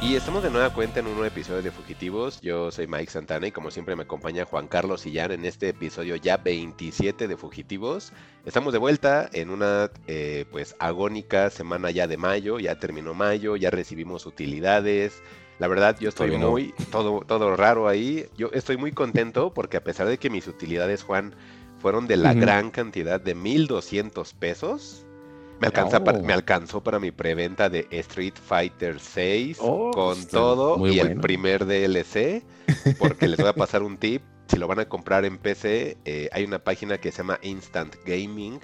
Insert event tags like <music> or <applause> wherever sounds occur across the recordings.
Y estamos de nueva cuenta en un nuevo episodio de Fugitivos. Yo soy Mike Santana y como siempre me acompaña Juan Carlos Sillán en este episodio ya 27 de Fugitivos. Estamos de vuelta en una eh, pues agónica semana ya de mayo. Ya terminó mayo, ya recibimos utilidades. La verdad, yo estoy Todavía no. muy, todo, todo raro ahí. Yo estoy muy contento porque a pesar de que mis utilidades, Juan, fueron de la gran cantidad de 1200 pesos, me, alcanza para, me alcanzó para mi preventa de Street Fighter 6 Oh, con todo y el primer DLC, porque les voy a pasar un tip. Si lo van a comprar en PC, eh, hay una página que se llama Instant Gaming.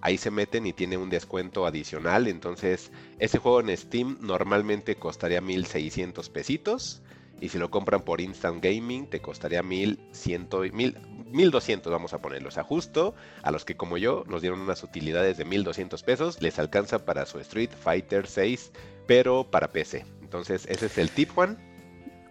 Ahí se meten y tiene un descuento adicional. Entonces, ese juego en Steam normalmente costaría 1600 pesitos. Y si lo compran por Instant Gaming, te costaría 1100, y- mil- 1200, vamos a ponerlo. O sea, justo a los que como yo nos dieron unas utilidades de 1200 pesos, les alcanza para su Street Fighter 6, pero para PC. Entonces, ese es el tip, Juan.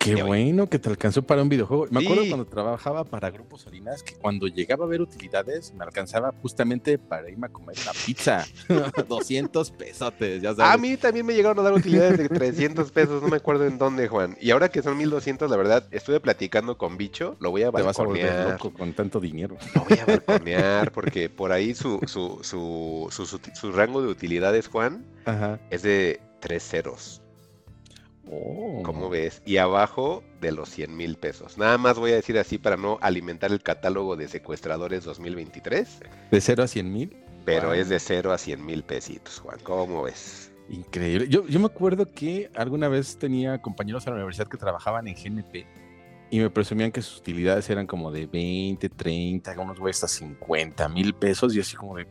Qué bueno que te alcanzó para un videojuego. Me acuerdo cuando trabajaba para Grupo Salinas que cuando llegaba a ver utilidades me alcanzaba justamente para irme a comer una pizza. <laughs> 200 pesotes, ya sabes. A mí también me llegaron a dar utilidades de 300 pesos, no me acuerdo en dónde, Juan. Y ahora que son 1200, la verdad, estuve platicando con Bicho, lo voy a te vas a volver balconear. loco con tanto dinero. Lo voy a balconear porque por ahí su, su, su, su, su- su rango de utilidades, Juan, Ajá. es de tres ceros. Oh. ¿Cómo ves? Y abajo de los 100 mil pesos. Nada más voy a decir así para no alimentar el catálogo de secuestradores 2023, De 0 a 100 mil. pero Wow. es de 0 a 100 mil pesitos, Juan. ¿Cómo ves? Increíble. Yo, yo me acuerdo que alguna vez tenía compañeros en la universidad que trabajaban en GNP y me presumían que sus utilidades eran como de 20, 30, unos güeyes hasta 50 mil pesos y así como de,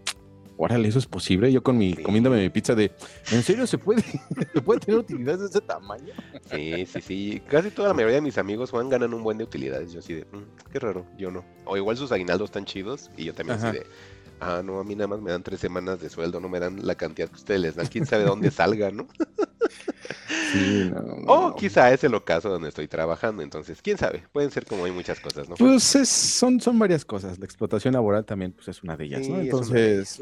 órale, eso es posible. Yo con mi, Sí. comiéndome mi pizza de, ¿en serio se puede, <laughs> se puede tener utilidades de ese tamaño? Sí, sí, sí. Casi toda la mayoría de mis amigos, Juan, ganan un buen de utilidades. Yo así de, "Mm, qué raro, yo no. O igual sus aguinaldos están chidos y yo también Ajá. así de, ah, no, a mí nada más me dan tres semanas de sueldo, no me dan la cantidad que ustedes les dan. Quién sabe dónde salga, ¿no? <laughs> Sí, no, no, O no. quizá es el ocaso donde estoy trabajando. Entonces, quién sabe. Pueden ser como hay muchas cosas, ¿no? Pues es- son, son varias cosas. La explotación laboral también pues, es una de ellas, Sí, ¿no? Entonces,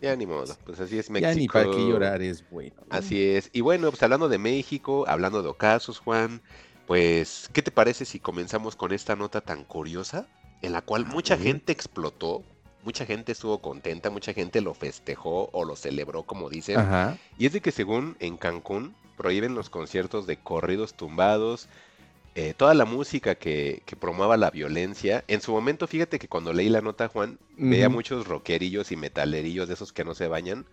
Ya ni modo. Pues así es México. ya ni para qué llorar es bueno. ¿no? Así es. Y bueno, pues hablando de México, hablando de ocasos, Juan, pues, ¿qué te parece si comenzamos con esta nota tan curiosa en la cual mucha gente explotó, mucha gente estuvo contenta, mucha gente lo festejó o lo celebró, como dicen? Ajá. Y es de que según en Cancún prohíben los conciertos de corridos tumbados, eh, toda la música que, que promueva la violencia. En su momento, fíjate que cuando leí la nota, Juan, veía muchos rockerillos y metalerillos de esos que no se bañan,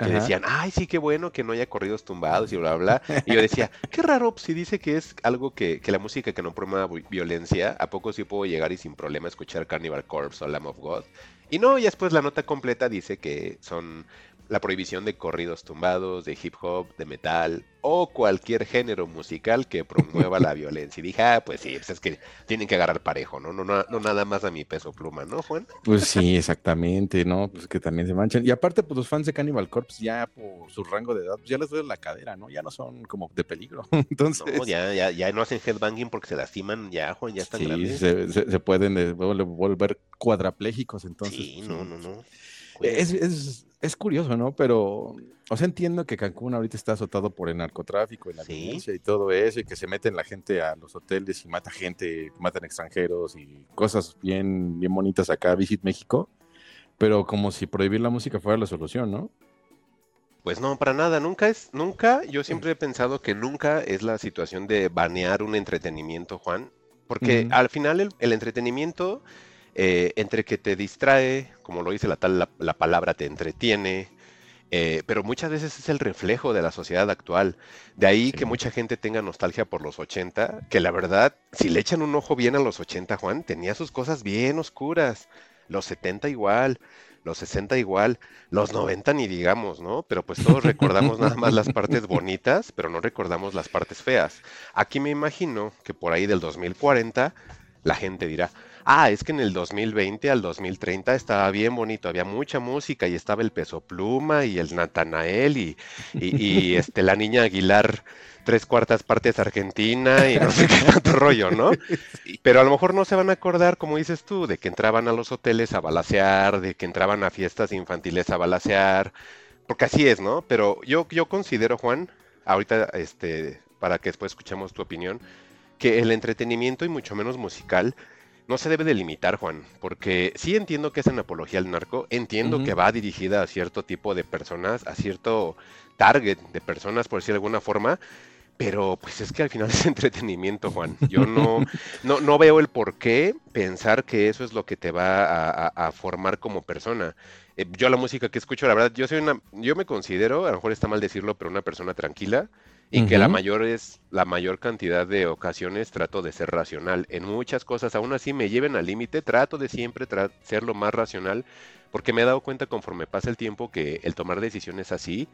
que Ajá. decían, ay, sí, qué bueno que no haya corridos tumbados y bla, bla, bla. Y yo decía, <laughs> qué raro, si dice que es algo que, que la música que no promueva vi- violencia, ¿a poco sí puedo llegar y sin problema escuchar Carnival Corpse o Lamb of God? Y no, y después la nota completa dice que son la prohibición de corridos tumbados, de hip hop, de metal o cualquier género musical que promueva la <laughs> violencia. Y dije, ah, pues sí, pues es que tienen que agarrar parejo, ¿no? No, no, no nada más a mi peso pluma, ¿no, Juan? Pues sí, <laughs> exactamente, ¿no? Pues que también se manchan. Y aparte, pues los fans de Cannibal Corpse ya por su rango de edad, pues ya les duele la cadera, ¿no? Ya no son como de peligro. <laughs> Entonces, No, ya, ya, ya no hacen headbanging porque se lastiman, ya, Juan, ya están sí, grandes. se, se- se pueden eh, vol- volver cuadraplégicos, entonces. Sí, no, no, no. Es, es, es curioso, ¿no? Pero, o sea, entiendo que Cancún ahorita está azotado por el narcotráfico y la Sí. violencia y todo eso, y que se meten la gente a los hoteles y mata gente, matan extranjeros y cosas bien, bien bonitas acá, Visit México. Pero como si prohibir la música fuera la solución, ¿no? Pues no, para nada, nunca es, nunca, yo siempre he pensado que nunca es la situación de banear un entretenimiento, Juan, porque al final el, el entretenimiento, eh, entre que te distrae, como lo dice la tal, la, la palabra te entretiene, eh, pero muchas veces es el reflejo de la sociedad actual. De ahí que mucha gente tenga nostalgia por los 80, que la verdad, si le echan un ojo bien a los 80, Juan, tenía sus cosas bien oscuras. Los 70 igual, los 60 igual, los 90 ni digamos, ¿no? Pero pues todos recordamos nada más las <laughs> partes bonitas, pero no recordamos las partes feas. Aquí me imagino que por ahí del 2040 la gente dirá, ah, es que en el 2020 al 2030 estaba bien bonito, había mucha música y estaba el Peso Pluma y el Natanael y, y, este, la niña Aguilar tres cuartas partes argentina y no sé qué tanto rollo, ¿no? Pero a lo mejor no se van a acordar, como dices tú, de que entraban a los hoteles a balasear, de que entraban a fiestas infantiles a balasear, porque así es, ¿no? Pero yo, yo considero, Juan, ahorita, este, para que después escuchemos tu opinión, que el entretenimiento y mucho menos musical no se debe delimitar, Juan, porque sí entiendo que es en apología al narco, entiendo que va dirigida a cierto tipo de personas, a cierto target de personas, por decir de alguna forma, pero pues es que al final <laughs> es entretenimiento, Juan. Yo no, no, no veo el por qué pensar que eso es lo que te va a, formar como persona. Eh, yo la música que escucho, la verdad, yo soy una, yo me considero, a lo mejor está mal decirlo, pero una persona tranquila y que la mayor es, la mayor cantidad de ocasiones trato de ser racional. En muchas cosas, aún así me lleven al límite, trato de siempre ser lo más racional, porque me he dado cuenta conforme pasa el tiempo que el tomar decisiones así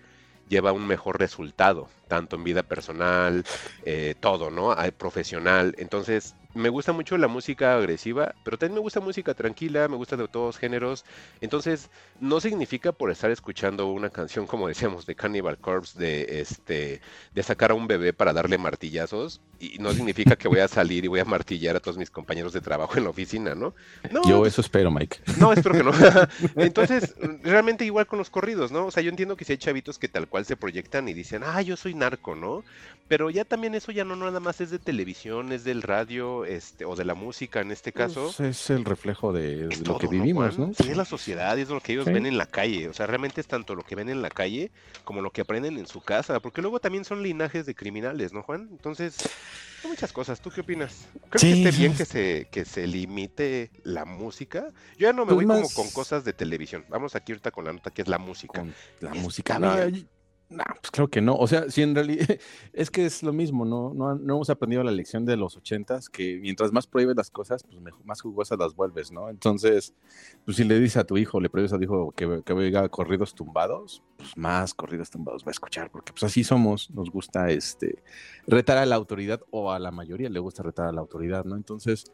lleva un mejor resultado, tanto en vida personal, eh, todo, ¿no? Profesional. Entonces, me gusta mucho la música agresiva, pero también me gusta música tranquila, me gusta de todos géneros. Entonces, no significa por estar escuchando una canción, como decíamos, de Cannibal Corpse, de este, de sacar a un bebé para darle martillazos, y no significa que voy a salir y voy a martillar a todos mis compañeros de trabajo en la oficina, ¿no? yo eso espero, Mike. No, espero que no. <laughs> Entonces, realmente igual con los corridos, ¿no? O sea, yo entiendo que si hay chavitos que tal cual se proyectan y dicen, ah, yo soy narco, ¿no? Pero ya también eso ya no nada más es de televisión, es del radio, este, o de la música en este caso. Pues, es el reflejo de, lo que vivimos, ¿no? Sí, es la sociedad, es lo que ellos ven en la calle. O sea, realmente es tanto lo que ven en la calle como lo que aprenden en su casa. Porque luego también son linajes de criminales, ¿no, Juan? Entonces, muchas cosas. ¿Tú qué opinas? ¿Crees que esté bien que se, que se limite la música? Yo ya no me pues voy como con cosas de televisión. Vamos aquí ahorita con la nota que es la música. la música. No, no, pues creo que no. O sea, si en realidad <laughs> es que es lo mismo, ¿no? No, no hemos aprendido la lección de los ochentas, que mientras más prohíbes las cosas, pues más jugosas las vuelves, ¿no? Entonces, pues si le dices a tu hijo, le prohíbes a tu hijo que, que oiga corridos tumbados, pues más corridos tumbados va a escuchar, porque pues así somos, nos gusta este retar a la autoridad, o a la mayoría le gusta retar a la autoridad, ¿no? Entonces,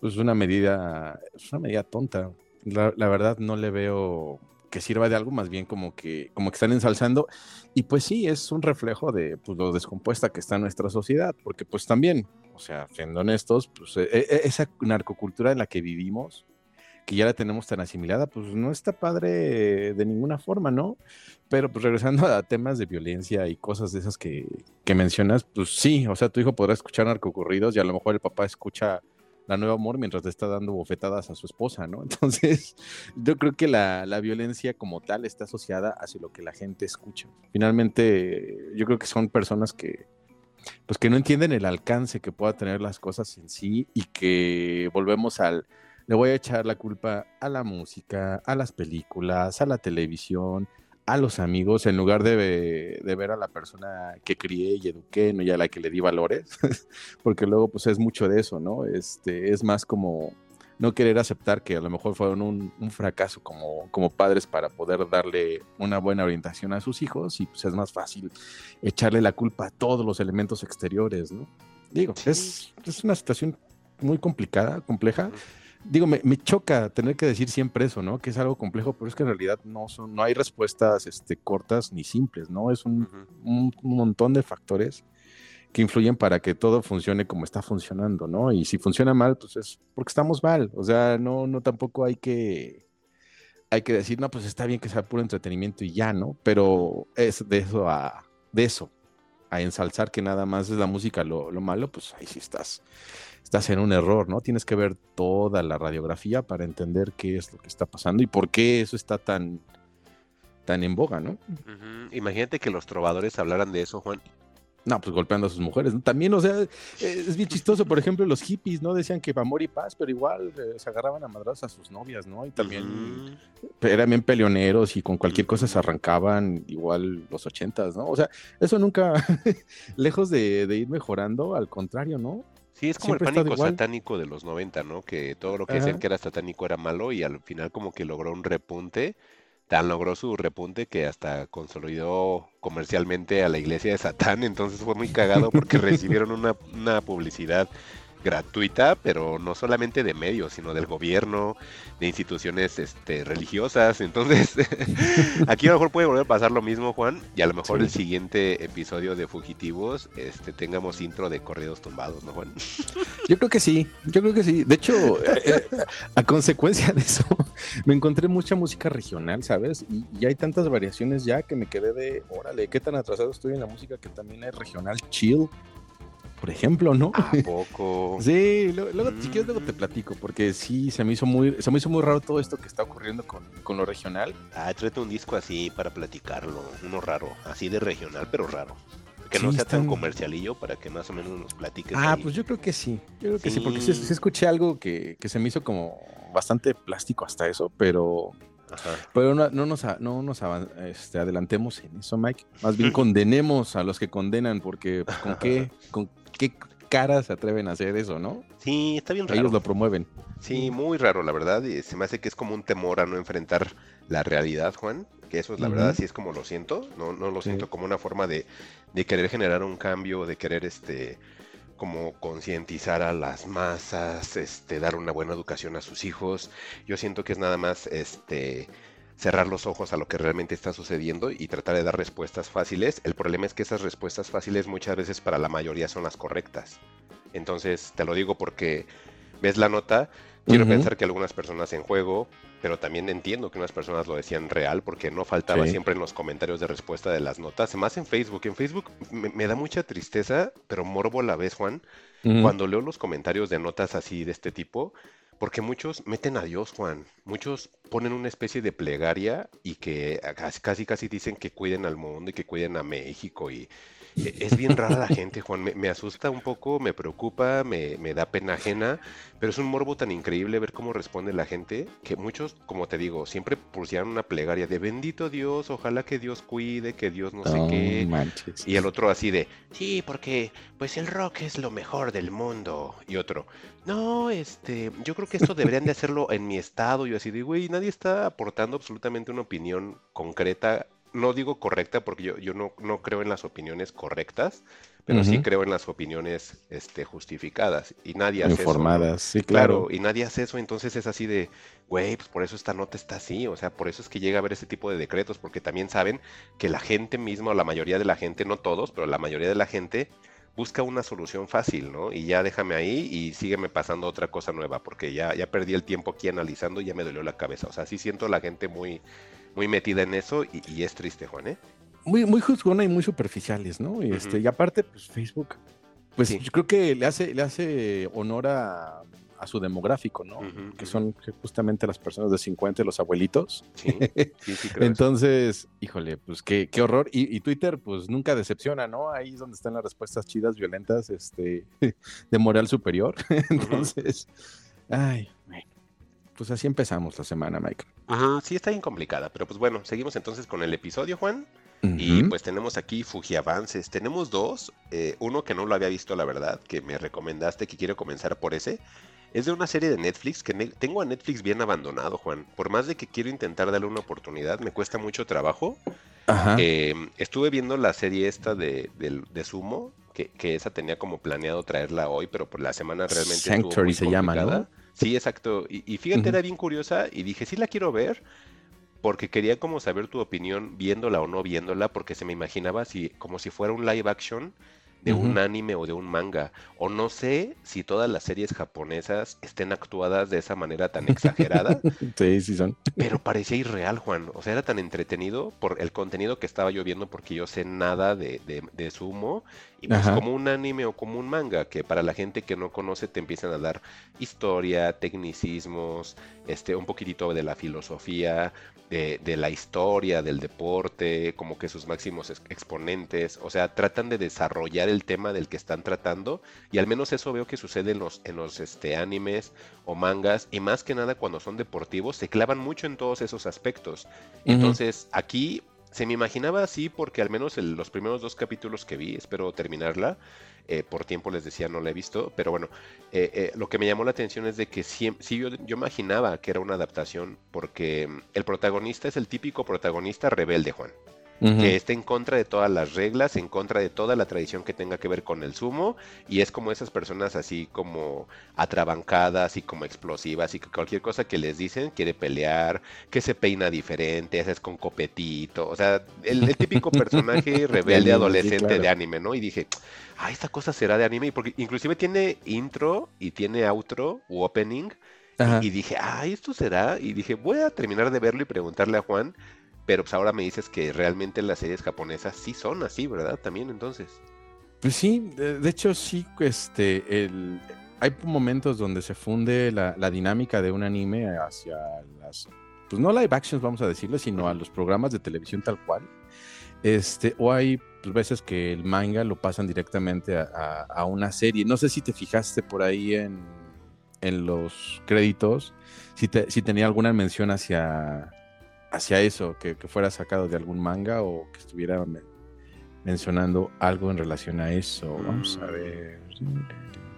pues una medida, es una medida tonta. la verdad no le veo que sirva de algo, más bien como que, como que están ensalzando. Y pues sí, es un reflejo de pues, lo descompuesta que está nuestra sociedad, porque pues también, o sea, siendo honestos, pues e, e, esa narcocultura en la que vivimos, que ya la tenemos tan asimilada, pues no está padre de ninguna forma, ¿no? Pero pues regresando a temas de violencia y cosas de esas que, que mencionas, pues sí, o sea, tu hijo podrá escuchar narcocurridos y a lo mejor el papá escucha la nueva amor mientras le está dando bofetadas a su esposa, ¿no? <laughs> Entonces, yo creo que la, violencia como tal está asociada hacia lo que la gente escucha. Finalmente, yo creo que son personas que, pues que no entienden el alcance que pueda tener las cosas en sí y que volvemos al, le voy a echar la culpa a la música, a las películas, a la televisión, a los amigos en lugar de, ver a la persona que crié y eduqué, no ya a la que le di valores, <laughs> porque luego pues es mucho de eso, ¿no? Este, es más como no querer aceptar que a lo mejor fueron un, fracaso como, como padres para poder darle una buena orientación a sus hijos y pues es más fácil echarle la culpa a todos los elementos exteriores, ¿no? Digo, es, es una situación muy complicada, compleja digo, me, choca tener que decir siempre eso, ¿no? Que es algo complejo, pero es que en realidad no son, no hay respuestas este, cortas ni simples, ¿no? Es un, montón de factores que influyen para que todo funcione como está funcionando, ¿no? Y si funciona mal, pues es porque estamos mal. O sea, no, no tampoco hay que, hay que decir, no, pues está bien que sea puro entretenimiento y ya, ¿no? Pero es de eso a, de eso, a ensalzar que nada más es la música lo, lo malo, pues ahí sí estás estás en un error, ¿no? Tienes que ver toda la radiografía para entender qué es lo que está pasando y por qué eso está tan, tan en boga, ¿no? Imagínate que los trovadores hablaran de eso, Juan. No, pues golpeando a sus mujeres. También, o sea, es bien chistoso. Por ejemplo, los hippies, ¿no? Decían que amor y paz, pero igual eh, se agarraban a madras a sus novias, ¿no? Y también eran bien peleoneros y con cualquier cosa se arrancaban, igual los ochentas, ¿no? O sea, eso nunca, <laughs> lejos de, de ir mejorando, al contrario, ¿no? Sí, es como el pánico satánico de los 90, ¿no? Que todo lo que decían que era satánico era malo y al final como que logró un repunte. Tan logró su repunte que hasta consolidó comercialmente a la iglesia de Satán. Entonces fue muy cagado porque <laughs> recibieron una, una publicidad gratuita, pero no solamente de medios, sino del gobierno, de instituciones este, religiosas. Entonces, <laughs> aquí a lo mejor puede volver a pasar lo mismo, Juan, y a lo mejor el siguiente episodio de Fugitivos este, tengamos intro de corridos tumbados, ¿no, Juan? Yo creo que sí, yo creo que sí. De hecho, eh, eh, a consecuencia de eso, me encontré mucha música regional, ¿sabes? Y, y, hay tantas variaciones ya que me quedé de, órale, qué tan atrasado estoy en la música que también es regional chill por ejemplo, ¿no? ¿A poco? <laughs> sí, luego, si quieres luego te mm. platico, porque sí, se me hizo muy, se me hizo muy raro todo esto que está ocurriendo con, con lo regional. Ah, tráete un disco así para platicarlo, uno raro, así de regional, pero raro. Que no sea tan comercialillo para que más o menos nos platiques. Ah, pues yo creo que sí. Yo creo que sí, porque sí, escuché algo que, que, se me hizo como bastante plástico hasta eso, pero. Pero no, no, nos, no nos este, adelantemos en eso, Mike. Más bien <laughs> condenemos a los que condenan, porque pues, ¿con qué, con <laughs> qué cara se atreven a hacer eso, ¿no? Sí, está bien raro. Ellos lo promueven. Sí, muy raro, la verdad. Y se me hace que es como un temor a no enfrentar la realidad, Juan. Que eso es la verdad, así es como lo siento. No, no lo siento como una forma de, de, querer generar un cambio, de querer este como concientizar a las masas, este, dar una buena educación a sus hijos. Yo siento que es nada más este cerrar los ojos a lo que realmente está sucediendo y tratar de dar respuestas fáciles. El problema es que esas respuestas fáciles muchas veces para la mayoría son las correctas. Entonces, te lo digo porque ves la nota, quiero pensar que algunas personas en juego, pero también entiendo que unas personas lo decían real porque no faltaba siempre en los comentarios de respuesta de las notas, más en Facebook. En Facebook me, da mucha tristeza, pero morbo a la vez, Juan, cuando leo los comentarios de notas así de este tipo porque muchos meten a Dios, Juan. Muchos ponen una especie de plegaria y que casi casi dicen que cuiden al mundo y que cuiden a México y es bien rara la gente, Juan. Me, asusta un poco, me preocupa, me, me, da pena ajena, pero es un morbo tan increíble ver cómo responde la gente que muchos, como te digo, siempre pusieron una plegaria de bendito Dios, ojalá que Dios cuide, que Dios no, sé qué. Y el otro así de, sí, porque pues el rock es lo mejor del mundo. Y otro, no, este, yo creo que esto deberían de hacerlo en mi estado. Y así de, güey, nadie está aportando absolutamente una opinión concreta no digo correcta porque yo, yo no, no, creo en las opiniones correctas, pero sí creo en las opiniones este, justificadas. Y nadie hace Informadas, sí, claro. Y nadie hace eso, entonces es así de, güey, pues por eso esta nota está así. O sea, por eso es que llega a haber ese tipo de decretos, porque también saben que la gente misma, o la mayoría de la gente, no todos, pero la mayoría de la gente busca una solución fácil, ¿no? Y ya déjame ahí y sígueme pasando otra cosa nueva, porque ya, ya perdí el tiempo aquí analizando y ya me dolió la cabeza. O sea, sí siento la gente muy muy metida en eso y, es triste, Juan, ¿eh? Muy, muy juzgona y muy superficiales, ¿no? Y, este, y aparte, pues Facebook, pues yo creo que le hace, le hace honor a, su demográfico, ¿no? que son justamente las personas de 50, los abuelitos. Sí, sí, sí creo Entonces, híjole, pues qué, qué horror. Y, Twitter, pues nunca decepciona, ¿no? Ahí es donde están las respuestas chidas, violentas, este, <laughs> de moral superior. <laughs> Entonces, ay, pues así empezamos la semana, Mike. Ajá, sí está bien complicada, pero pues bueno, seguimos entonces con el episodio, Juan. Y pues tenemos aquí Fujiavances. Tenemos dos. Eh, uno que no lo había visto, la verdad, que me recomendaste, que quiero comenzar por ese. Es de una serie de Netflix que tengo a Netflix bien abandonado, Juan. Por más de que quiero intentar darle una oportunidad, me cuesta mucho trabajo. Ajá. Em, estuve viendo la serie esta de, de, Sumo, que, que, esa tenía como planeado traerla hoy, pero por la semana realmente Sanctuary se llama, ¿no? Sí, exacto. Y, fíjate, era bien curiosa y dije, sí la quiero ver porque quería como saber tu opinión viéndola o no viéndola porque se me imaginaba si, como si fuera un live action de un anime o de un manga. O no sé si todas las series japonesas estén actuadas de esa manera tan exagerada. <laughs> sí, sí son. Pero parecía irreal, Juan. O sea, era tan entretenido por el contenido que estaba yo viendo porque yo sé nada de, de, sumo. Y pues como un anime o como un manga, que para la gente que no conoce te empiezan a dar historia, tecnicismos, este, un poquitito de la filosofía, de, la historia, del deporte, como que sus máximos exponentes, o sea, tratan de desarrollar el tema del que están tratando y al menos eso veo que sucede en los, en los este, animes o mangas y más que nada cuando son deportivos se clavan mucho en todos esos aspectos. Entonces aquí se me imaginaba así porque al menos los primeros dos capítulos que vi, espero terminarla, eh, por tiempo les decía no la he visto, pero bueno, eh, eh, lo que me llamó la atención es de que sí, yo, yo, imaginaba que era una adaptación porque el protagonista es el típico protagonista rebelde, Juan. Que está en contra de todas las reglas, en contra de toda la tradición que tenga que ver con el sumo, y es como esas personas así como atrabancadas y como explosivas, y que cualquier cosa que les dicen quiere pelear, que se peina diferente, haces con copetito, o sea, el, típico personaje <laughs> rebelde adolescente de anime, ¿no? Y dije, ah, esta cosa será de anime, porque inclusive tiene intro y tiene outro u opening. Y dije, ah, esto será. Y dije, voy a terminar de verlo y preguntarle a Juan pero pues ahora me dices que realmente las series japonesas sí son así, ¿verdad? También entonces. Pues sí, de, hecho sí, este, el, hay momentos donde se funde la, dinámica de un anime hacia las, pues no live actions vamos a decirlo, sino a los programas de televisión tal cual. Este, o hay pues, veces que el manga lo pasan directamente a, una serie. No sé si te fijaste por ahí en, en los créditos, si, te, si tenía alguna mención hacia hacia eso, que, fuera sacado de algún manga o que estuviera mencionando algo en relación a eso. Vamos a ver.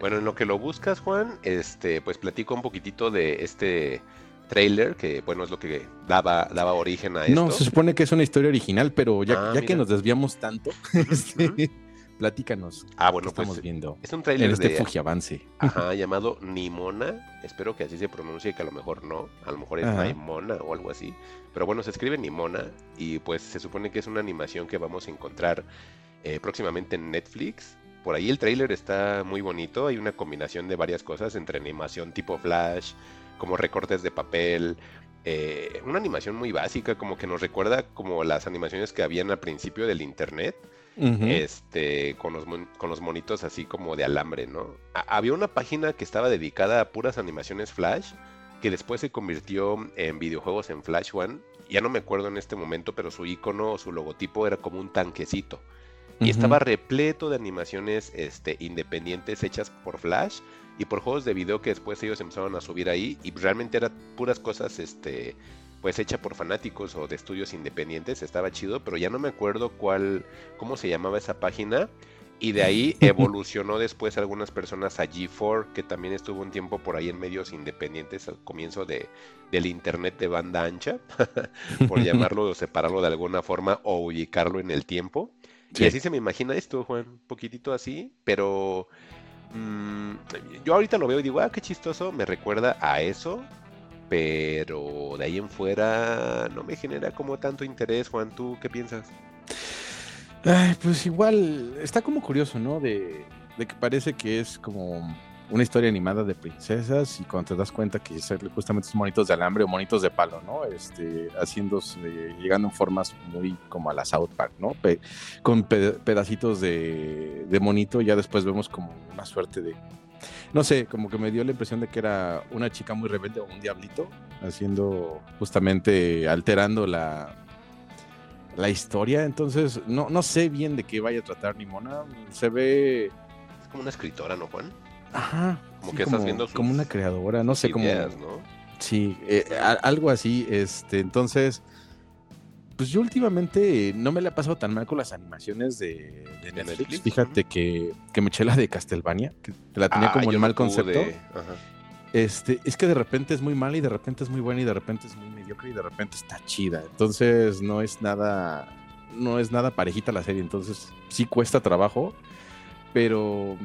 Bueno, en lo que lo buscas, Juan, este, pues platico un poquitito de este trailer, que bueno, es lo que daba, daba origen a esto. No, se supone que es una historia original, pero ya, ah, ya que nos desviamos tanto, <laughs> este, Platícanos. Ah, bueno, pues estamos viendo. Es un trailer en este de, Avance. Ajá, llamado Nimona. Espero que así se pronuncie, que a lo mejor no. A lo mejor es Nimona o algo así. Pero bueno, se escribe Nimona y pues se supone que es una animación que vamos a encontrar eh, próximamente en Netflix. Por ahí el trailer está muy bonito. Hay una combinación de varias cosas entre animación tipo flash, como recortes de papel, eh, una animación muy básica, como que nos recuerda como las animaciones que habían al principio del internet este, con los, con los monitos así como de alambre, ¿no? había una página que estaba dedicada a puras animaciones Flash, que después se convirtió en videojuegos en Flash One. Ya no me acuerdo en este momento, pero su icono o su logotipo era como un tanquecito. Y estaba repleto de animaciones este, independientes hechas por Flash y por juegos de video que después ellos empezaron a subir ahí. Y realmente eran puras cosas este, pues hecha por fanáticos o de estudios independientes, estaba chido, pero ya no me acuerdo cuál, cómo se llamaba esa página. Y de ahí <laughs> evolucionó después algunas personas a G4, que también estuvo un tiempo por ahí en medios independientes al comienzo de, del internet de banda ancha, <laughs> por <laughs> llamarlo o separarlo de alguna forma o ubicarlo en el tiempo. Y así se me imagina esto, Juan, un poquitito así, pero mm, yo ahorita lo veo y digo, ah, qué chistoso, me recuerda a eso, pero de ahí en fuera no me genera como tanto interés, Juan, ¿tú qué piensas? Ay, pues igual, está como curioso, ¿no? De, que parece que es como una historia animada de princesas y cuando te das cuenta que justamente son monitos de alambre o monitos de palo, ¿no? Este, haciéndose, llegando en formas muy como a la South Park, ¿no? con pedacitos de, de monito, ya después vemos como una suerte de no sé, como que me dio la impresión de que era una chica muy rebelde o un diablito, haciendo justamente, alterando la, la historia. Entonces, no, no sé bien de qué vaya a tratar Nimona. Se ve. Es como una escritora, ¿no, Juan? Ajá. Como que estás viendo Como una creadora, no sé cómo. Sí, eh, algo así. Este, entonces pues yo últimamente no me la he pasado tan mal con las animaciones de, Netflix. Fíjate que, que, me eché la de Castlevania, que la tenía ah, como el mal concepto. Este, es que de repente es muy mala y de repente es muy buena y de repente es muy mediocre y de repente está chida. Entonces no es nada, no es nada parejita la serie. Entonces sí cuesta trabajo, pero,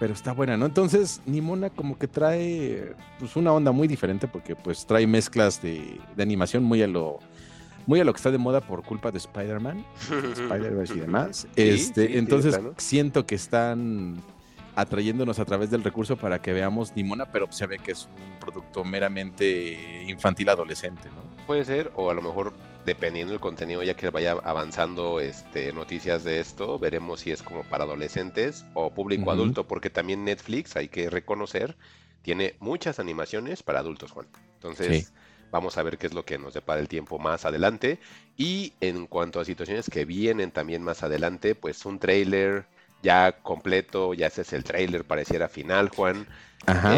pero está buena, ¿no? Entonces Nimona como que trae pues una onda muy diferente porque pues trae mezclas de, de animación muy a lo muy a lo que está de moda por culpa de Spider-Man, <laughs> Spider-Verse y demás. este, entonces siento que están atrayéndonos a través del recurso para que veamos Nimona, pero se ve que es un producto meramente infantil adolescente, ¿no? Puede ser, o a lo mejor dependiendo del contenido, ya que vaya avanzando este, noticias de esto, veremos si es como para adolescentes o público adulto, porque también Netflix, hay que reconocer, tiene muchas animaciones para adultos, Juan. Entonces, Vamos a ver qué es lo que nos depara el tiempo más adelante. Y en cuanto a situaciones que vienen también más adelante, pues un trailer ya completo, ya ese es el trailer, pareciera final, Juan.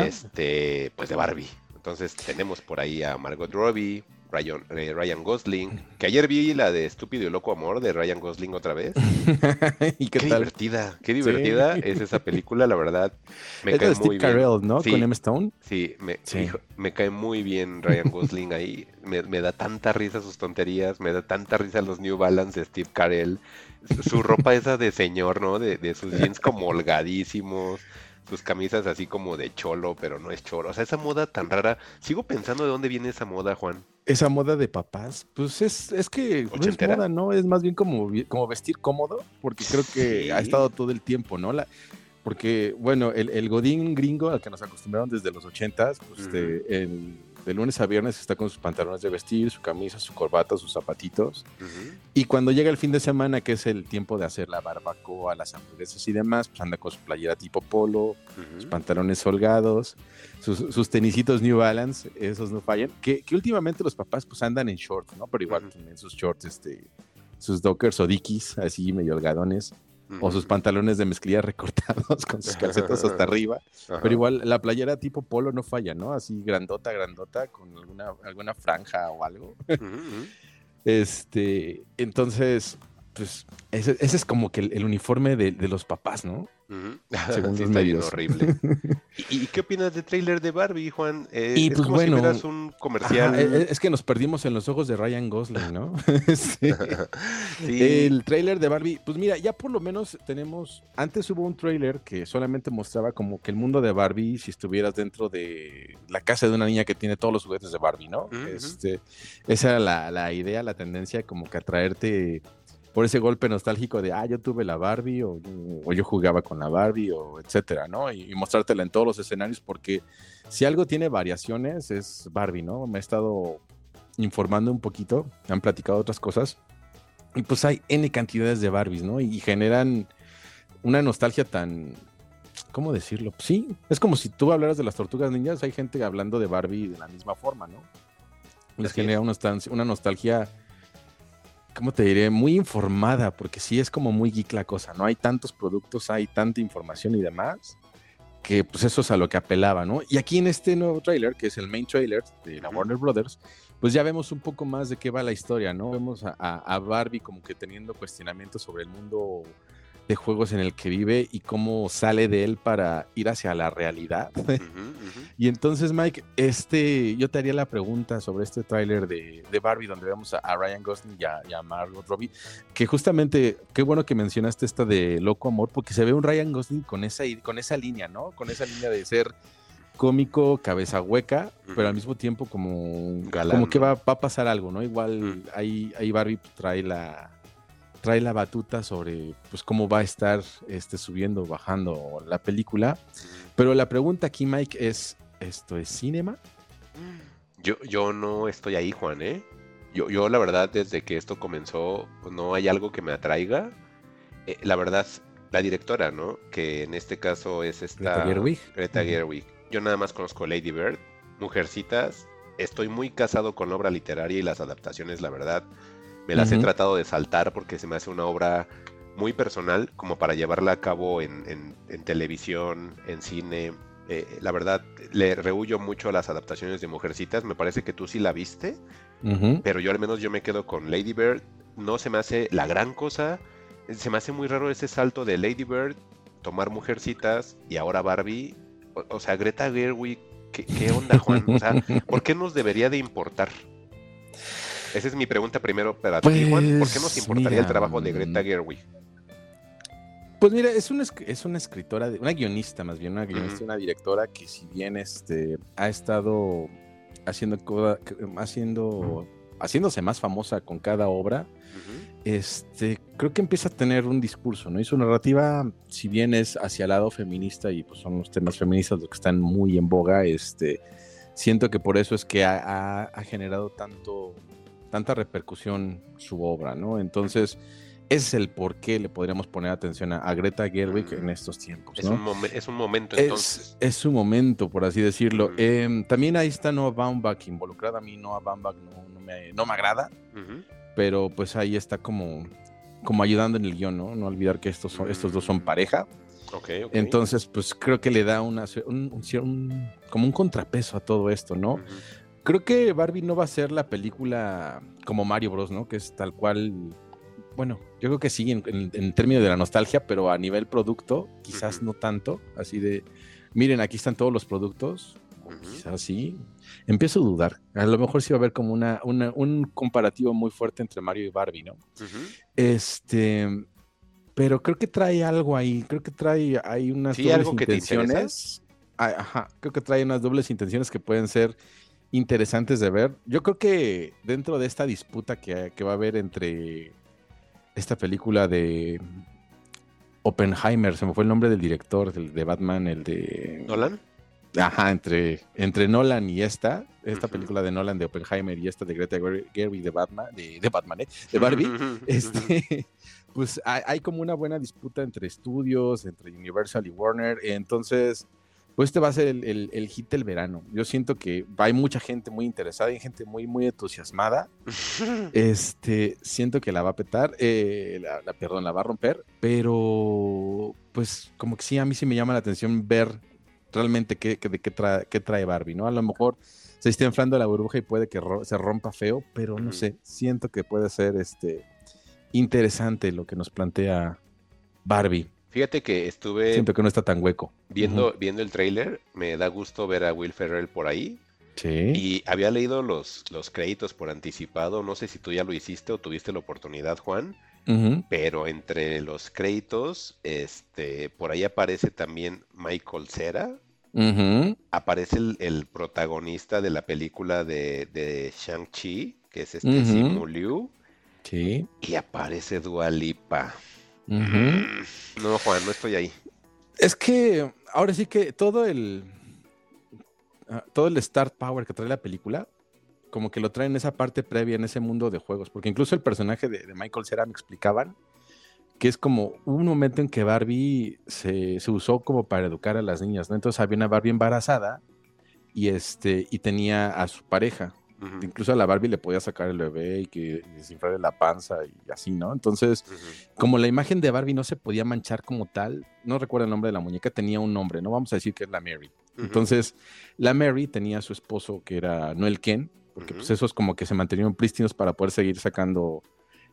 Este, pues de Barbie. Entonces tenemos por ahí a Margot Robbie, Ryan, eh, Ryan Gosling. Que ayer vi la de Estúpido y Loco Amor de Ryan Gosling otra vez. <laughs> ¿Y qué, Qué, tal? divertida, qué divertida Sí. es esa película, la verdad. Me Es cae de Steve muy bien. Carell, ¿no? Sí. Con Emma Stone. Sí, me, Sí. hijo, me cae muy bien Ryan Gosling ahí. Me, me da tanta risa sus tonterías, me da tanta risa los New Balance de Steve Carell. Su, su ropa esa de señor, ¿no? De, de sus jeans como holgadísimos, sus camisas así como de cholo, pero no es cholo. O sea, esa moda tan rara. Sigo pensando de dónde viene esa moda, Juan. Esa moda de papás, pues es, es que no es moda, ¿no? Es más bien como, como vestir cómodo, porque creo que ha estado todo el tiempo, ¿no? La, porque, bueno, el, el godín gringo al que nos acostumbraron desde los ochentas, pues este, el- de lunes a viernes está con sus pantalones de vestir, su camisa, su corbata, sus zapatitos. Ujú. Y cuando llega el fin de semana, que es el tiempo de hacer la barbacoa, las hamburguesas y demás, pues anda con su playera tipo polo, sus pantalones holgados, sus, sus tenisitos New Balance, esos no fallan. Que, que últimamente los papás pues andan en shorts, ¿no? Pero igual también sus shorts, este, sus dockers o dickies, así medio holgadones, o sus pantalones de mezclilla <laughs> recortados con sus calcetas hasta arriba. Ajá. Pero igual la playera tipo polo no falla, ¿no? Así grandota, grandota, con alguna, alguna franja o algo. <laughs> Este, entonces, pues ese, ese es como que el, el uniforme de, de los papás, ¿no? Ujú. <laughs> Según <laughs> Sí, los está bien medios. horrible. <laughs> ¿Y, y qué opinas del tráiler de Barbie, Juan? Eh, Y, es pues, como bueno, si un comercial. Ajá, e- es que nos perdimos en los ojos de Ryan Gosling, ¿no? Sí. El tráiler de Barbie, pues mira, ya por lo menos tenemos, antes hubo un tráiler que solamente mostraba como que el mundo de Barbie si estuvieras dentro de la casa de una niña que tiene todos los juguetes de Barbie, ¿no? Este, esa era la, la idea, la tendencia, como que atraerte por ese golpe nostálgico de, ah, yo tuve la Barbie o, o yo jugaba con la Barbie o etcétera, ¿no? Y, y mostrártela en todos los escenarios porque si algo tiene variaciones es Barbie, ¿no? Me he estado informando un poquito, han platicado otras cosas y pues hay N cantidades de Barbies, ¿no? Y generan una nostalgia tan, ¿cómo decirlo? Sí, es como si tú hablaras de las tortugas ninjas, hay gente hablando de Barbie de la misma forma, ¿no? Les Así genera una nostalgia, ¿cómo te diré? Muy informada, porque sí es como muy geek la cosa, ¿no? Hay tantos productos, hay tanta información y demás, que pues eso es a lo que apelaba, ¿no? Y aquí en este nuevo trailer, que es el main trailer de la. Warner Brothers, pues ya vemos un poco más de qué va la historia, ¿no? Vemos a- a Barbie como que teniendo cuestionamientos sobre el mundo de juegos en el que vive y cómo sale de él para ir hacia la realidad. <laughs> Y entonces, Mike, este, yo te haría la pregunta sobre este tráiler de, de Barbie donde vemos a, a Ryan Gosling y a, y a Margot Robbie, que justamente, qué bueno que mencionaste esta de Loco Amor, porque se ve un Ryan Gosling con esa, con esa línea, ¿no? Con esa línea de ser cómico, cabeza hueca, pero al mismo tiempo como, Galán, como que va, va a pasar algo, ¿no? Igual Mm. ahí, ahí Barbie trae la trae la batuta sobre pues cómo va a estar este subiendo bajando la película pero la pregunta aquí Mike es esto es cinema Yo, yo no estoy ahí, Juan, ¿eh? Yo, yo la verdad, desde que esto comenzó, pues, no hay algo que me atraiga. Eh, la verdad, la directora, ¿no? Que en este caso es esta... Greta Gerwig. Greta. Gerwig. Yo nada más conozco Lady Bird, Mujercitas. Estoy muy casado con la obra literaria y las adaptaciones, la verdad. Me las he tratado de saltar porque se me hace una obra muy personal como para llevarla a cabo en, en- en televisión, en cine. Eh, la verdad, le rehuyo mucho a las adaptaciones de Mujercitas. Me parece que tú sí la viste, pero yo al menos yo me quedo con Lady Bird. No se me hace la gran cosa. Se me hace muy raro ese salto de Lady Bird, tomar Mujercitas y ahora Barbie. O, o sea, Greta Gerwig, ¿qué, qué onda, Juan? O sea, ¿por qué nos debería de importar? Esa es mi pregunta primero para ti, Juan. ¿Por qué nos Pues, importaría el trabajo de Greta mm, Gerwig? Pues mira, es una, es una escritora, de- una guionista más bien, una guionista, Ujú. una directora que si bien este, ha estado haciendo, coda- haciendo, haciéndose más famosa con cada obra, este, creo que empieza a tener un discurso, ¿no? Y su narrativa, si bien es hacia el lado feminista y pues son los temas feministas los que están muy en boga, este, siento que por eso es que ha, ha- ha generado tanto, tanta repercusión su obra, ¿no? Entonces, ese es el por qué le podríamos poner atención a, a Greta Gerwig en estos tiempos, Es, ¿no? un momen- es un momento Es, entonces. es su momento, por así decirlo. Em, también ahí está Noah Baumbach involucrada. A mí Noah Baumbach no, no me, no me agrada, pero pues ahí está como, como ayudando en el guion, ¿no? No olvidar que estos, son, estos dos son Mm. pareja. Ok, ok. Entonces, pues creo que le da una, un, un un- como un contrapeso a todo esto, ¿no? Creo que Barbie no va a ser la película como Mario Bros, ¿no? Que es tal cual. Bueno, yo creo que sí, en, en- en términos de la nostalgia, pero a nivel producto, quizás no tanto. Así de, miren, aquí están todos los productos. Ujú. Quizás sí. Empiezo a dudar. A lo mejor sí va a haber como una, una- un comparativo muy fuerte entre Mario y Barbie, ¿no? Ujú. Este, pero creo que trae algo ahí, creo que trae hay unas Sí, dobles algo que te intenciones. Ajá, creo que trae unas dobles intenciones que pueden ser interesantes de ver. Yo creo que dentro de esta disputa que, que va a haber entre esta película de Oppenheimer, se me fue el nombre del director del- de Batman, el de ¿Nolan? Ajá, entre, entre Nolan y esta, esta película de Nolan de Oppenheimer y esta de Greta Gerwig de Batman, de, de Batman, ¿eh? de Barbie, <laughs> este, pues hay, hay como una buena disputa entre estudios, entre Universal y Warner, entonces, pues este va a ser el, el- el hit del verano. Yo siento que hay mucha gente muy interesada, hay gente muy, muy entusiasmada, <laughs> este, siento que la va a petar, eh, la, la- perdón, la va a romper, pero pues como que sí, a mí sí me llama la atención ver realmente qué, qué- de qué, trae, qué trae Barbie, ¿no? A lo mejor se está inflando la burbuja y puede que ro- se rompa feo, pero no sé, siento que puede ser este interesante lo que nos plantea Barbie. Fíjate que estuve Siento que no está tan hueco. viendo, viendo el tráiler, me da gusto ver a Will Ferrell por ahí. Sí. Y había leído los, los créditos por anticipado, no sé si tú ya lo hiciste o tuviste la oportunidad, Juan, Ujú. pero entre los créditos, este, por ahí aparece también Michael Cera, Ujú. aparece el, el protagonista de la película de, de Shang-Chi, que es este. Simu Liu, Sí. y aparece Dua Lipa. Mm, No, Juan, no estoy ahí. Es que ahora sí que todo el ah, todo el start power que trae la película, como que lo trae en esa parte previa, en ese mundo de juegos. Porque incluso el personaje de, de Michael Cera me explicaban que es como un momento en que Barbie se, se usó como para educar a las niñas, ¿no? Entonces había una Barbie embarazada y este y tenía a su pareja. Incluso a la Barbie le podía sacar el bebé y que desinflarle la panza y así, ¿no? Entonces, como la imagen de Barbie no se podía manchar como tal, no recuerdo el nombre de la muñeca, tenía un nombre, no vamos a decir que es la Mary. Entonces, la Mary tenía a su esposo que era Noel Ken, porque pues esos como que se mantenían prístinos para poder seguir sacando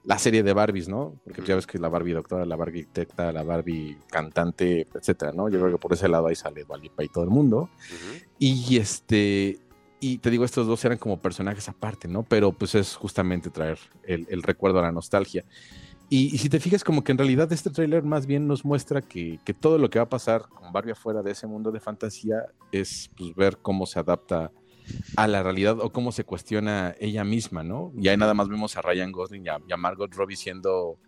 la serie de Barbies, ¿no? Porque ya Ujú. ves que la Barbie doctora, la Barbie arquitecta, la Barbie cantante, etcétera, ¿no? Yo creo que por ese lado ahí sale Dua Lipa y todo el mundo. Y este, y te digo, estos dos eran como personajes aparte, ¿no? Pero pues es justamente traer el, recuerdo a la nostalgia. Y, si te fijas, como que en realidad este tráiler más bien nos muestra que, todo lo que va a pasar con Barbie afuera de ese mundo de fantasía es pues, ver cómo se adapta a la realidad o cómo se cuestiona ella misma, ¿no? Y ahí nada más vemos a Ryan Gosling y a, y a Margot Robbie siendo,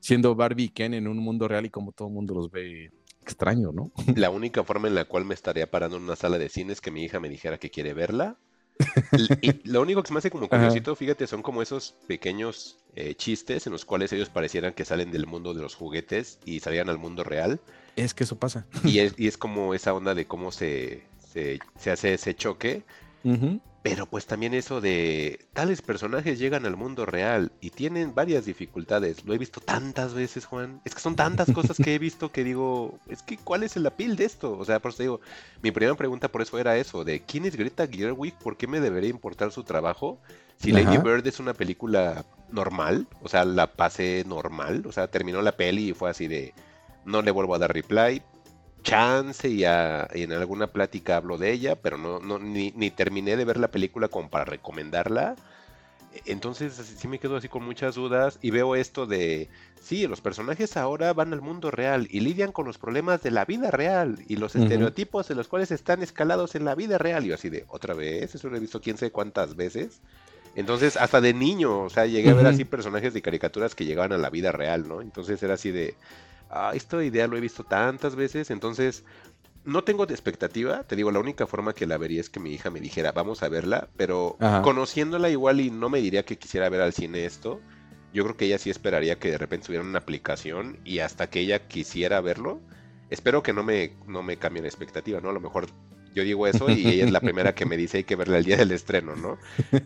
siendo Barbie y Ken en un mundo real y como todo el mundo los ve extraño, ¿no? <laughs> La única forma en la cual me estaría parando en una sala de cine es que mi hija me dijera que quiere verla. Y lo único que se me hace como Ajá. curiosito, fíjate, son como esos pequeños eh, chistes en los cuales ellos parecieran que salen del mundo de los juguetes y salían al mundo real. Es que eso pasa. Y <laughs> es, y es como esa onda de cómo se, se, se hace ese choque. Pero pues también eso de tales personajes llegan al mundo real y tienen varias dificultades. Lo he visto tantas veces, Juan. Es que son tantas cosas que he visto que digo, es que ¿cuál es el apil de esto? O sea, por eso digo, mi primera pregunta por eso era eso, de ¿quién es Greta Gerwig? ¿Por qué me debería importar su trabajo? Si Lady Ajá. Bird es una película normal, o sea, la pasé normal, o sea, terminó la peli y fue así de, no le vuelvo a dar reply, chance y, a- y en alguna plática hablo de ella, pero no, no ni, ni terminé de ver la película como para recomendarla. Entonces así- sí me quedo así con muchas dudas y veo esto de, sí, los personajes ahora van al mundo real y lidian con los problemas de la vida real y los estereotipos de los cuales están escalados en la vida real. Y yo así de, otra vez, eso lo he visto quién sabe cuántas veces. Entonces, hasta de niño, o sea, llegué a ver así personajes de caricaturas que llegaban a la vida real, ¿no? Entonces era así de, ah, esta idea lo he visto tantas veces, entonces no tengo de expectativa, te digo, la única forma que la vería es que mi hija me dijera, vamos a verla, pero Ajá. conociéndola igual y no me diría que quisiera ver al cine esto, yo creo que ella sí esperaría que de repente tuviera una aplicación y hasta que ella quisiera verlo, espero que no me, no me cambie la expectativa, ¿no? A lo mejor yo digo eso y ella es la primera que me dice hay que verla el día del estreno, ¿no?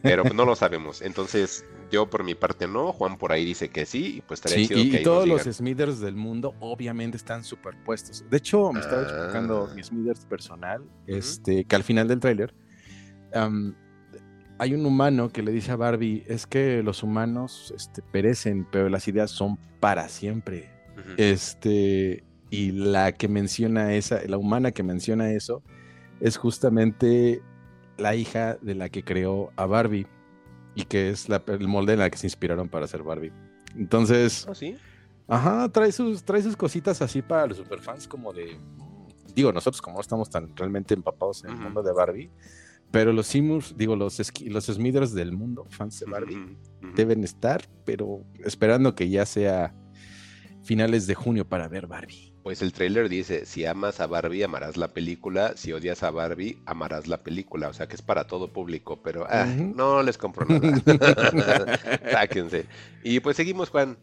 Pero pues no lo sabemos. Entonces, yo por mi parte no, Juan por ahí dice que sí, y pues estaría Sí, chido y, que y todos los. Smithers del mundo obviamente están superpuestos. De hecho, me estaba Ah. explicando mi Smithers personal, este, que al final del tráiler, hay un humano que le dice a Barbie, es que los humanos este, perecen, pero las ideas son para siempre. Este, y la que menciona esa, la humana que menciona eso, es justamente la hija de la que creó a Barbie y que es la, el molde en la que se inspiraron para hacer Barbie. Entonces, ¿Ah, sí? ajá, trae sus, trae sus cositas así para los superfans como de, digo, nosotros como no estamos tan realmente empapados en el mundo de Barbie, pero los Simus, digo, los, los Smithers del mundo, fans de Barbie, deben estar, pero esperando que ya sea finales de junio para ver Barbie. Pues el tráiler dice, si amas a Barbie, amarás la película, si odias a Barbie, amarás la película, o sea que es para todo público, pero ah, no les compro nada. <laughs> Sáquense. Y pues seguimos, Juan.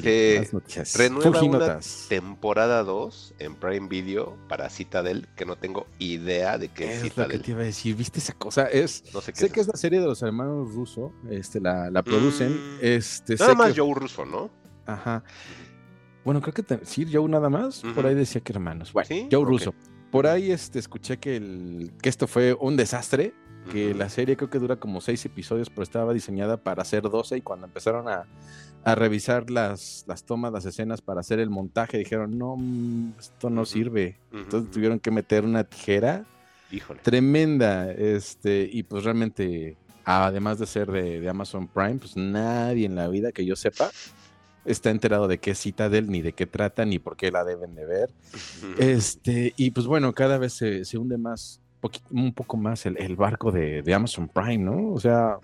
Que renueva una. Temporada 2 en Prime Video para Citadel, que no tengo idea de qué es Es lo que Citadel. te iba a decir, ¿viste esa cosa? Es, No sé qué sé es que es la serie de los hermanos Russo, este, la, la producen, Mm. este, Nada sé más que- Joe Russo, ¿no? Ajá. Bueno, creo que te- sí, Joe nada más. Por ahí decía que hermanos. Bueno, ¿Sí? Joe. Russo. Por ahí este, escuché que, el, que esto fue un desastre, que la serie creo que dura como seis episodios, pero estaba diseñada para hacer 12 y cuando empezaron a, a revisar las, las tomas, las escenas para hacer el montaje, dijeron, no, mm, esto no sirve. Entonces tuvieron que meter una tijera Híjole. tremenda, este, y pues realmente, además de ser de, de Amazon Prime, pues nadie en la vida que yo sepa está enterado de qué es Citadel, ni de qué trata, ni por qué la deben de ver. Este, y pues bueno, cada vez se, se hunde más, un poco más el, el barco de, de Amazon Prime, ¿no? O sea,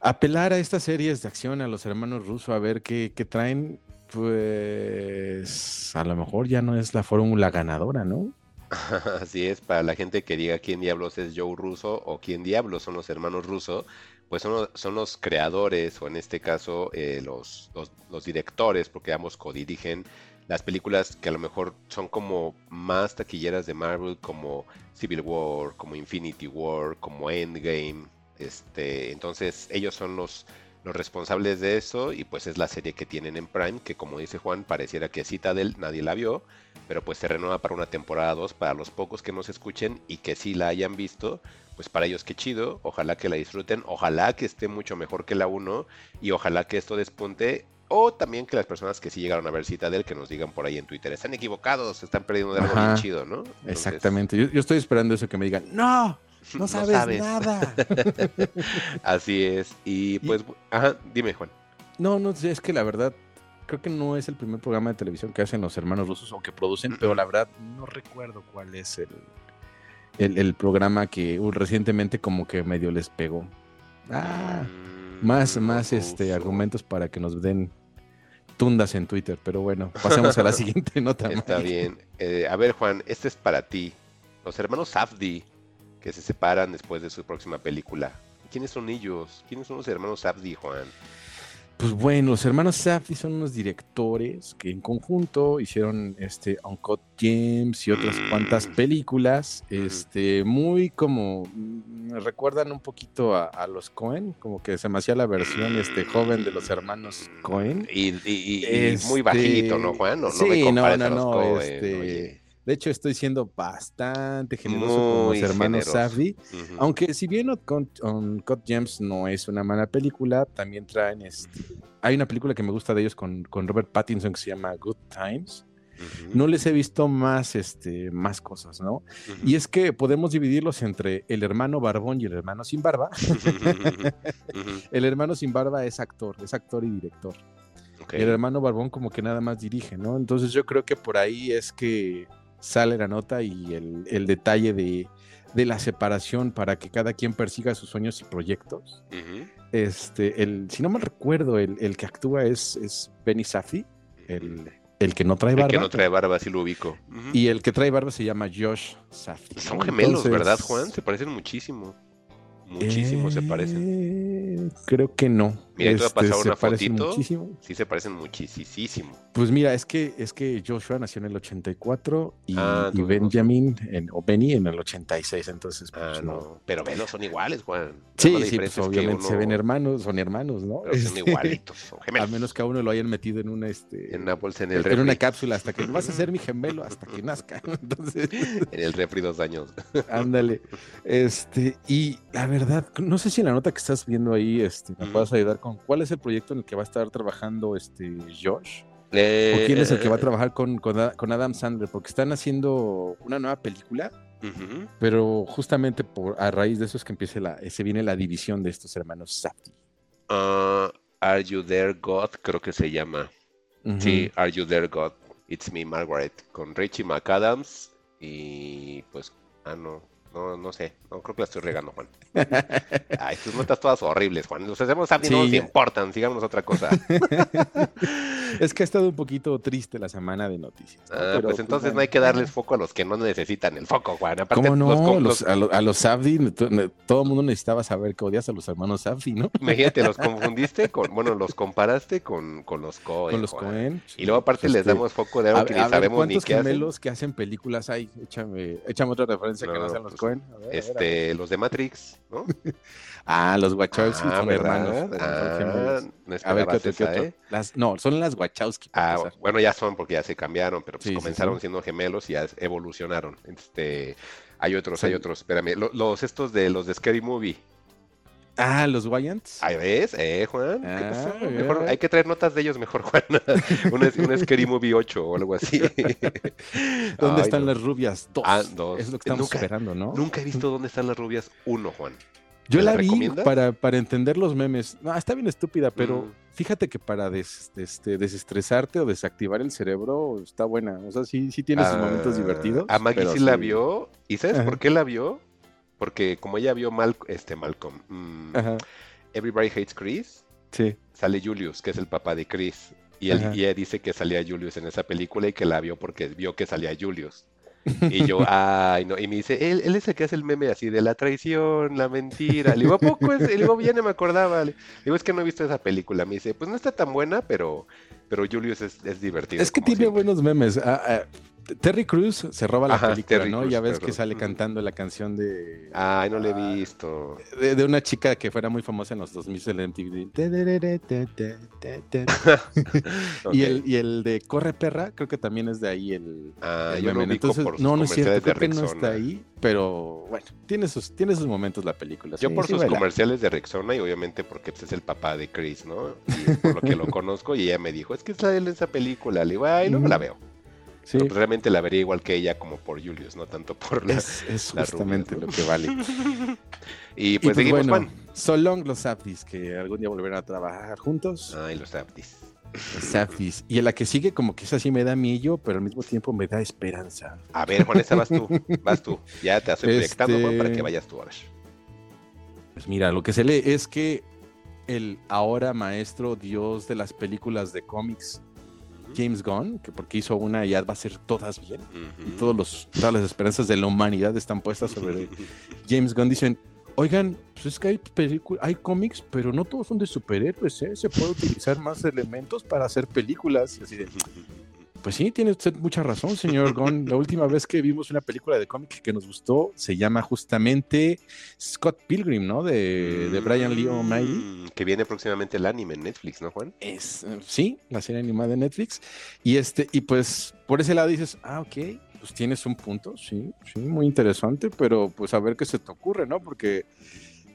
apelar a estas series de acción a los hermanos rusos a ver qué, qué traen, pues a lo mejor ya no es la fórmula ganadora, ¿no? <laughs> Así es, para la gente que diga quién diablos es Joe Russo o quién diablos son los hermanos Russo, pues son los, son los creadores o en este caso eh, los, los, directores, porque ambos codirigen las películas que a lo mejor son como más taquilleras de Marvel, como Civil War, como Infinity War, como Endgame. Este, entonces ellos son los, los responsables de eso y pues es la serie que tienen en Prime, que como dice Juan, pareciera que Citadel nadie la vio, pero pues se renueva para una temporada 2 para los pocos que nos escuchen y que sí la hayan visto, pues para ellos qué chido, ojalá que la disfruten, ojalá que esté mucho mejor que la 1 y ojalá que esto despunte o también que las personas que sí llegaron a ver Citadel que nos digan por ahí en Twitter, están equivocados, están perdiendo de algo bien chido, ¿no? Entonces, Exactamente. Yo, yo estoy esperando eso que me digan, no, <laughs> no sabes, nada. <laughs> Así es. Y pues, ajá, dime Juan. no, no sé, es que la verdad, creo que no es el primer programa de televisión que hacen los hermanos rusos o que producen, pero la verdad no recuerdo cuál es el, el, el programa que uh, recientemente como que medio les pegó. Ah, Mm, más, más este argumentos para que nos den tundas en Twitter, pero bueno, pasemos a la <laughs> siguiente nota. Está Mike. bien. Eh, a ver, Juan, este es para ti. Los hermanos Safdie, que se separan después de su próxima película. ¿Quiénes son ellos? ¿Quiénes son los hermanos Safdie, Juan? Pues bueno, los hermanos Safdie son unos directores que en conjunto hicieron este Uncut Gems y otras Mm. cuantas películas, Ujú. este muy como mm, me recuerdan un poquito a, a los Cohen, como que se me hacía la versión este joven de los hermanos Cohen. Y, y- y- y muy Este, bajito, ¿no, Juan? No, no me sí, no, compares no, a los no, este, oye. De hecho, estoy siendo bastante generoso con los hermanos. Ujú. Aunque si bien Uncut, Uncut Gems no es una mala película, también traen este... Hay una película que me gusta de ellos con, con Robert Pattinson que se llama Good Times. No les he visto más, este, más cosas, ¿no? Y es que podemos dividirlos entre el hermano barbón y el hermano sin barba. El hermano sin barba es actor, es actor y director. Y el hermano barbón como que nada más dirige, ¿no? Entonces yo creo que por ahí es que sale la nota y el, el detalle de, de la separación para que cada quien persiga sus sueños y proyectos. Este, el, si no mal recuerdo, el, el que actúa es, es Benny Safdie, el, el que no trae El barba. que no trae barba, sí lo ubico. Y el que trae barba se llama Josh Safdie. Son gemelos, Entonces, ¿verdad, Juan? Se parecen muchísimo. Muchísimo se parecen. eh, Creo que no. Mira, te voy a Este, pasar se una fotito. muchísimo. Sí se parecen muchísimo. Pues mira, es que, es que Joshua nació en el 84 y, Ah, y. Benjamin en, o Benny en el 86, entonces Ah, pues, no. Pero velos, son iguales, Juan. Sí, sí, pues obviamente se ven hermanos, son hermanos, ¿no? Pero son Este, <laughs> igualitos, son A gemelos. menos que a uno lo hayan metido en una, este, En una bolsa en el en una cápsula hasta que <laughs> vas a ser mi gemelo hasta que nazca. Entonces, <laughs> En el refri dos años. ándale. Este, y la verdad, no sé si en la nota que estás viendo ahí, este, me Ujú. puedas ayudar con cuál es el proyecto en el que va a estar trabajando este Josh. Eh, ¿O quién es el que va a eh, trabajar con, con, Adam Sandler? Porque están haciendo una nueva película, pero justamente por, a raíz de eso es que empiece la, se viene la división de estos hermanos Safdie. Ah, Are You There, God? Creo que se llama. Sí, Are You There, God? It's Me, Margaret. Con Richie McAdams. Y pues, ah, no. No, no sé. No creo que la estoy regando, Juan. <laughs> Ay, tus notas todas horribles, Juan. Los hacemos a mí no nos importan. Sigamos otra cosa. <laughs> es que ha estado un poquito triste la semana de noticias. ¿no? Ah, Pero, pues entonces no hay que darles foco a los que no necesitan el foco, Juan. Aparte, ¿Cómo no? los Los- a, lo- a los to- ne- todo el mundo necesitaba saber que odias a los hermanos Safdie, ¿no? imagínate, los <laughs> confundiste con, bueno, los comparaste con, con los Cohen. Con los Juan. Cohen. Y luego aparte les Este, damos foco de algo a, que a ni sabemos ni ¿cuántos qué hacen. gemelos que hacen películas hay? Échame, échame otra referencia que No, no sean los pues, Cohen. A ver, a ver, a ver. Este, los de Matrix, ¿no? <laughs> Ah, los Wachowski Ah, hermanos. Ah, no A ver, ¿qué otro, qué esa, otro? ¿eh? Las, no, son las Wachowski. Ah, bueno, ya son porque ya se cambiaron, pero pues Sí, comenzaron sí. siendo gemelos y ya evolucionaron. Este, hay otros, hay otros. Espérame, lo- los estos de los de Scary Movie. Ah, los Wyants. Ahí ves, eh, Juan. ¿Qué Ah, pasó? Mejor- hay que traer notas de ellos mejor, <laughs> Juan. un, un Scary Movie 8 o algo así. <laughs> ¿Dónde Ay, están no. las rubias? Dos. Ah, dos. Es lo que estamos Nunca- esperando, ¿no? Nunca he visto dónde están las rubias 1, Juan. Yo ¿Me la la vi para, para entender los memes. No, está bien estúpida, pero Mm. fíjate que para des- este, desestresarte o desactivar el cerebro está buena. O sea, sí, sí tiene sus momentos Ah, divertidos. A Maggie sí la vio. ¿Y sabes Ajá. por qué la vio? Porque como ella vio Mal este Malcolm, mm, Ajá, Everybody Hates Chris, sí. sale Julius, que es el papá de Chris. Y, él, y ella dice que salía Julius en esa película y que la vio porque vio que salía Julius. <laughs> Y yo, ay, no. Y me dice, él, él es el que hace el meme así de la traición, la mentira. Le digo, ¿a poco es? Le digo, ya no me acordaba. Le digo, es que no he visto esa película. Me dice, pues no está tan buena, pero, pero Julius es, es divertido. Es que tiene siempre". buenos memes. Ah, ah, Terry Cruz se roba la Ajá, película, Terry ¿no? Ya ves perdón. que sale cantando la canción de, Ay, no le Ah, he visto. de, de una chica que fuera muy famosa en los 2000 en MTV. <laughs> Ok. Y, el, y el de Corre Perra, creo que también es de ahí el, Ah, el yo lo Entonces, por no, no es cierto, creo que no está ahí, pero bueno, tiene sus, tiene sus momentos la película. Yo sí, por sí sus comerciales de Rexona y obviamente porque pues, es el papá de Chris, ¿no? Y es por lo que lo <laughs> conozco y ella me dijo, es que él en esa película. Le digo, ay, luego Ujú. la veo. Sí, Pero pues, realmente la vería igual que ella como por Julius, no tanto por la... es, es las justamente rubias, ¿no? lo que vale. <laughs> Y Y pues seguimos, bueno, Juan. so long los Safdies, que algún día volverán a trabajar juntos. Ay, los Aptis. Los Safdies. Y en la que sigue, como que esa sí me da miedo, pero al mismo tiempo me da esperanza. A ver, Juan, esa vas tú, <laughs> vas tú. Ya te estoy proyectando, Juan, para Este- que vayas tú a ver. Pues mira, lo que se lee es que el ahora maestro dios de las películas de cómics, James Gunn, que porque hizo una ya va a ser todas bien, y todos los, todas las esperanzas de la humanidad están puestas sobre <laughs> James Gunn. Dicen, oigan, pues es que hay, película- hay cómics, pero no todos son de superhéroes, ¿eh? Se puede utilizar más elementos para hacer películas. Así de, pues sí, tiene usted mucha razón, señor Gunn. La última vez que vimos una película de cómic que nos gustó se llama justamente Scott Pilgrim, ¿no? De, de Brian Lee O'Malley. Mm, Que viene próximamente el anime en Netflix, ¿no, Juan? Es, sí, la serie animada de Netflix. Y este, y pues por ese lado dices, ah, ok, pues tienes un punto, sí, sí, muy interesante, pero pues a ver qué se te ocurre, ¿no? Porque,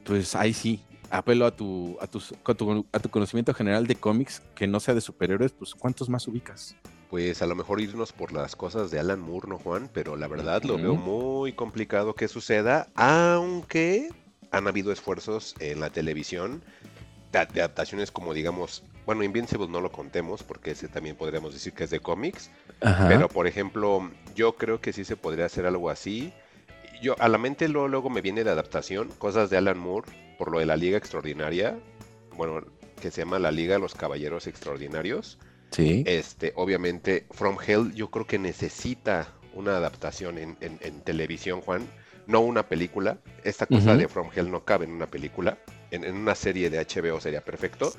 pues ahí sí, apelo a tu, a tus- a tu, a tu conocimiento general de cómics que no sea de superhéroes, pues ¿cuántos más ubicas? Pues a lo mejor irnos por las cosas de Alan Moore, ¿no, Juan? Pero la verdad lo veo muy complicado que suceda, aunque han habido esfuerzos en la televisión de, de adaptaciones como, digamos, bueno, Invincible no lo contemos porque ese también podríamos decir que es de cómics, Ajá. pero por ejemplo, yo creo que sí se podría hacer algo así. Yo a la mente luego, luego me viene de adaptación, cosas de Alan Moore por lo de la Liga Extraordinaria, bueno, que se llama la Liga de los Caballeros Extraordinarios. Sí. Este, obviamente, From Hell yo creo que necesita una adaptación en, en- en televisión, Juan, no una película. Esta cosa de From Hell no cabe en una película. en, en una serie de HBO sería perfecto.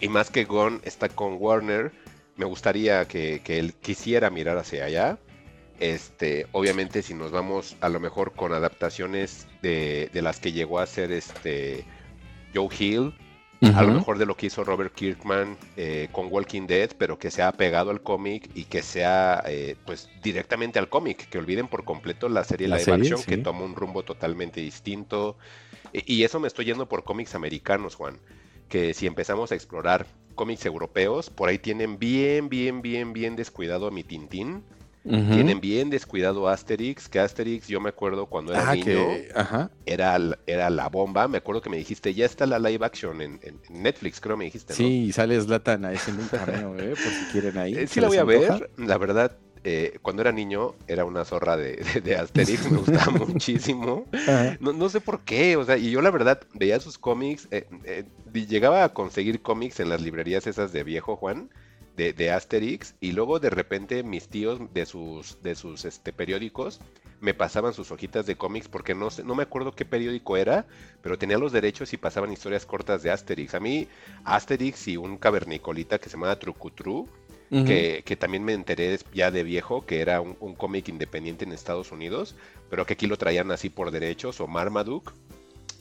Y más que Gon está con Warner, me gustaría que, que él quisiera mirar hacia allá. Este, obviamente, si nos vamos a lo mejor con adaptaciones de, de las que llegó a hacer este Joe Hill, a lo mejor de lo que hizo Robert Kirkman eh, con Walking Dead, pero que sea pegado al cómic y que sea eh, pues directamente al cómic, que olviden por completo la serie La live serie, action que toma un rumbo totalmente distinto. Y, y eso me estoy yendo por cómics americanos, Juan, que si empezamos a explorar cómics europeos, por ahí tienen bien, bien, bien, bien descuidado a mi Tintín. Tienen bien descuidado Asterix, que Asterix yo me acuerdo cuando era Ah, niño que. Ajá. era, era la bomba. Me acuerdo que me dijiste, ya está la live action en, en- en Netflix, creo me dijiste, ¿no? Sí, sale Zlatan ahí haciendo un cameo, ¿eh? Por si quieren ahí. Eh, ¿se sí la voy a ver. La verdad, eh, cuando era niño era una zorra de, de- de Asterix, me gustaba <laughs> muchísimo. No, no sé por qué, o sea, y yo la verdad veía sus cómics, eh, eh, llegaba a conseguir cómics en las librerías esas de viejo Juan, de, de Asterix, y luego de repente mis tíos de sus, de sus este, periódicos me pasaban sus hojitas de cómics porque no sé, no me acuerdo qué periódico era, pero tenía los derechos y pasaban historias cortas de Asterix. A mí, Asterix y un cavernicolita que se llamaba Trucutru, que, que también me enteré ya de viejo que era un, un cómic independiente en Estados Unidos, pero que aquí lo traían así por derechos, o Marmaduke.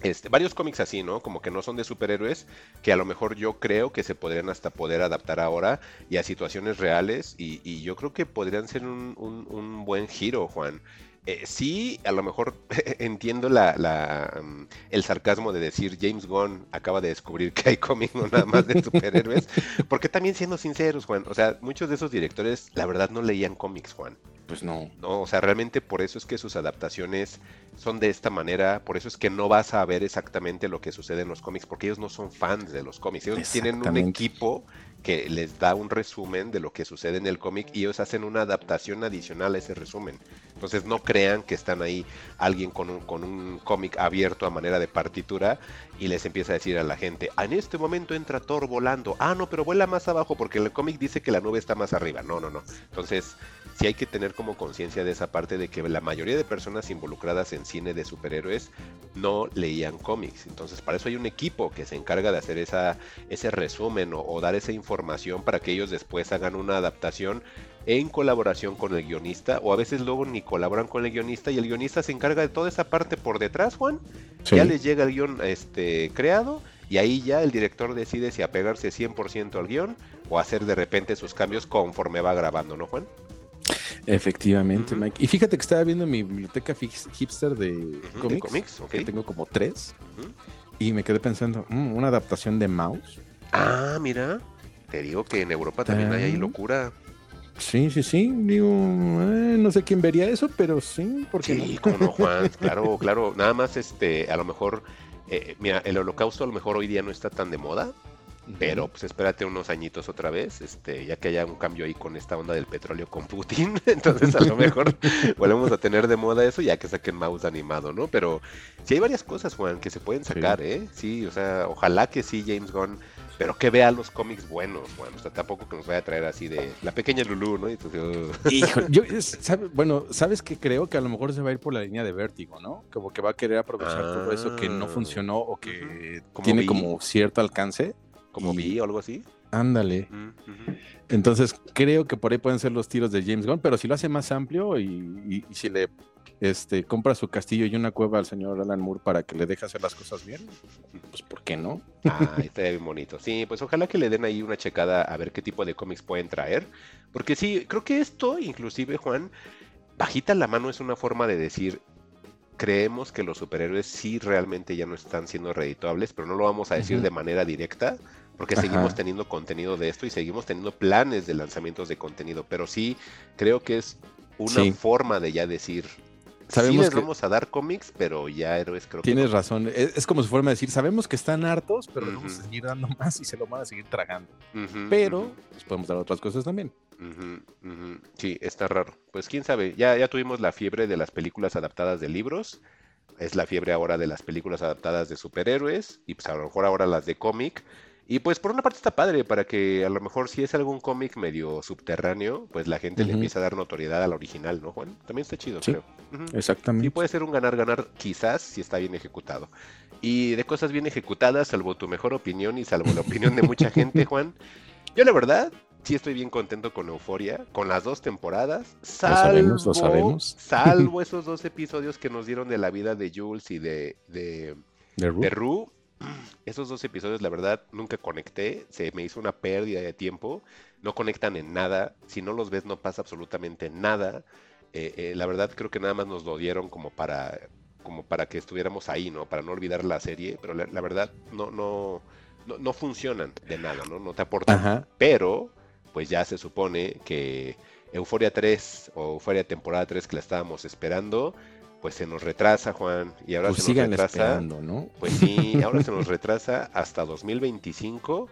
Este, varios cómics así, ¿no? Como que no son de superhéroes, que a lo mejor yo creo que se podrían hasta poder adaptar ahora y a situaciones reales, y, y yo creo que podrían ser un, un- un buen giro, Juan. Eh, sí, a lo mejor <laughs> entiendo la, la, mm, el sarcasmo de decir James Gunn acaba de descubrir que hay cómics no nada más de superhéroes, <laughs> porque también siendo sinceros, Juan, o sea, muchos de esos directores la verdad no leían cómics, Juan. Pues no. No, o sea, realmente por eso es que sus adaptaciones son de esta manera, por eso es que no vas a ver exactamente lo que sucede en los cómics, porque ellos no son fans de los cómics, ellos tienen un equipo que les da un resumen de lo que sucede en el cómic y ellos hacen una adaptación adicional a ese resumen. Entonces no crean que están ahí alguien con un, con un cómic abierto a manera de partitura y les empieza a decir a la gente, "Ah, en este momento entra Thor volando, ah no, pero vuela más abajo porque el cómic dice que la nube está más arriba, no, no, no. Entonces sí hay que tener como conciencia de esa parte de que la mayoría de personas involucradas en cine de superhéroes no leían cómics. Entonces para eso hay un equipo que se encarga de hacer esa, ese resumen o, o dar esa información para que ellos después hagan una adaptación en colaboración con el guionista o a veces luego ni colaboran con el guionista y el guionista se encarga de toda esa parte por detrás, Juan. Sí. Ya les llega el guion este, creado y ahí ya el director decide si apegarse 100% al guion o hacer de repente sus cambios conforme va grabando, ¿no, Juan? Efectivamente. Mike. Y fíjate que estaba viendo mi biblioteca hipster de cómics. cómics, ok. Que tengo como tres. Y me quedé pensando, mm, una adaptación de Mouse. Ah, mira. Te digo que en Europa también hay ahí locura. Sí, sí, sí. Digo, eh, no sé quién vería eso, pero sí, porque Sí, como no, <laughs> Juan. Claro, claro. Nada más, este, a lo mejor, eh, mira, el holocausto a lo mejor hoy día no está tan de moda, pero pues espérate unos añitos otra vez, este, ya que haya un cambio ahí con esta onda del petróleo con Putin, <laughs> entonces a lo mejor <laughs> volvemos a tener de moda eso ya que saquen mouse animado, ¿no? Pero sí hay varias cosas, Juan, que se pueden sacar, ¿eh? Sí, o sea, ojalá que sí, James Gunn, pero que vea los cómics buenos, Juan, o sea, tampoco que nos vaya a traer así de la pequeña Lulu, ¿no? Entonces, Híjole, yo, es- sabe- bueno, ¿sabes que Creo que a lo mejor se va a ir por la línea de vértigo, ¿no? Como que va a querer aprovechar todo eso que no Ah. funcionó o que Como tiene Vi. como cierto alcance. como Y- vi o algo así. Ándale. Entonces creo que por ahí pueden ser los tiros de James Gunn, pero si lo hace más amplio y, y- y si le este, compra su castillo y una cueva al señor Alan Moore para que le deje hacer las cosas bien, pues ¿por qué no? Ah, está bien bonito. Sí, pues ojalá que le den ahí una checada a ver qué tipo de cómics pueden traer. Porque sí, creo que esto, inclusive, Juan, bajita la mano es una forma de decir, creemos que los superhéroes sí realmente ya no están siendo redituables, pero no lo vamos a decir de manera directa, porque Ajá. seguimos teniendo contenido de esto y seguimos teniendo planes de lanzamientos de contenido. Pero sí, creo que es una Sí. forma de ya decir, sí Sabemos les que- vamos a dar cómics, pero ya héroes creo que Tienes no. razón. Es, es como su forma de decir, sabemos que están hartos, pero Ujú. vamos a seguir dando <laughs> más y se lo van a seguir tragando. Pero les podemos dar otras cosas también. Sí, está raro. Pues quién sabe, ya, ya tuvimos la fiebre de las películas adaptadas de libros, es la fiebre ahora de las películas adaptadas de superhéroes, y pues a lo mejor ahora las de cómic. Y pues por una parte está padre, para que a lo mejor si es algún cómic medio subterráneo, pues la gente le empieza a dar notoriedad al original, ¿no, Juan? También está chido, Sí. creo. Exactamente. puede ser un ganar-ganar, quizás, si está bien ejecutado. y de cosas bien ejecutadas, salvo tu mejor opinión y salvo la opinión de mucha gente, <laughs> Juan. Yo la verdad, sí estoy bien contento con Euforia, con las dos temporadas, salvo, sabemos, lo sabemos. salvo <laughs> esos dos episodios que nos dieron de la vida de Jules y de, de, ¿De Ru? de Rue. Esos dos episodios, la verdad, nunca conecté, se me hizo una pérdida de tiempo, no conectan en nada, si no los ves no pasa absolutamente nada. Eh, eh, la verdad creo que nada más nos lo dieron como para como para que estuviéramos ahí, ¿no? Para no olvidar la serie, pero la, la verdad no, no, no, no funcionan de nada, ¿no? No te aportan. Ajá. Pero, pues ya se supone que Euforia 3 o Euforia temporada 3 que la estábamos esperando, pues se nos retrasa, Juan, y ahora Pues se nos retrasa. esperando, ¿no? Pues sí, <laughs> ahora se nos retrasa hasta 2025,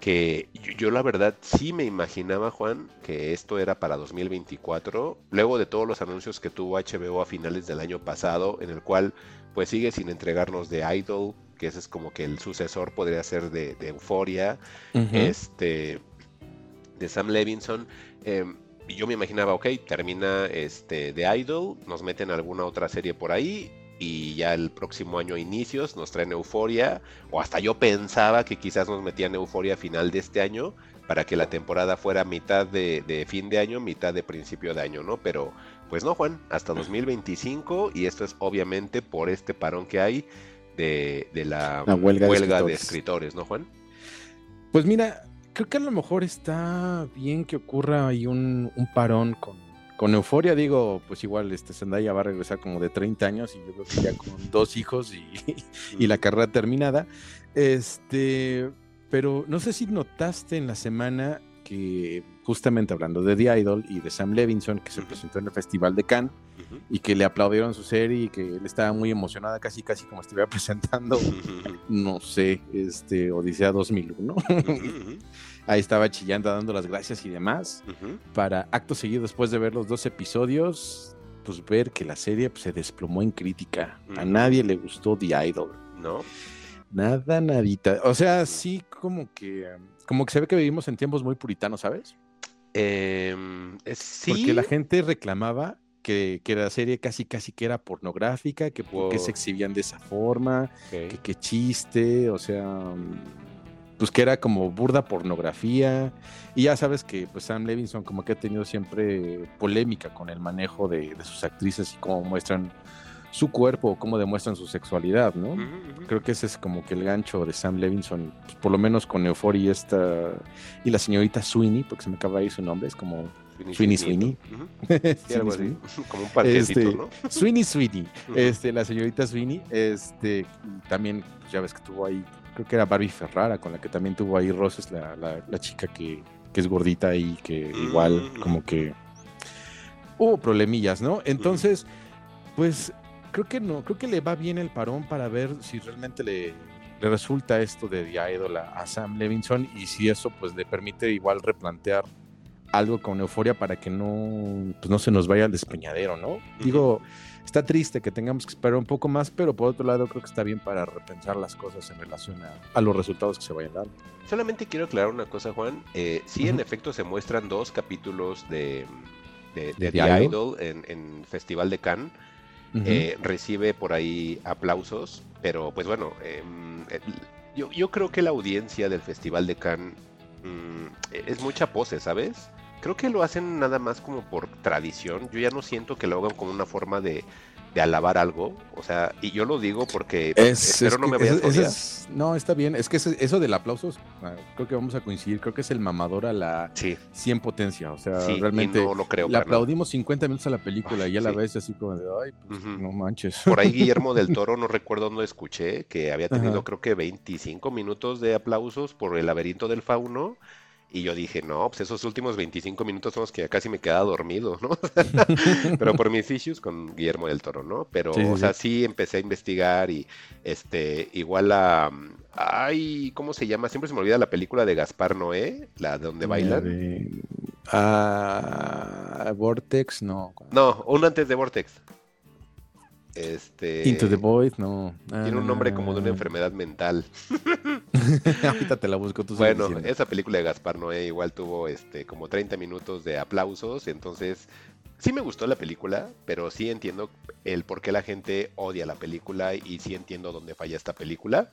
que yo, yo la verdad sí me imaginaba, Juan, que esto era para 2024, luego de todos los anuncios que tuvo HBO a finales del año pasado, en el cual pues sigue sin entregarnos de Idol, que ese es como que el sucesor podría ser de, Ujú. este, de Sam Levinson. eh, y yo me imaginaba, ok, termina este de Idol, nos meten alguna otra serie por ahí y ya el próximo año a inicios nos traen Euforia, o hasta yo pensaba que quizás nos metían Euforia a final de este año para que la temporada fuera mitad de, de fin de año, mitad de principio de año, ¿no? Pero pues no, Juan, hasta 2025 y esto es obviamente por este parón que hay de, de la, La huelga de de escritores. escritores, ¿no, Juan? Pues mira, creo que a lo mejor está bien que ocurra ahí un, un parón con, con euforia. Digo, pues igual este Zendaya va a regresar como de 30 años y yo creo que ya con <laughs> dos hijos y, y la carrera terminada. Este, pero no sé si notaste en la semana que justamente hablando de The Idol y de Sam Levinson, que se presentó en el Festival de Cannes Y que le aplaudieron su serie y que él estaba muy emocionada, casi casi como estuviera <laughs> presentando, no sé, este Odisea 2001. Ujú, <laughs> Ahí estaba chillando, dando las gracias y demás. Para acto seguido, después de ver los dos episodios, pues ver que la serie pues, se desplomó en crítica. A nadie le gustó The Idol. ¿No? Nada, nadita. O sea, sí, como que, como que se ve que vivimos en tiempos muy puritanos, ¿sabes? Em, eh, sí. Porque la gente reclamaba que, que la serie casi, casi que era pornográfica, que por qué Wow. se exhibían de esa forma, que chiste, o sea, mm, pues que era como burda pornografía. Y ya sabes que pues Sam Levinson como que ha tenido siempre polémica con el manejo de, de sus actrices y cómo muestran su cuerpo o cómo demuestran su sexualidad, ¿no? Creo que ese es como que el gancho de Sam Levinson, pues, por lo menos con Euphoria y esta y la señorita Sweeney, porque se me acaba de ir su nombre, es como Sweeney Sweeney. <laughs> Sí, algo así. <laughs> Como un parquecito, Este, ¿no? Sweeney Sweeney, este, la señorita Sweeney, este, también, pues, ya ves que tuvo ahí, creo que era Barbie Ferrara, con la que también tuvo ahí roces, la, la, la chica que, que es gordita y que igual Mm. como que hubo problemillas, ¿no? Entonces, pues creo que no, creo que le va bien el parón para ver si realmente le, le resulta esto de The Idol a, a Sam Levinson y si eso pues le permite igual replantear algo con euforia para que no, pues, no se nos vaya al despeñadero, ¿no? Digo, está triste que tengamos que esperar un poco más, pero por otro lado creo que está bien para repensar las cosas en relación a, a los resultados que se vayan dando. Solamente quiero aclarar una cosa, Juan. Eh, sí, en efecto, se muestran dos capítulos de, de, de ¿De The The Idol en, en Festival de Cannes. Eh, recibe por ahí aplausos, pero pues bueno, em, eh, yo, yo creo que la audiencia del Festival de Cannes mm, es mucha pose, ¿sabes? Creo que lo hacen nada más como por tradición. Yo ya no siento que lo hagan como una forma de, de alabar algo. O sea, y yo lo digo porque espero no me vayas a odiar. es- no, está bien. Es que eso del aplauso, es- ah, creo que vamos a coincidir. Creo que es el mamador a la Sí, 100 potencia. O sea, sí, realmente no lo creo. le aplaudimos 50 minutos a la película y ya la Sí. ves así como de, ay, pues, no manches. Por ahí <laughs> Guillermo del Toro, no recuerdo dónde escuché, que había tenido Ajá. creo que 25 minutos de aplausos por el laberinto del fauno. Y yo dije, no, pues esos últimos 25 minutos son los que ya casi me quedaba dormido, ¿no? <laughs> Pero por mis issues con Guillermo del Toro, ¿no? Pero, Sí, sí, o sea, sí. empecé a investigar y, este, igual a... Ay, ¿cómo se llama? Siempre se me olvida la película de Gaspar Noé, la de donde La bailan. de- Ah, Vortex, no. No, un antes de Vortex. Este... Into the Void, no. Tiene un nombre como de una Ah. enfermedad mental. <laughs> Ahorita te la busco, tú Bueno, esa película de Gaspar Noé igual tuvo este como 30 minutos de aplausos, entonces sí me gustó la película, pero sí entiendo el por qué la gente odia la película y sí entiendo dónde falla esta película.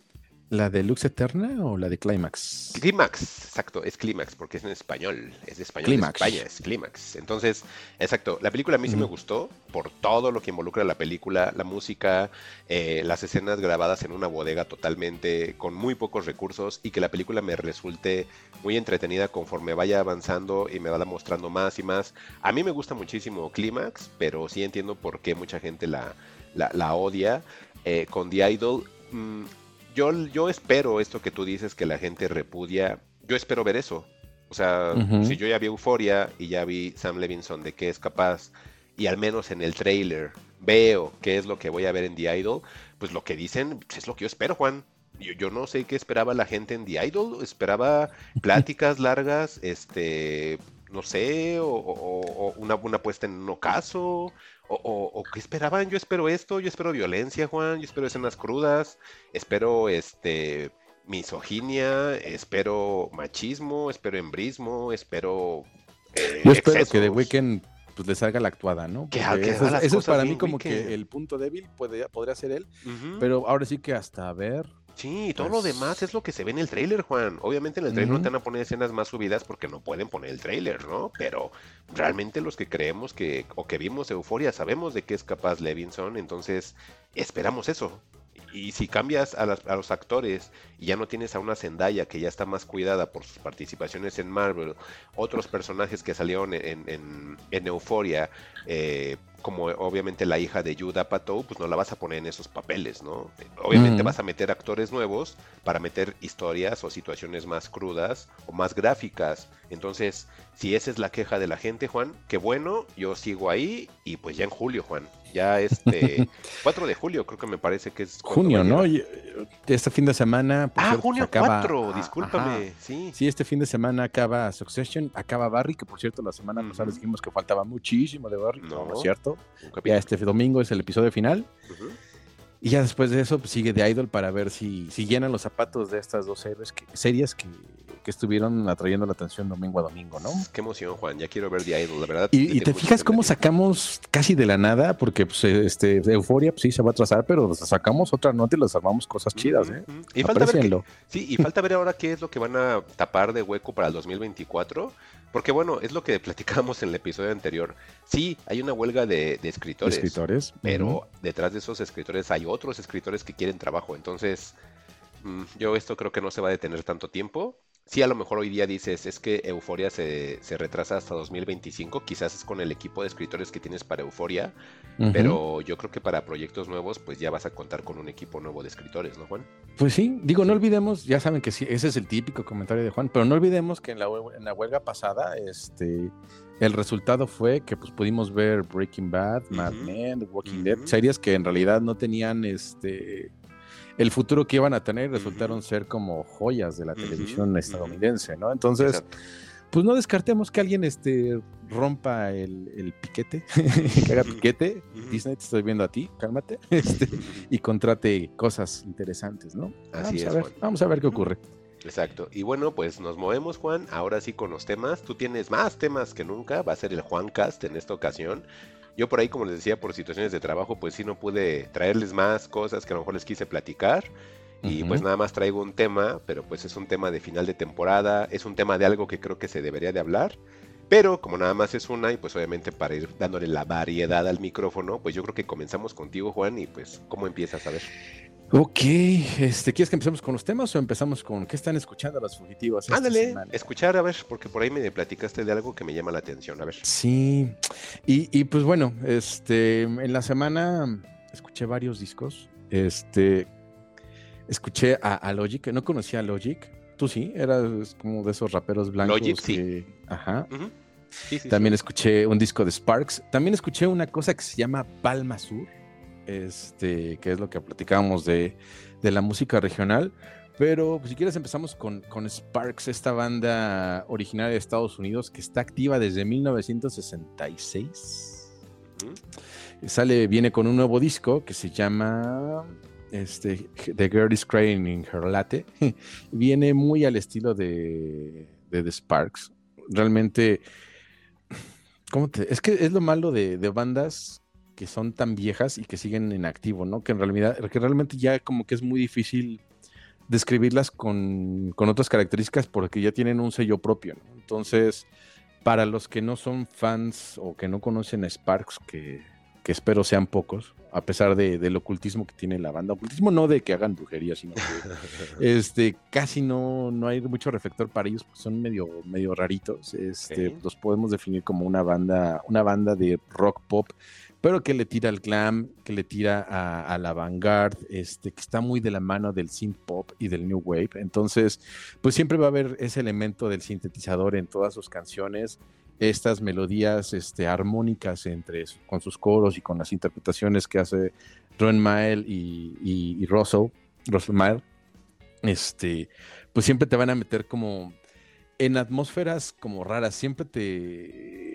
¿La de Lux Eterna o la de Climax? Clímax, exacto, es Clímax porque es en español, es de español de España, es Clímax. Entonces, exacto, la película a mí sí me gustó por todo lo que involucra la película, la música, eh, las escenas grabadas en una bodega totalmente con muy pocos recursos y que la película me resulte muy entretenida conforme vaya avanzando y me va mostrando más y más. A mí me gusta muchísimo Clímax, pero sí entiendo por qué mucha gente la, la, la odia. Eh, con The Idol, mm, yo, yo espero esto que tú dices que la gente repudia. Yo espero ver eso. O sea, si yo ya vi Euforia y ya vi Sam Levinson de qué es capaz, y al menos en el trailer veo qué es lo que voy a ver en The Idol, pues lo que dicen pues, es lo que yo espero, Juan. Yo, yo no sé qué esperaba la gente en The Idol, esperaba <laughs> pláticas largas, este, no sé, o, o- o una, una puesta en un ocaso, o, o- o qué esperaban. Yo espero esto, yo espero violencia, Juan, yo espero escenas crudas, espero este misoginia, espero machismo, espero embrismo, espero eh, Yo espero que The. Weeknd pues, le salga la actuada, ¿no? Que- que eso, eso es para mí como que el punto débil puede, podría ser él, pero ahora sí que hasta ver. Sí, y todo lo Pues- demás es lo que se ve en el tráiler, Juan. Obviamente en el tráiler no Ujú. te van a poner escenas más subidas porque no pueden poner el tráiler, ¿no? Pero realmente los que creemos que o que vimos Euforia sabemos de qué es capaz Levinson, entonces esperamos eso. Y si cambias a, las- a los actores y ya no tienes a una Zendaya que ya está más cuidada por sus participaciones en Marvel, otros personajes que salieron en, en, en Euforia, eh, como obviamente la hija de Judah Apatow, pues no la vas a poner en esos papeles, ¿no? Obviamente vas a meter actores nuevos para meter historias o situaciones más crudas o más gráficas. Entonces, si esa es la queja de la gente, Juan, qué bueno, yo sigo ahí y pues ya en julio, Juan. Ya este <laughs> 4 de julio creo que me parece que es Junio, ¿no? Y, Este fin de semana. por Ah, junio acaba- 4, ah, discúlpame, ajá. sí. Sí, este fin de semana acaba Succession, acaba Barry, que por cierto la semana pasada Ujú. les dijimos que faltaba muchísimo de Barry. No No. es cierto. Ya este domingo es el episodio final. Y ya después de eso, pues sigue The Idol para ver si, si llenan los zapatos de estas dos series que, series que, que estuvieron atrayendo la atención domingo a domingo, ¿no? Qué emoción, Juan. Ya quiero ver The Idol, la verdad. Y, te fijas cómo sacamos casi de la nada, porque pues, este, Euforia pues, sí se va a atrasar, pero sacamos otra nota y les armamos cosas chidas, ¿eh? Y falta ver. Sí, y falta ver ahora qué es lo que van a tapar de hueco para el 2024. Porque bueno, es lo que platicábamos en el episodio anterior. Sí, hay una huelga de, de escritores, Escritores. pero detrás de esos escritores hay otros escritores que quieren trabajo. Entonces, mm, yo esto creo que no se va a detener tanto tiempo. Sí, a lo mejor hoy día dices, es que Euforia se, se retrasa hasta 2025. Quizás es con el equipo de escritores que tienes para Euforia. Pero yo creo que para proyectos nuevos, pues ya vas a contar con un equipo nuevo de escritores, ¿no, Juan? Pues sí, digo, no olvidemos, ya saben que sí, ese es el típico comentario de Juan, pero no olvidemos que en la, en la huelga pasada, este, el resultado fue que pues pudimos ver Breaking Bad, Mad. Men, The Walking Dead, series que en realidad no tenían este el futuro que iban a tener, resultaron ser como joyas de la televisión estadounidense, ¿no? Entonces, Exacto. pues no descartemos que alguien este rompa el, el piquete, <laughs> que haga piquete. Disney, te estoy viendo a ti, cálmate, este, y contrate cosas interesantes, ¿no? Así vamos es, a ver, Juan. vamos a ver qué ocurre. Exacto. Y bueno, pues nos movemos, Juan. Ahora sí con los temas. Tú tienes más temas que nunca. Va a ser el Juancast en esta ocasión. Yo por ahí, como les decía, por situaciones de trabajo, pues sí no pude traerles más cosas que a lo mejor les quise platicar. Y pues nada más traigo un tema, pero pues es un tema de final de temporada, es un tema de algo que creo que se debería de hablar. Pero como nada más es una, y pues obviamente para ir dándole la variedad al micrófono, pues yo creo que comenzamos contigo, Juan, y pues ¿cómo empiezas a ver? Ok, este, ¿quieres que empecemos con los temas o empezamos con qué están escuchando los fugitivos? esta Ándale, escuchar, a ver, porque por ahí me platicaste de algo que me llama la atención, a ver. Sí, y, y, pues bueno, este, en la semana escuché varios discos. Este, escuché a, a Logic, no conocía a Logic. Tú sí, eras como de esos raperos blancos. Logic, sí. que- ajá. Ujú. Sí, sí, También sí. escuché un disco de Sparks. También escuché una cosa que se llama Palma Sur, este, que es lo que platicábamos de, de la música regional. Pero pues, si quieres empezamos con, con Sparks, esta banda originaria de Estados Unidos que está activa desde 1966. Ujú. Sale, viene con un nuevo disco que se llama este, The Girl is Crying in Her Latte. <laughs> viene muy al estilo de, de The Sparks. Realmente ¿Cómo te...? Es que es lo malo de, de bandas que son tan viejas y que siguen en activo, ¿no? Que en realidad, que realmente ya como que es muy difícil describirlas con, con otras características porque ya tienen un sello propio, ¿no? Entonces, para los que no son fans o que no conocen a Sparks, que, que espero sean pocos, a pesar de, del ocultismo que tiene la banda. Ocultismo no de que hagan brujería, sino que <laughs> este, casi no, no hay mucho reflector para ellos, porque son medio, medio raritos. Este. Los podemos definir como una banda, una banda de rock pop, pero que le tira al glam, que le tira a, a la vanguard, este, que está muy de la mano del synth pop y del new wave. Entonces, pues siempre va a haber ese elemento del sintetizador en todas sus canciones estas melodías este, armónicas entre con sus coros y con las interpretaciones que hace Ron Mael y, y, y Russell, Russell Mael, este, pues siempre te van a meter como en atmósferas como raras, siempre te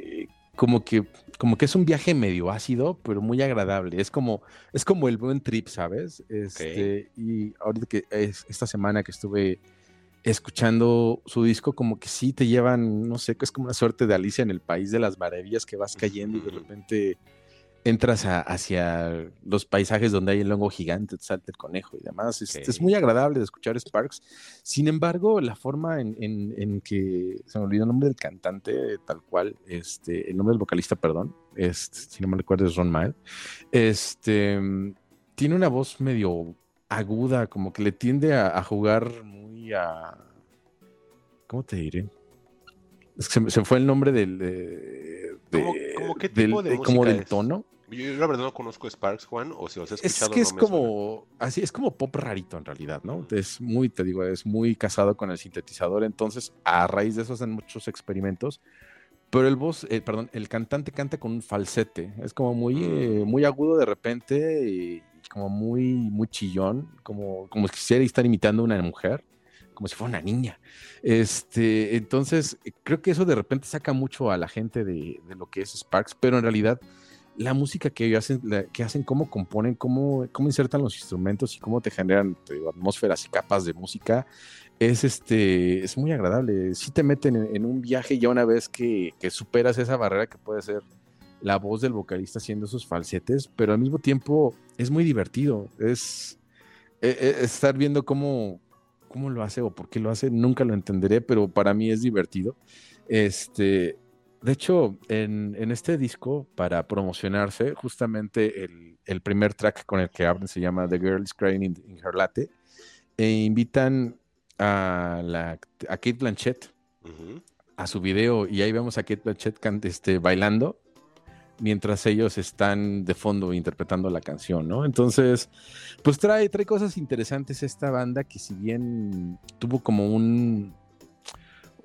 como que como que es un viaje medio ácido, pero muy agradable. Es como es como el buen trip, ¿sabes? Este, y ahorita que es, esta semana que estuve escuchando su disco, como que sí te llevan, no sé, que es como una suerte de Alicia en el País de las Maravillas que vas cayendo y de repente entras a- hacia los paisajes donde hay el hongo gigante, te salta el conejo y demás. Es, muy agradable de escuchar Sparks. Sin embargo, la forma en, en- en que se me olvidó el nombre del cantante, tal cual, este, el nombre del vocalista, perdón, este, si no me recuerdo es Ron Mael, este, tiene una voz medio aguda, como que le tiende a, a jugar muy a... ¿Cómo te diré? Es que se, se fue el nombre del... de- ¿Cómo- de- cómo qué del- tipo de de- como del tono. Yo, la verdad no conozco Sparks, Juan, o si los he Es escuchado que es no me suena. como, así, es como pop rarito en realidad, ¿no? Es muy, te digo, es muy casado con el sintetizador, entonces a raíz de eso hacen muchos experimentos, pero el voz, eh, perdón, el cantante canta con un falsete, es como muy, eh, muy agudo de repente y como muy, muy chillón, como, como si quisiera estar imitando a una mujer, como si fuera una niña. Este, entonces, creo que eso de repente saca mucho a la gente de, de lo que es Sparks, pero en realidad la música que hacen, la- que hacen, cómo componen, cómo, cómo insertan los instrumentos y cómo te generan te atmósferas y capas de música, es este, es muy agradable. Sí te meten en, un viaje ya una vez que, superas esa barrera que puede ser la voz del vocalista haciendo esos falsetes, pero al mismo tiempo es muy divertido. Es, e- e- estar viendo cómo, cómo lo hace o por qué lo hace, nunca lo entenderé, pero para mí es divertido. Este, de hecho, en, en este disco, para promocionarse, justamente el, el primer track con el que abren se llama The Girl is Crying in, in Her Latte, e invitan a, la, a Kate Blanchett a su video y ahí vemos a Kate Blanchett este, bailando mientras ellos están de fondo interpretando la canción, ¿no? Entonces, pues trae, trae cosas interesantes esta banda que si bien tuvo como un,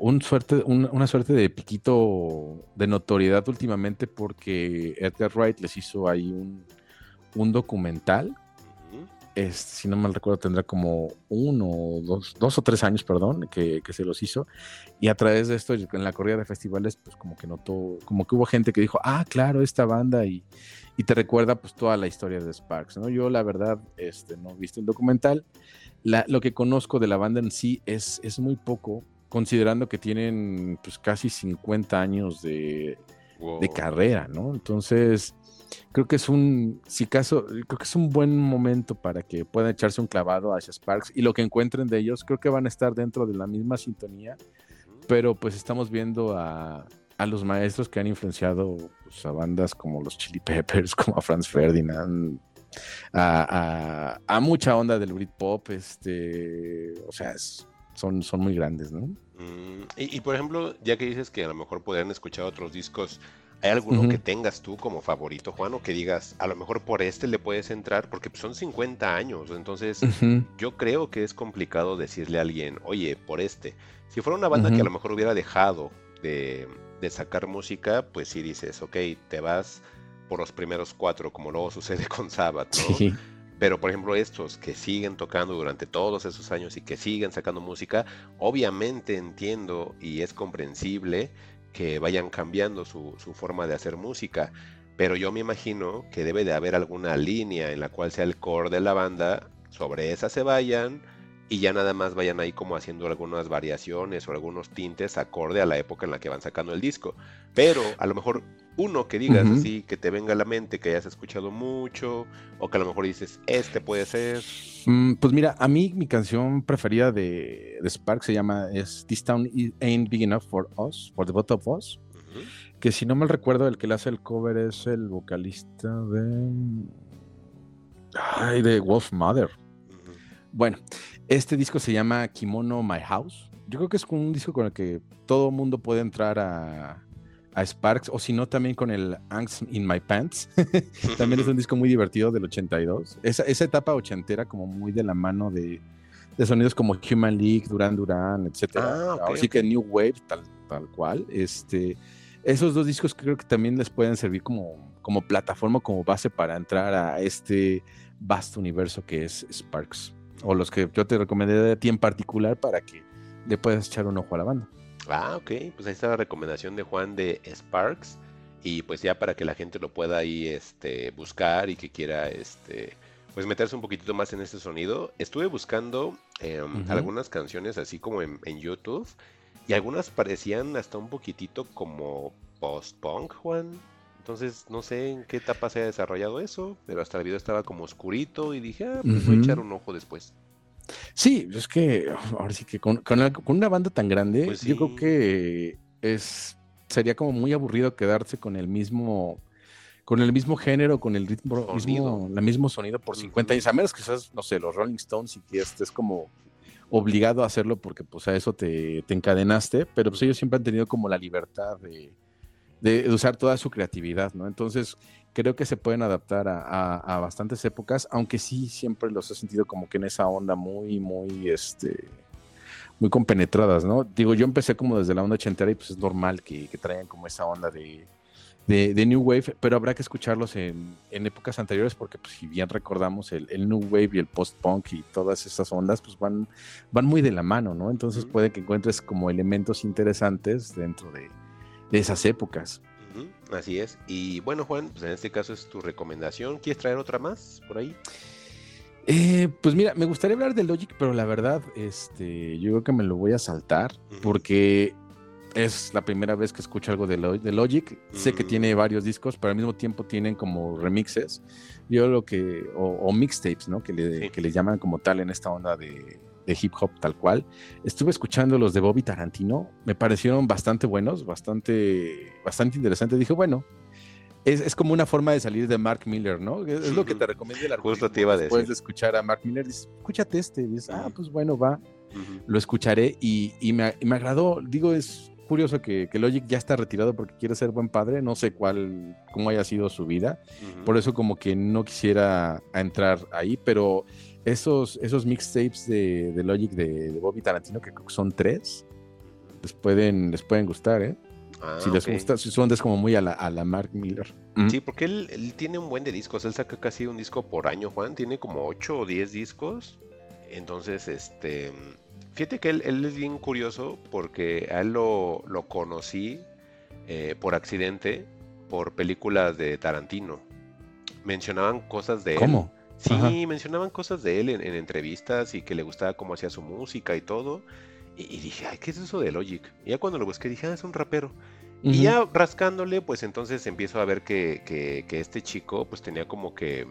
un suerte, un- una suerte de piquito de notoriedad últimamente porque Edgar Wright les hizo ahí un, un documental es, si no mal recuerdo, tendrá como uno, o dos, dos o tres años, perdón, que, que se los hizo. Y a través de esto, en la corrida de festivales, pues como que notó, como que hubo gente que dijo, ah, claro, esta banda, y, y te recuerda pues toda la historia de Sparks, ¿no? Yo la verdad, este, no he visto el documental. La- lo que conozco de la banda en sí es, es muy poco, considerando que tienen pues casi 50 años de, Wow. de carrera, ¿no? Entonces, creo que es un, si caso, creo que es un buen momento para que puedan echarse un clavado hacia Sparks y lo que encuentren de ellos, creo que van a estar dentro de la misma sintonía, pero pues estamos viendo a, a los maestros que han influenciado pues, a bandas como los Chili Peppers, <laughs> como a Franz Ferdinand, a, a- a mucha onda del Britpop, este, o sea, es- son, son muy grandes, ¿no? Mm, y, y, por ejemplo, ya que dices que a lo mejor podrían escuchar otros discos, ¿hay alguno que tengas tú como favorito, Juan? O que digas, a lo mejor por este le puedes entrar, porque son 50 años, entonces yo creo que es complicado decirle a alguien, oye, por este. Si fuera una banda que a lo mejor hubiera dejado de, de sacar música, pues sí dices, ok, te vas por los primeros cuatro, como luego sucede <laughs> con Sabbath, ¿no? Sí. Pero por ejemplo estos que siguen tocando durante todos esos años y que siguen sacando música, obviamente entiendo y es comprensible que vayan cambiando su, forma de hacer música, pero yo me imagino que debe de haber alguna línea en la cual sea el core de la banda, sobre esa se vayan y ya nada más vayan ahí como haciendo algunas variaciones o algunos tintes acorde a la época en la que van sacando el disco. Pero a lo mejor uno que digas así, que te venga a la mente, que hayas escuchado mucho, o que a lo mejor dices, este puede ser. Mm, pues mira, a mí mi canción preferida de, de Spark se llama es This Town Ain't Big Enough for Us, for the Both of Us. Que si no mal recuerdo, el que le hace el cover es el vocalista de. Ay, de Wolf Mother. Bueno, este disco se llama Kimono My House. Yo creo que es un disco con el que todo mundo puede entrar a, a Sparks, o si no, también con el Angst in My Pants. <laughs> también es un disco muy divertido del 82. Esa, esa etapa ochentera, como muy de la mano de, de sonidos como Human League, Duran Duran, etc. Ah, ok, Así que New Wave, tal, tal cual. Este, esos dos discos creo que también les pueden servir como, como plataforma, como base para entrar a este vasto universo que es Sparks. O los que yo te recomendaría a ti en particular para que le puedas echar un ojo a la banda. Ah, ok, pues ahí está la recomendación de Juan de Sparks. Y pues ya para que la gente lo pueda ahí este, buscar y que quiera este, pues meterse un poquitito más en este sonido. Estuve buscando em, algunas canciones así como en, en YouTube. Y algunas parecían hasta un poquitito como post-punk, Juan. Entonces no sé en qué etapa se ha desarrollado eso, pero hasta el video estaba como oscurito y dije, ah, pues voy a echar un ojo después. Sí, es que ahora sí que con, con la- con una banda tan grande, Pues yo sí. creo que es sería como muy aburrido quedarse con el mismo con el mismo género, con el ritmo, Sonido. mismo, el mismo sonido por 50 Ujú. años, a menos que seas, no sé, los Rolling Stones y que estés como obligado a hacerlo porque pues a eso te, te encadenaste, pero pues ellos siempre han tenido como la libertad de, de- de usar toda su creatividad, ¿no? Entonces creo que se pueden adaptar a, a- a bastantes épocas, aunque sí siempre los he sentido como que en esa onda muy, muy, este, muy compenetradas, ¿no? Digo, yo empecé como desde la onda ochentera y pues es normal que, que traigan como esa onda de, de, de New Wave, pero habrá que escucharlos en, en épocas anteriores porque pues, si bien recordamos el, el New Wave y el post-punk y todas esas ondas, pues van, van muy de la mano, ¿no? Entonces puede que encuentres como elementos interesantes dentro de, de esas épocas. Así es. Y bueno, Juan, pues en este caso es tu recomendación. ¿Quieres traer otra más por ahí? Eh, pues mira, me gustaría hablar de Logic, pero la verdad, este, yo creo que me lo voy a saltar porque es la primera vez que escucho algo de, Lo- de Logic. Sé que Mm. tiene varios discos, pero al mismo tiempo tienen como remixes. Yo lo que, o, o mixtapes, ¿no? Que le, Sí. que le llaman como tal en esta onda de, de hip hop tal cual. Estuve escuchando los de Bobby Tarantino, me parecieron bastante buenos, bastante, bastante interesantes. Dije, bueno, es, es como una forma de salir de Mark Miller, ¿no? Es, es lo que te recomienda el Justo te iba a Después decir. de escuchar a Mark Miller, dices, escúchate este. Dices, ah, pues bueno, va Ujú. lo escucharé y, y me, y me agradó. Digo, es curioso que, que Logic ya está retirado porque quiere ser buen padre. No sé cuál, cómo haya sido su vida. Ujú. Por eso como que no quisiera entrar ahí, pero esos, esos mixtapes de, de Logic de, de Bobby Tarantino, que creo que son tres, les pueden, les pueden gustar, ¿eh? Ah, si les gusta, si son es como muy a la, a la Mark Miller. Mm. Sí, porque él, él tiene un buen de discos. Él saca casi un disco por año, Juan. Tiene como 8 o 10 discos. Entonces, este. Fíjate que él, él es bien curioso porque a él lo, lo conocí eh, por accidente por películas de Tarantino. Mencionaban cosas de él. Sí, Ajá. mencionaban cosas de él en, en entrevistas y que le gustaba cómo hacía su música y todo. Y, y dije, ay, ¿qué es eso de Logic? Y ya cuando lo busqué dije, ah, es un rapero. Y ya rascándole, pues entonces empiezo a ver que, que- que este chico pues tenía como que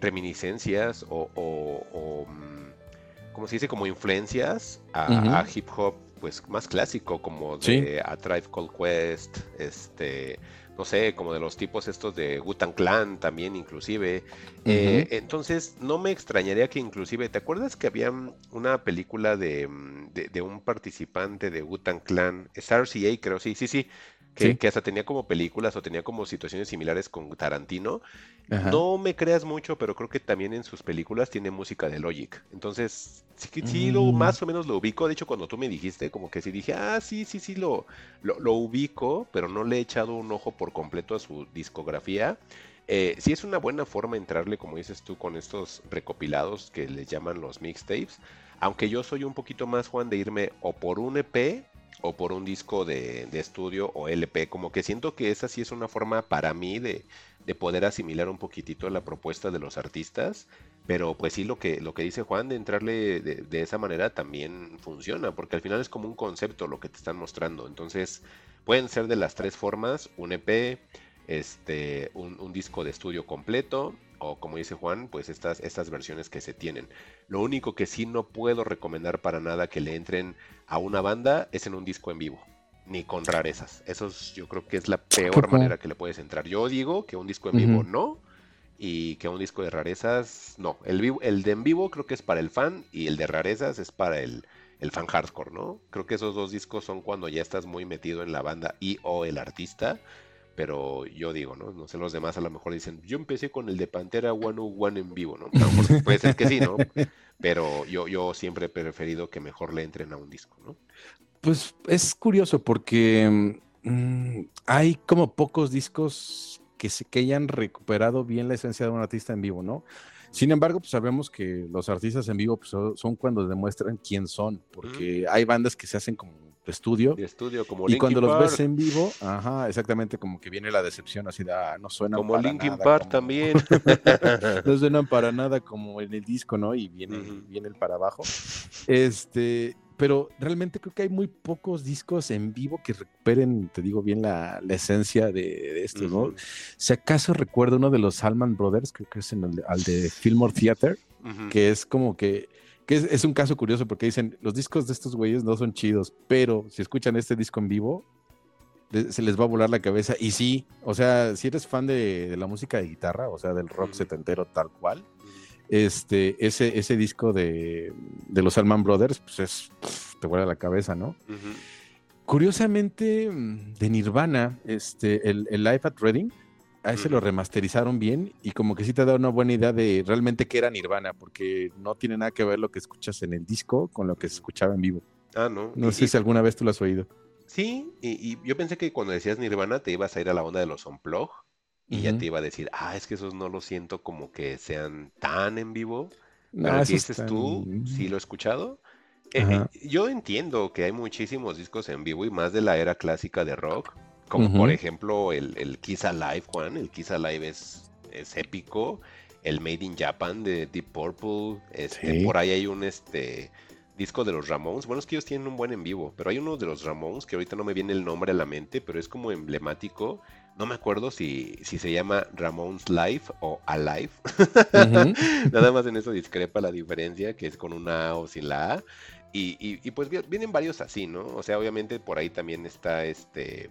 reminiscencias o, o, o, mm, ¿cómo se dice? Como influencias a, hip hop pues más clásico, como Sí. de A Tribe Called Quest, este, no sé, como de los tipos estos de Wu-Tang Clan también inclusive. Eh, entonces, no me extrañaría que inclusive, ¿te acuerdas que había una película de, mm, de, de un participante de Wu-Tang Clan? Es RCA, creo, sí, sí, sí. Que, Sí. que hasta tenía como películas o tenía como situaciones similares con Tarantino. Ajá. No me creas mucho, pero creo que también en sus películas tiene música de Logic. Entonces, sí, sí lo Mm. más o menos lo ubico. De hecho, cuando tú me dijiste, como que sí dije, ah, sí, sí, sí, lo, lo, lo ubico, pero no le he echado un ojo por completo a su discografía. Eh, sí es una buena forma entrarle, como dices tú, con estos recopilados que les llaman los mixtapes. Aunque yo soy un poquito más, Juan, de irme o por un EP o por un disco de, estudio o LP. Como que siento que esa sí es una forma para mí de, de poder asimilar un poquitito la propuesta de los artistas. Pero pues sí, lo que, lo que dice Juan de entrarle de, esa manera también funciona, porque al final es como un concepto lo que te están mostrando. Entonces, pueden ser de las tres formas, un EP, este, un disco de estudio completo, o como dice Juan, pues estas, estas versiones que se tienen. Lo único que sí no puedo recomendar para nada que le entren a una banda es en un disco en vivo ni con rarezas. Eso yo creo que es la peor manera que le puedes entrar. Yo digo que un disco en vivo no y que un disco de rarezas no. El, vivo, el de en vivo creo que es para el fan y el de rarezas es para el, el fan hardcore, ¿no? Creo que esos dos discos son cuando ya estás muy metido en la banda y o el artista. Pero yo digo, ¿no? No sé, los demás a lo mejor dicen, yo empecé con el de Pantera One One en vivo, ¿no? puede ser que sí, ¿no? <laughs> Pero yo, yo siempre he preferido que mejor le entren a un disco, ¿no? Pues es curioso porque mm, hay como pocos discos que, se, que hayan recuperado bien la esencia de un artista en vivo, ¿no? Sin embargo, pues sabemos que los artistas en vivo pues, son cuando demuestran quién son, porque hay bandas que se hacen como de estudio. De estudio, como Y cuando los ves en vivo, ajá, exactamente, como que viene la decepción así de, ah, no suenan como para Linkin nada, Park como- también. <laughs> no suenan para nada como en el disco, ¿no? Y viene, viene el para abajo. Este, pero realmente creo que hay muy pocos discos en vivo que recuperen, te digo bien, la, la esencia de, de esto, ¿no? Si acaso recuerdo uno de los Salman Brothers, creo que es en el, al de Fillmore Theater, que es como que, que es, es un caso curioso porque dicen, los discos de estos güeyes no son chidos, pero si escuchan este disco en vivo, le- se les va a volar la cabeza. Y sí, o sea, si eres fan de, de la música de guitarra, o sea, del rock setentero tal cual, este, ese, ese disco de, de los Salman Brothers, pues es, te vuela la cabeza, ¿no? Curiosamente, mm, de Nirvana, este, el, el Live at Reading, a ese lo remasterizaron bien y como que sí te da una buena idea de realmente qué era Nirvana, porque no tiene nada que ver lo que escuchas en el disco con lo que se escuchaba en vivo. Ah, no. No y- sé si alguna vez tú lo has oído. Sí, y, y yo pensé que cuando decías Nirvana te ibas a ir a la onda de los Unplug y ya te iba a decir, ah, es que esos no los siento como que sean tan en vivo. No, Pero dices tú, sí lo he escuchado. Eh, eh, yo entiendo que hay muchísimos discos en vivo y más de la era clásica de rock, como por ejemplo el, el Kiss Alive, Juan. El Kiss Alive es, es épico. El Made in Japan de Deep Purple. Este, Sí. Por ahí hay un este disco de los Ramones. Bueno, es que ellos tienen un buen en vivo, pero hay uno de los Ramones que ahorita no me viene el nombre a la mente, pero es como emblemático. No me acuerdo si, si se llama Ramones Live o Alive. <laughs> Nada más en eso discrepa la diferencia, que es con una A o sin la A. Y, y- y, pues vi- vienen varios así, ¿no? O sea, obviamente por ahí también está este,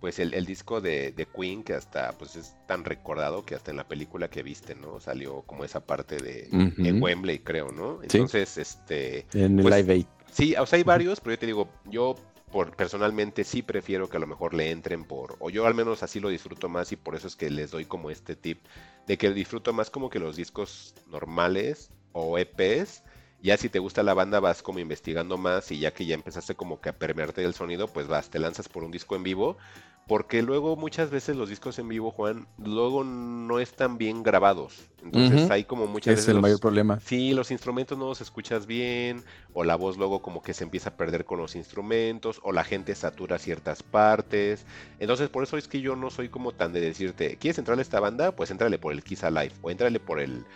pues el, el disco de, de Queen, que hasta pues es tan recordado que hasta en la película que viste, ¿no? Salió como esa parte de Ujú. Wembley, creo, ¿no? Sí. Entonces, este, En el Pues, Live Aid. Sí, o sea, hay varios, pero yo te digo, yo por, personalmente sí prefiero que a lo mejor le entren por, o yo al menos así lo disfruto más y por eso es que les doy como este tip de que disfruto más como que los discos normales o EPs. Ya si te gusta la banda vas como investigando más y ya que ya empezaste como que a permearte del sonido, pues vas, te lanzas por un disco en vivo. Porque luego muchas veces los discos en vivo, Juan, luego no están bien grabados. Entonces hay como muchas Es veces el los- mayor problema. Sí, los instrumentos no los escuchas bien, o la voz luego como que se empieza a perder con los instrumentos, o la gente satura ciertas partes. Entonces, por eso es que yo no soy como tan de decirte, ¿quieres entrarle a esta banda? Pues entrale por el Kiss Alive, o entrale por el,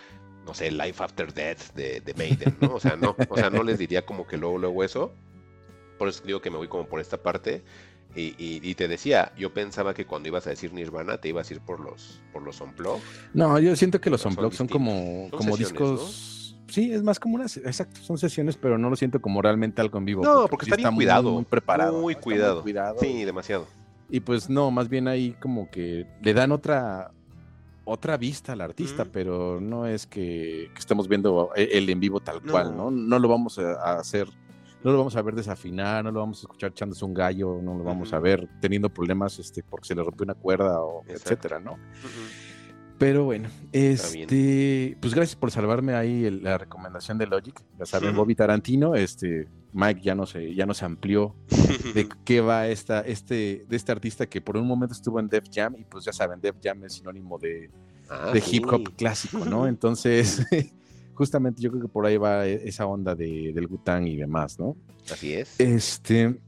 no sé, Life After Death de, de Maiden, ¿no? O sea, no, o sea, no les diría como que luego, luego eso. Por eso digo que me voy como por esta parte. Y, y- y te decía, yo pensaba que cuando ibas a decir Nirvana te ibas a ir por los, por los Unplugged. No, yo siento que los son unplugged son, como. Son como sesiones, discos. Sí, es más como unas, exacto, son sesiones, pero no lo siento como realmente algo en vivo. No, porque sí está bien muy- cuidado. Muy preparado. Muy cuidado. cuidado. Sí, demasiado. Y pues no, más bien ahí como que le dan otra otra vista al artista, pero no es que, que estemos viendo el en vivo tal cual, No. ¿no? No lo vamos a a hacer, no lo vamos a ver desafinar, no lo vamos a escuchar echándose un gallo, no lo vamos a ver teniendo problemas este, porque se le rompió una cuerda o Exacto. etcétera, ¿no? Pero bueno, este, pues gracias por salvarme ahí el- la recomendación de Logic. Ya saben. Bobby Tarantino, este, Mike ya no se, ya no se amplió <laughs> de qué va esta, este, de este artista que por un momento estuvo en Def Jam, y pues ya saben, Def Jam es sinónimo de, Ah, de sí. hip hop clásico, ¿no? <laughs> Entonces, justamente yo creo que por ahí va e- esa onda de, del Wu-Tang y demás, ¿no? Así es. Este,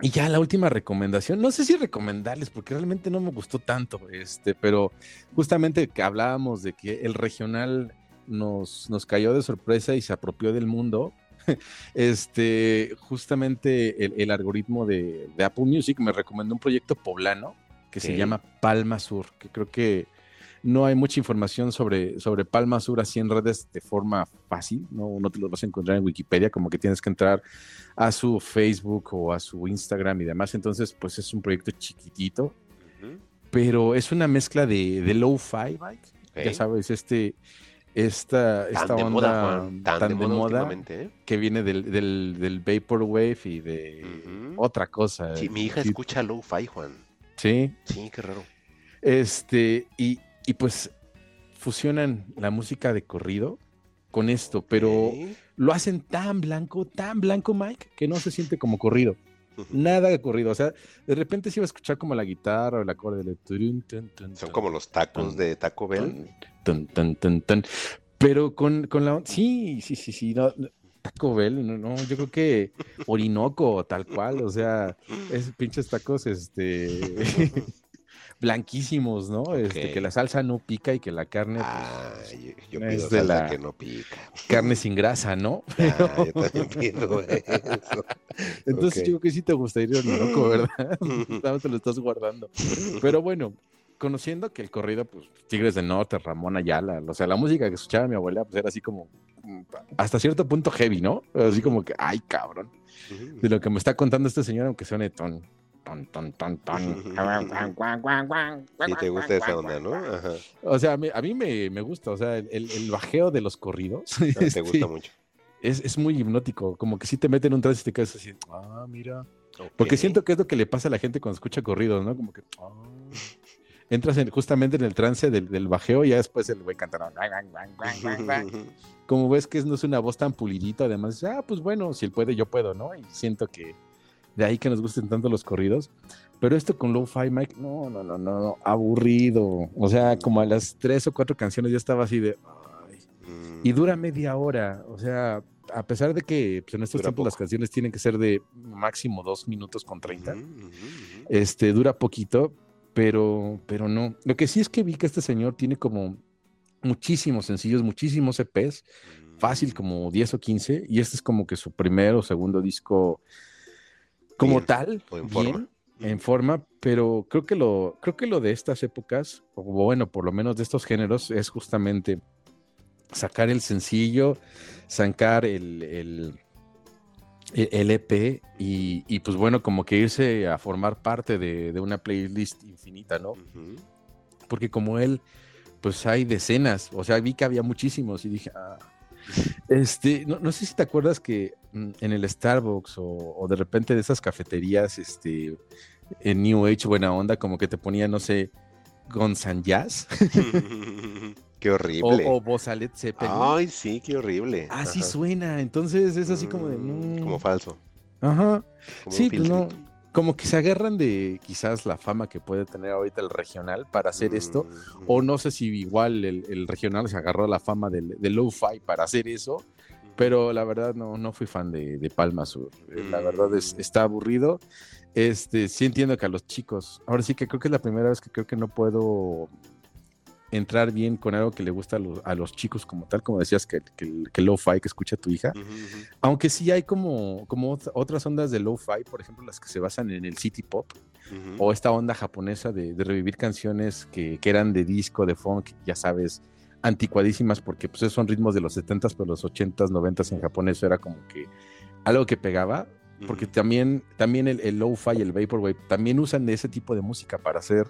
Y ya la última recomendación, no sé si recomendarles, porque realmente no me gustó tanto, este, pero justamente que hablábamos de que el regional nos, nos cayó de sorpresa y se apropió del mundo. <laughs> Este, justamente el, el algoritmo de, de, Apple Music me recomendó un proyecto poblano que se llama Palma Sur, que creo que no hay mucha información sobre, sobre Palma Sur así en redes de forma fácil, ¿no? no te lo vas a encontrar en Wikipedia, como que tienes que entrar a su Facebook o a su Instagram y demás. Entonces, pues es un proyecto chiquitito, uh -huh. pero es una mezcla de, de low-fi, okay. ya sabes, este, esta, esta tan onda moda, tan, tan, de de moda, moda ¿eh? que viene del, del, del Vaporwave y de uh -huh. otra cosa. Sí, mi hija sí, escucha low-fi, Juan. Sí. Sí, qué raro. Este, y, y pues fusionan la música de corrido con esto, pero lo hacen tan blanco, tan blanco, Mike, que no se siente como corrido. Nada de corrido. O sea, de repente se iba a escuchar como la guitarra o el acorde de Son como los tacos de Taco Bell. Pero con, con la. Sí, sí, sí, sí. No, Taco Bell, no, no, yo creo que Orinoco, tal cual. O sea, es pinches tacos, este. <laughs> blanquísimos, ¿no? Este, que la salsa no pica y que la carne, pues, yo es pido de salsa la- que no pica. carne sin grasa, ¿no? <laughs> Ah, yo también pido eso. <laughs> Entonces yo creo que sí te gustaría ir Orinoco, <laughs> ¿verdad? Nada te lo estás guardando. Pero bueno, conociendo que el corrido, pues, Tigres del Norte, Ramón Ayala, o sea, la música que escuchaba mi abuela, pues era así como, mm, hasta cierto punto heavy, ¿no? Así como que, ay, cabrón, de lo que me está contando este señor, aunque suene ton, ton, ton, ton, ton. <laughs> Sí, te gusta esa onda, ¿no? Ajá. O sea, a mí, a mí me, me gusta, o sea, el, el- bajeo de los corridos Ah, Te <laughs> este, gusta mucho. es, es muy hipnótico, como que sí te mete en un trance y te quedas así, ah, mira. Porque siento que es lo que le pasa a la gente cuando escucha corridos, ¿no? Como que ah, entras en- justamente en el trance del, del bajeo y ya después el güey canta. <laughs> Como ves que es- no es una voz tan pulidita, además, ah, pues bueno, si él puede, yo puedo, ¿no? Y siento que de ahí que nos gusten tanto los corridos. Pero esto con Lo-Fi Mike, no, no, no, no, no, aburrido. O sea, como a las tres o cuatro canciones ya estaba así de. "Ay". Y Mm, dura media hora. O sea, a pesar de que pues, en estos Dura tiempos las poco. canciones tienen que ser de máximo dos minutos con treinta ujú, ujú, ujú. este, dura poquito, pero, pero no. Lo que sí es que vi que este señor tiene como muchísimos sencillos, muchísimos EPs, fácil Mm, como 10 o 15, y este es como que su primer o segundo disco como Bien, tal, en bien, forma. en forma, pero creo que lo, creo que lo de estas épocas, o bueno, por lo menos de estos géneros, es justamente sacar el sencillo, sacar el, el, e- el EP y, y, pues bueno, como que irse a formar parte de, de una playlist infinita, ¿no? Porque como él, pues hay decenas, o sea, vi que había muchísimos y dije, ah, este, no, no sé si te acuerdas que mm, en el Starbucks o, o de repente de esas cafeterías, este, en New Age buena onda, como que te ponía, no sé, Gonzan Jazz <laughs> Qué o, horrible. o Bozalet Zeppelin. Ay, sí, qué horrible. Así Ajá. suena, entonces es así como de... Mm, Como falso. Ajá. como Sí, pues no. Como que se agarran de quizás la fama que puede tener ahorita el regional para hacer esto, Mm, o no sé si igual el, el regional se agarró la fama del, del lo-fi para hacer eso, pero la verdad no, no fui fan de, de Palma Sur. Eh, La verdad es, Mm. está aburrido. Este, sí entiendo que a los chicos, ahora sí que creo que es la primera vez que creo que no puedo entrar bien con algo que le gusta a los, a los chicos como tal, como decías que, que, el- que lo-fi que escucha tu hija. Aunque sí hay como, como ot- otras ondas de lo-fi, por ejemplo, las que se basan en el city pop o esta onda japonesa de, de revivir canciones que, que eran de disco, de funk, ya sabes, anticuadísimas, porque pues son ritmos de los 70s, pero los 80s, 90s en japonés era como que algo que pegaba, porque también, también el, el lo-fi y el vaporwave también usan de ese tipo de música para hacer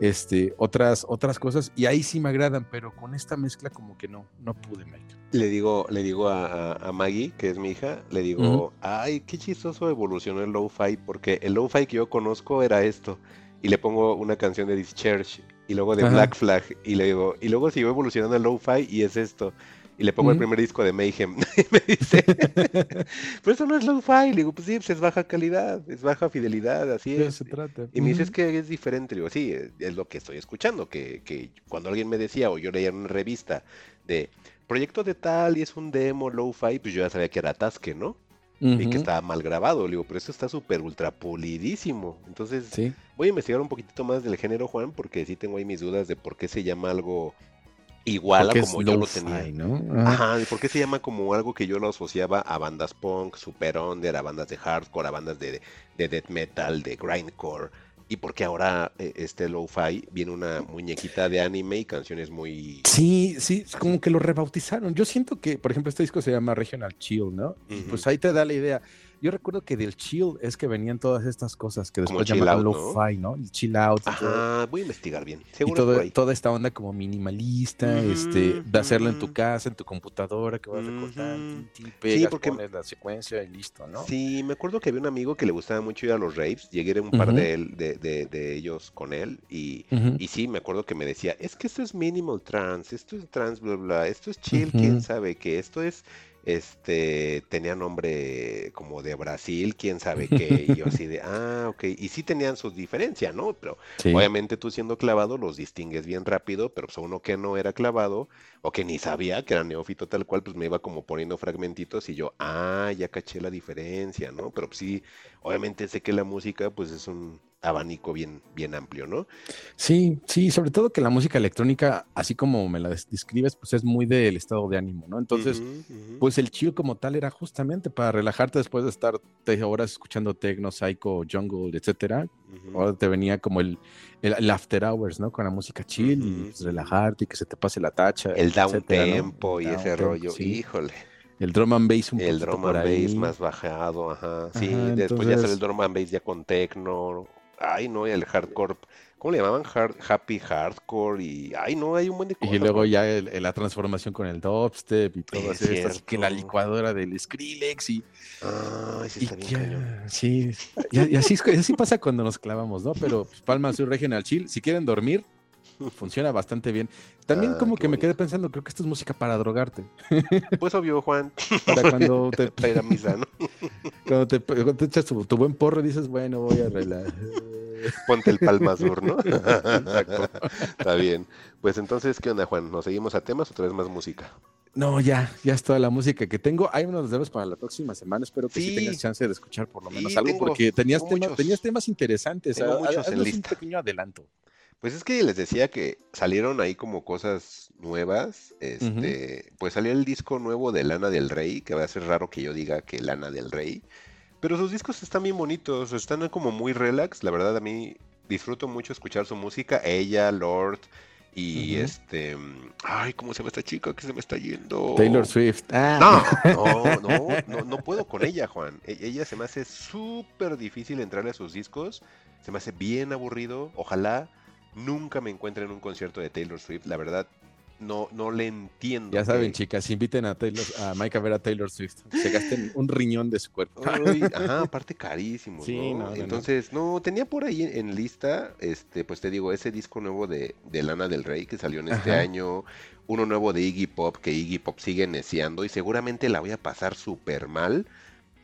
este, otras, otras cosas, y ahí sí me agradan, pero con esta mezcla como que no, no pude, Mike. Le digo, le digo a, a- Maggie, que es mi hija, le digo, ay, qué chistoso evolucionó el lo-fi, porque el lo-fi que yo conozco era esto. Y le pongo una canción de Discharge, y luego de Ajá. Black Flag, y le digo, y luego siguió evolucionando el lo-fi y es esto. Y le pongo el primer disco de Mayhem. <laughs> y me dice, <laughs> pero eso no es lo-fi. Le digo, pues sí, pues es baja calidad, es baja fidelidad, así es. se trata. Y me dices Ujú. que es diferente. Le digo, sí, es, es lo que estoy escuchando. Que, que cuando alguien me decía o yo leía en una revista de proyecto de tal y es un demo, lo-fi, pues yo ya sabía que era Tasque, ¿no? y que estaba mal grabado. Le digo, pero esto está súper ultra pulidísimo. Entonces, Sí. voy a investigar un poquitito más del género, Juan, porque sí tengo ahí mis dudas de por qué se llama algo igual a como yo lo tenía. ¿no? Ajá. Ajá, ¿y por qué se llama como algo que yo lo asociaba a bandas punk, super under, a bandas de hardcore, a bandas de, de death metal, de grindcore? Y porque ahora eh, este lo-fi viene una muñequita de anime y canciones muy... Sí, sí, es como que lo rebautizaron. Yo siento que, por ejemplo, este disco se llama Regional Chill, ¿no? Ujú. pues ahí te da la idea. Yo recuerdo que del chill es que venían todas estas cosas que después llamaban lo-fi, ¿no? El chill out. y todo. Ajá, voy a investigar bien. Y Seguro por todo- ahí. toda esta onda como minimalista, este, Ujú, de hacerlo en tu ujú. casa, en tu computadora, que vas recortando, Ujú. tin, tin, pegas, porque- pones la secuencia y listo, ¿no? Sí, me acuerdo que había un amigo que le gustaba mucho ir a los raves. Llegué a un par de, él- de, de- de ellos con él y, y sí, me acuerdo que me decía, es que esto es minimal trance, esto es trance, bla, bla, esto es chill, quién sabe qué, esto es, este, tenía nombre como de Brasil, quién sabe qué, y yo así de, <laughs> ah, ok, y sí tenían sus diferencias, ¿no? Pero Sí. Obviamente tú siendo clavado los distingues bien rápido, pero pues uno que no era clavado o que ni sabía que era neófito tal cual, pues me iba como poniendo fragmentitos y yo, ah, ya caché la diferencia, ¿no? Pero pues sí, obviamente sé que la música pues es un abanico bien, bien amplio, ¿no? Sí, sí, sobre todo que la música electrónica, así como me la des- describes, pues es muy del estado de ánimo, ¿no? Entonces, pues el chill como tal era justamente para relajarte después de estar te- horas escuchando techno, psycho, jungle, etcétera. Ujú. Ahora te venía como el, el, el after hours, ¿no? Con la música chill y pues, relajarte y que se te pase la tacha. El down etcétera, ¿no? tempo y ese tempo, rollo, sí. híjole, El drum and bass un el drum and bass más bajado, ajá, sí, Ajá, después ya sale el entonces- drum and bass ya con techno, ay no, y el hardcore, ¿cómo le llamaban? Hard, happy hardcore y, ay no, hay un buen de cosas. Y luego ya el- el- la transformación con el dubstep y todas Es estas, que la licuadora del Skrillex y, Ay, sí y está bien ya, cañón. sí, y, y así, es- y así pasa cuando nos clavamos, ¿no? Pero pues, Palma Sur Regional Chill, si quieren dormir, funciona bastante bien. También Ah, como que me quedé pensando, creo que esto es música para drogarte, Pues obvio, Juan, para cuando <laughs> te, para ir a misa, ¿no? cuando te, cuando te echas tu, tu buen porro y dices, bueno, voy a relajar. Ponte el palmasur, ¿no? <laughs> Exacto. Está bien. Pues entonces, ¿qué onda, Juan? ¿Nos seguimos a temas o traes más música? No, ya, ya es toda la música que tengo. Hay unos debes para la próxima semana. Espero que sí, Sí. tengas chance de escuchar por lo Sí, menos algo, porque tenías, temas, tenías temas interesantes. Tengo ha- muchos en haznos un lista. pequeño adelanto. Pues es que les decía que salieron ahí como cosas nuevas. Este, pues salió el disco nuevo de Lana del Rey, que va a ser raro que yo diga que Lana del Rey. Pero sus discos están bien bonitos, están como muy relax. La verdad, a mí disfruto mucho escuchar su música. Ella, Lord y este. Ay, ¿cómo se llama esta chica que se me está yendo? Taylor Swift. Ah, No, <laughs> no, no, no, no puedo con ella, Juan. E- Ella se me hace súper difícil entrarle a sus discos. Se me hace bien aburrido. Ojalá nunca me encuentre en un concierto de Taylor Swift. La verdad, no, no le entiendo. ya saben, que- chicas, inviten a, Taylor, a Mike a ver a Taylor Swift. Se gasten un riñón de su cuerpo. <laughs> Ajá, aparte carísimo, Sí, ¿no? Entonces, no, tenía por ahí en, en lista, este, pues te digo, ese disco nuevo de, de Lana del Rey que salió en este Ajá. año, uno nuevo de Iggy Pop, que Iggy Pop sigue neciando y seguramente la voy a pasar súper mal,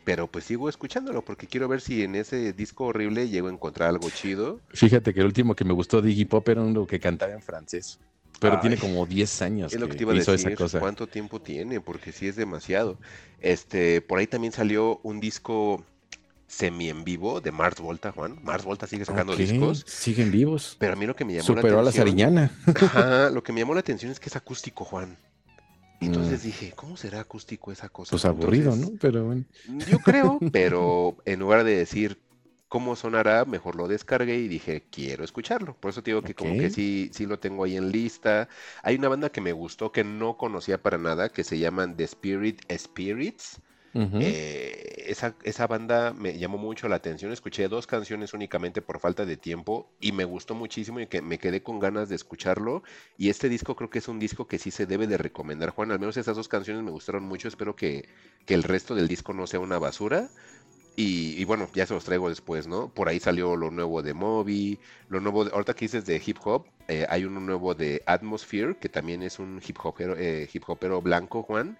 pero pues sigo escuchándolo porque quiero ver si en ese disco horrible llego a encontrar algo chido. Fíjate que el último que me gustó de Iggy Pop era uno que cantaba en francés. Pero Ay, tiene como 10 años Es lo que que te iba a decir, esa cosa. cuánto tiempo tiene, porque sí es demasiado. Este, por ahí también salió un disco semi en vivo de Mars Volta, Juan. Mars Volta sigue sacando Ok, discos. Siguen vivos. Pero a mí lo que me llamó Superó a la la atención. Sariñana. Ajá, lo que me llamó la atención es que es acústico, Juan. Entonces Mm. dije, ¿cómo será acústico esa cosa? Pues aburrido, Entonces, ¿no? Pero bueno. Yo creo, <laughs> pero en lugar de decir cómo sonará, mejor lo descargué y dije, quiero escucharlo. Por eso te digo que como que sí, sí lo tengo ahí en lista. Hay una banda que me gustó que no conocía para nada, que se llaman The Spirit Spirits. Eh, esa, esa banda me llamó mucho la atención. Escuché dos canciones únicamente por falta de tiempo y me gustó muchísimo y que me quedé con ganas de escucharlo. Y este disco creo que es un disco que sí se debe de recomendar, Juan. Al menos esas dos canciones me gustaron mucho. Espero que, que el resto del disco no sea una basura. Y, y bueno, ya se los traigo después, ¿no? Por ahí salió lo nuevo de Moby, lo nuevo, de- ahorita que dices de hip hop, eh, hay uno nuevo de Atmosphere, que también es un hip hopero, eh, hip hopero blanco, Juan.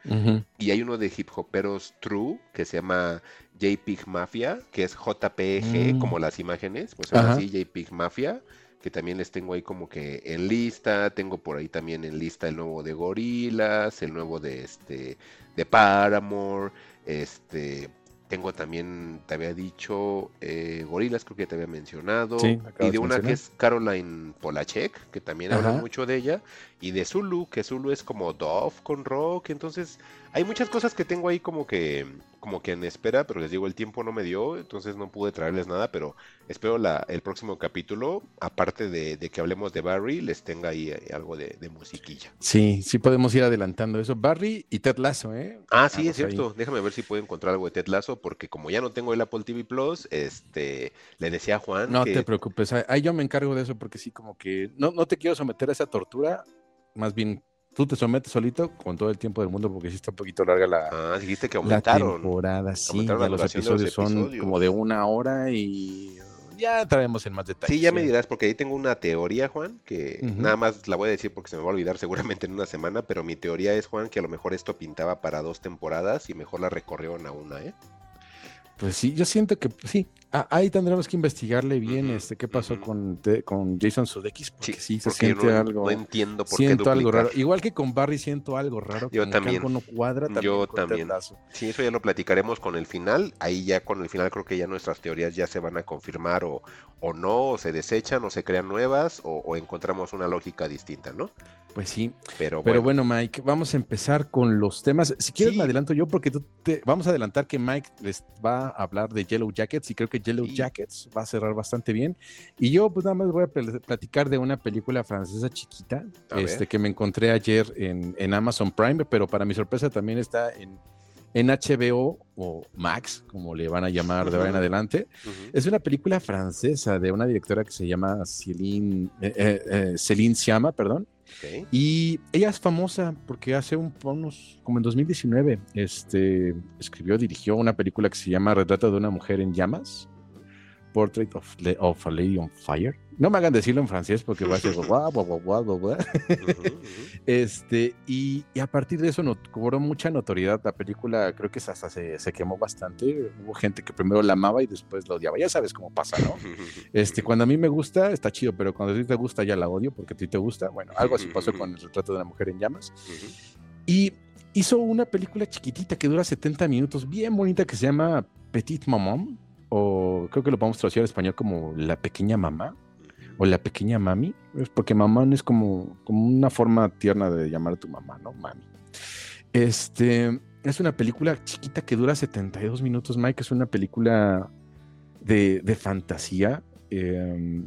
Y hay uno de hip hoperos true que se llama JPEG Mafia, que es JPG, Mm. como las imágenes, pues ahora Ajá. sí, JPEG Mafia, que también les tengo ahí como que en lista. Tengo por ahí también en lista el nuevo de Gorilas, el nuevo de este de Paramore, este tengo también, te había dicho, eh, Gorilas, creo que te había mencionado. Sí, y de de una que es Caroline Polachek, que también habla mucho de ella. Y de Zulu, que Zulu es como Dove con rock. Entonces, hay muchas cosas que tengo ahí como que, como que en espera, pero les digo, el tiempo no me dio, entonces no pude traerles nada, pero espero la, el próximo capítulo, aparte de, de que hablemos de Barry, les tenga ahí eh, algo de, de musiquilla. Sí, sí podemos ir adelantando eso. Barry y Ted Lasso, ¿eh? Ah, sí, es ahí. cierto. Déjame ver si puedo encontrar algo de Ted Lasso, porque como ya no tengo el Apple TV Plus, este, le decía a Juan No que te preocupes, ahí yo me encargo de eso porque sí, como que no, no te quiero someter a esa tortura, más bien tú te sometes solito con todo el tiempo del mundo porque sí está un poquito larga la, ah, dijiste que la aumentaron. temporada, sí, aumentaron la los duración de los episodios son como de una hora y ya traemos en más detalles. Sí, ya me dirás, porque ahí tengo una teoría, Juan, que nada más la voy a decir porque se me va a olvidar seguramente en una semana, pero mi teoría es, Juan, que a lo mejor esto pintaba para dos temporadas y mejor la recorrieron a una, ¿eh? Pues sí, yo siento que sí, ah, ahí tendremos que investigarle bien este qué pasó con, te- con Jason Sudeikis, porque sí, se porque siente no, algo. no entiendo por qué siento algo raro. Igual que con Barry siento algo raro. Yo también. algo no cuadra también Yo también. Sí, eso ya lo platicaremos con el final. Ahí ya con el final creo que ya nuestras teorías ya se van a confirmar o, o no, o se desechan, o se crean nuevas, o, o encontramos una lógica distinta, ¿no? Pues sí, Pero, pero bueno, bueno, Mike, vamos a empezar con los temas. Si quieres Sí. me adelanto yo porque tú te, vamos a adelantar que Mike les va a hablar de Yellow Jackets y creo que Yellow. Jackets va a cerrar bastante bien. Y yo pues nada más voy a pl- platicar de una película francesa chiquita este, que me encontré ayer en, en Amazon Prime, pero para mi sorpresa también está en, en HBO o Max, como le van a llamar de ahora en adelante. ujú, Es una película francesa de una directora que se llama Céline, eh, eh, eh, Céline Sciamma, perdón. ok. Y ella es famosa porque hace un, unos, como en 2019, este, escribió, dirigió una película que se llama Retrato de una mujer en llamas, Portrait of, of a Lady on Fire. No me hagan decirlo en francés porque va a ser guau, guau, guau, guau, guau. Este, y, y a partir de eso no, cobró mucha notoriedad. La película creo que hasta se, se quemó bastante. Hubo gente que primero la amaba y después la odiaba. Ya sabes cómo pasa, ¿no? <laughs> Este, cuando a mí me gusta, está chido, pero cuando a ti te gusta, ya la odio porque a ti te gusta. Bueno, algo así pasó con el retrato de una mujer en llamas. Y hizo una película chiquitita que dura 70 minutos, bien bonita, que se llama Petit Maman, o creo que lo podemos traducir al español como La Pequeña Mamá, o La Pequeña Mami, porque mamá es como, como una forma tierna de llamar a tu mamá, ¿no? Mami. Este, es una película chiquita que dura 72 minutos, Mike, es una película de, de fantasía. eh,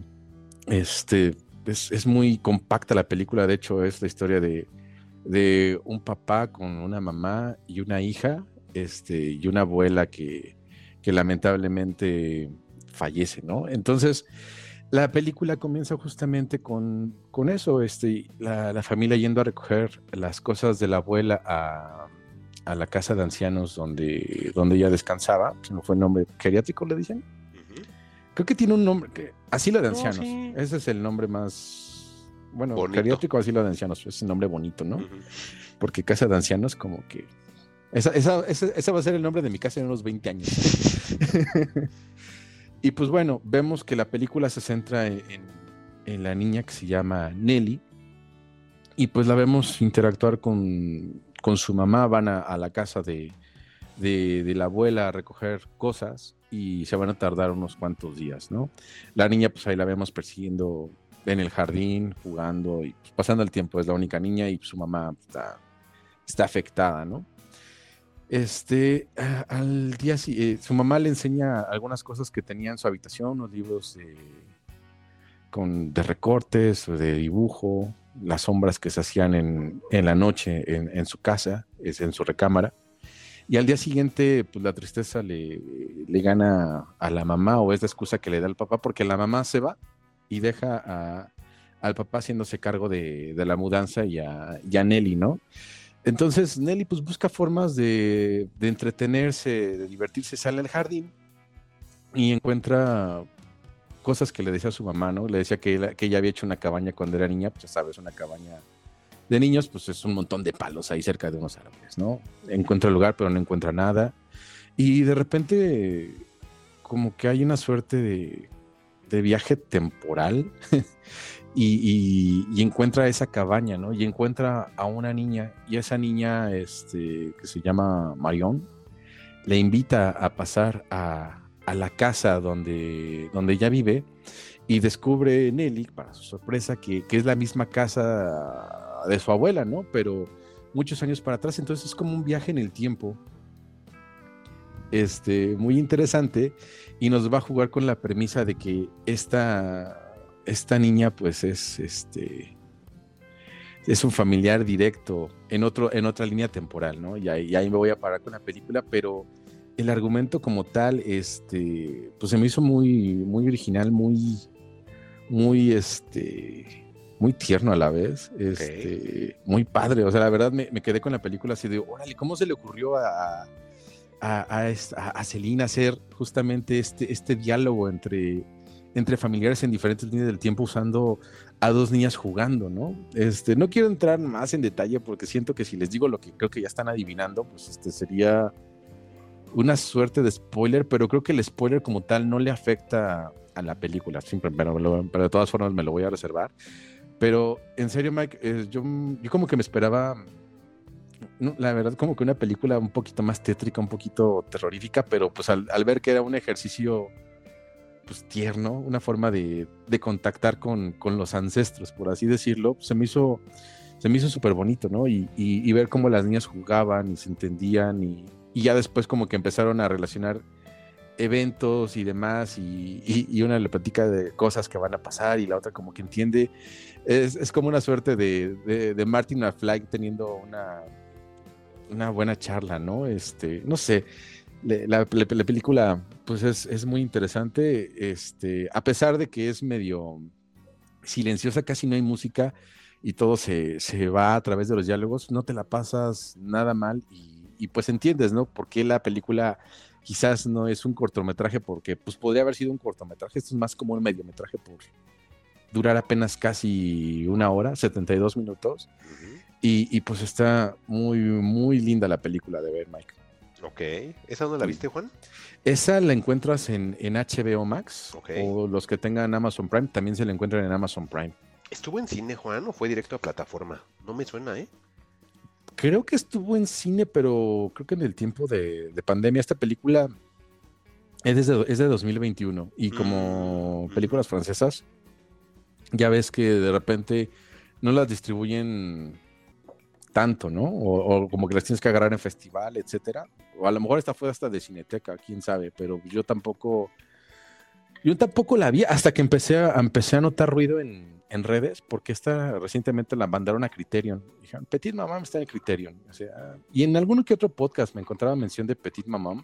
este, es, es muy compacta la película, de hecho es la historia de, de un papá con una mamá y una hija, este, y una abuela que, que lamentablemente fallece, ¿no? Entonces, la película comienza justamente con, con eso, este, la, la familia yendo a recoger las cosas de la abuela a, a la casa de ancianos donde, donde ella descansaba, me fue el nombre, geriátrico le dicen. Creo que tiene un nombre, que, asilo de No, ancianos, sí. ese es el nombre más, bueno, Bonito. geriátrico asilo de ancianos, es un nombre bonito, ¿no? Porque casa de ancianos como que... Esa, esa, esa, esa va a ser el nombre de mi casa en unos 20 años. <laughs> y pues bueno, vemos que la película se centra en, en- en la niña que se llama Nelly. Y pues la vemos interactuar con, con su mamá, van a, a la casa de, de, de la abuela a recoger cosas y se van a tardar unos cuantos días, ¿no? La niña pues ahí la vemos persiguiendo en el jardín, jugando y pues, pasando el tiempo, es la única niña y su mamá está, está afectada, ¿no? Este, a- al día eh, su mamá le enseña algunas cosas que tenía en su habitación, unos libros de, con, de recortes, de dibujo, las sombras que se hacían en, en la noche en, en su casa, en su recámara. Y al día siguiente, pues la tristeza le, le gana a la mamá o es la excusa que le da al papá porque la mamá se va y deja a- al papá haciéndose cargo de, de la mudanza y a, y a Nelly, ¿no? Entonces Nelly pues busca formas de, entretenerse, de divertirse, sale al jardín y encuentra cosas que le decía a su mamá, ¿no? Le decía que, ella- había hecho una cabaña cuando era niña, pues ya sabes, una cabaña de niños, pues es un montón de palos ahí cerca de unos árboles, ¿no? Encuentra el lugar, pero no encuentra nada. Y de repente, como que hay una suerte de viaje temporal <laughs> y, encuentra esa cabaña, ¿no? Y encuentra a una niña, y esa niña, este, que se llama Marion, le invita a pasar a, a la casa donde, donde ella vive y descubre Nelly, para su sorpresa, que, que, es la misma casa de su abuela, ¿no? Pero muchos años para atrás, entonces es como un viaje en el tiempo. Este, muy interesante y nos va a jugar con la premisa de que esta, esta niña pues es este es un familiar directo en otro en otra línea temporal, ¿no? Y ahí, y ahí me voy a parar con la película, pero el argumento como tal, este, pues se me hizo muy, muy original, muy, muy, este, muy tierno a la vez, este, muy padre. O sea, la verdad me, me, quedé con la película así de, órale, ¿cómo se le ocurrió a, a, a, a Celina hacer justamente este, este diálogo entre, entre familiares en diferentes líneas del tiempo usando a dos niñas jugando, ¿no? Este, no quiero entrar más en detalle porque siento que si les digo lo que creo que ya están adivinando, pues este sería una suerte de spoiler, pero creo que el spoiler como tal no le afecta a la película, siempre, pero, pero de todas formas me lo voy a reservar. Pero en serio, Mike, eh, yo, yo como que me esperaba, no, la verdad, como que una película un poquito más tétrica, un poquito terrorífica, pero pues al, al ver que era un ejercicio pues tierno, una forma de, de contactar con, con, los ancestros, por así decirlo, se me hizo se me hizo súper bonito, ¿no? Y, y, ver cómo las niñas jugaban y se entendían y, y ya después como que empezaron a relacionar eventos y demás y, una le platica de cosas que van a pasar y la otra como que entiende. Es, es como una suerte de, de, de Martin McFly teniendo una, una buena charla, ¿no? Este, no sé, la, la, la película pues es, es, muy interesante, este, a pesar de que es medio silenciosa, casi no hay música y todo se, se va a través de los diálogos, no te la pasas nada mal y y pues entiendes, ¿no? Por qué la película quizás no es un cortometraje, porque pues podría haber sido un cortometraje, esto es más como un mediometraje por durar apenas casi una hora, 72 minutos, uh -huh. y, y, pues está muy, muy linda la película de ver, Mike. Ok, ¿esa dónde la viste, Juan? Esa la encuentras en, en HBO Max, okay. o los que tengan Amazon Prime, también se la encuentran en Amazon Prime. ¿Estuvo en cine, Juan, o fue directo a plataforma? No me suena, ¿eh? creo que estuvo en cine, pero creo que en el tiempo de, de pandemia. Esta película es, desde, es de 2021 y como mm. películas francesas, ya ves que de repente no las distribuyen tanto, ¿no? O, o, como que las tienes que agarrar en festival, etcétera. O a lo mejor esta fue hasta de Cineteca, quién sabe, pero yo tampoco, yo tampoco la vi hasta que empecé a, empecé a notar ruido en, en redes, porque esta recientemente la mandaron a Criterion. Dijeron, Petit Mamam está en Criterion. O sea, y en alguno que otro podcast me encontraba mención de Petit Mamam.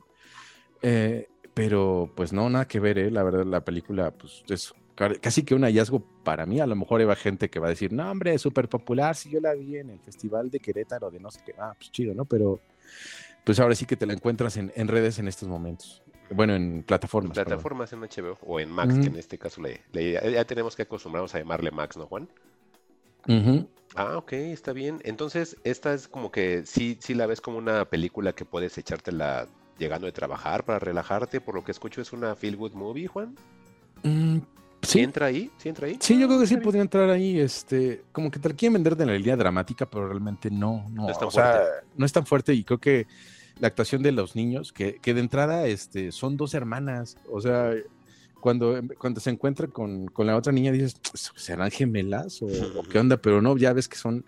Eh, pero pues no, nada que ver, ¿eh? la verdad, la película pues es casi que un hallazgo para mí. A lo mejor va gente que va a decir, no, hombre, es súper popular. Si yo la vi en el Festival de Querétaro, de no sé qué, ah, pues chido, ¿no? Pero pues ahora sí que te la encuentras en, en redes en estos momentos. Bueno, en plataformas. En plataformas perdón. en HBO o en Max, uh -huh. que en este caso le, le, ya tenemos que acostumbrarnos a llamarle Max, ¿no, Juan? Uh -huh. Ah, ok, está bien. Entonces, esta es como que sí, sí la ves como una película que puedes echártela llegando de trabajar para relajarte. Por lo que escucho, es una feel good movie, Juan. Mm, ¿Sí? ¿Sí entra ahí? ¿Sí entra ahí? Sí, yo creo que sí podría entrar ahí. Este, como que te quieren vender de la línea dramática, pero realmente no. No, no es tan o fuerte. sea, no es tan fuerte y creo que la actuación de los niños, que, que, de entrada este, son dos hermanas, o sea, cuando, cuando se encuentra con, con la otra niña dices, ¿serán gemelas o, o, qué onda? Pero no, ya ves que son,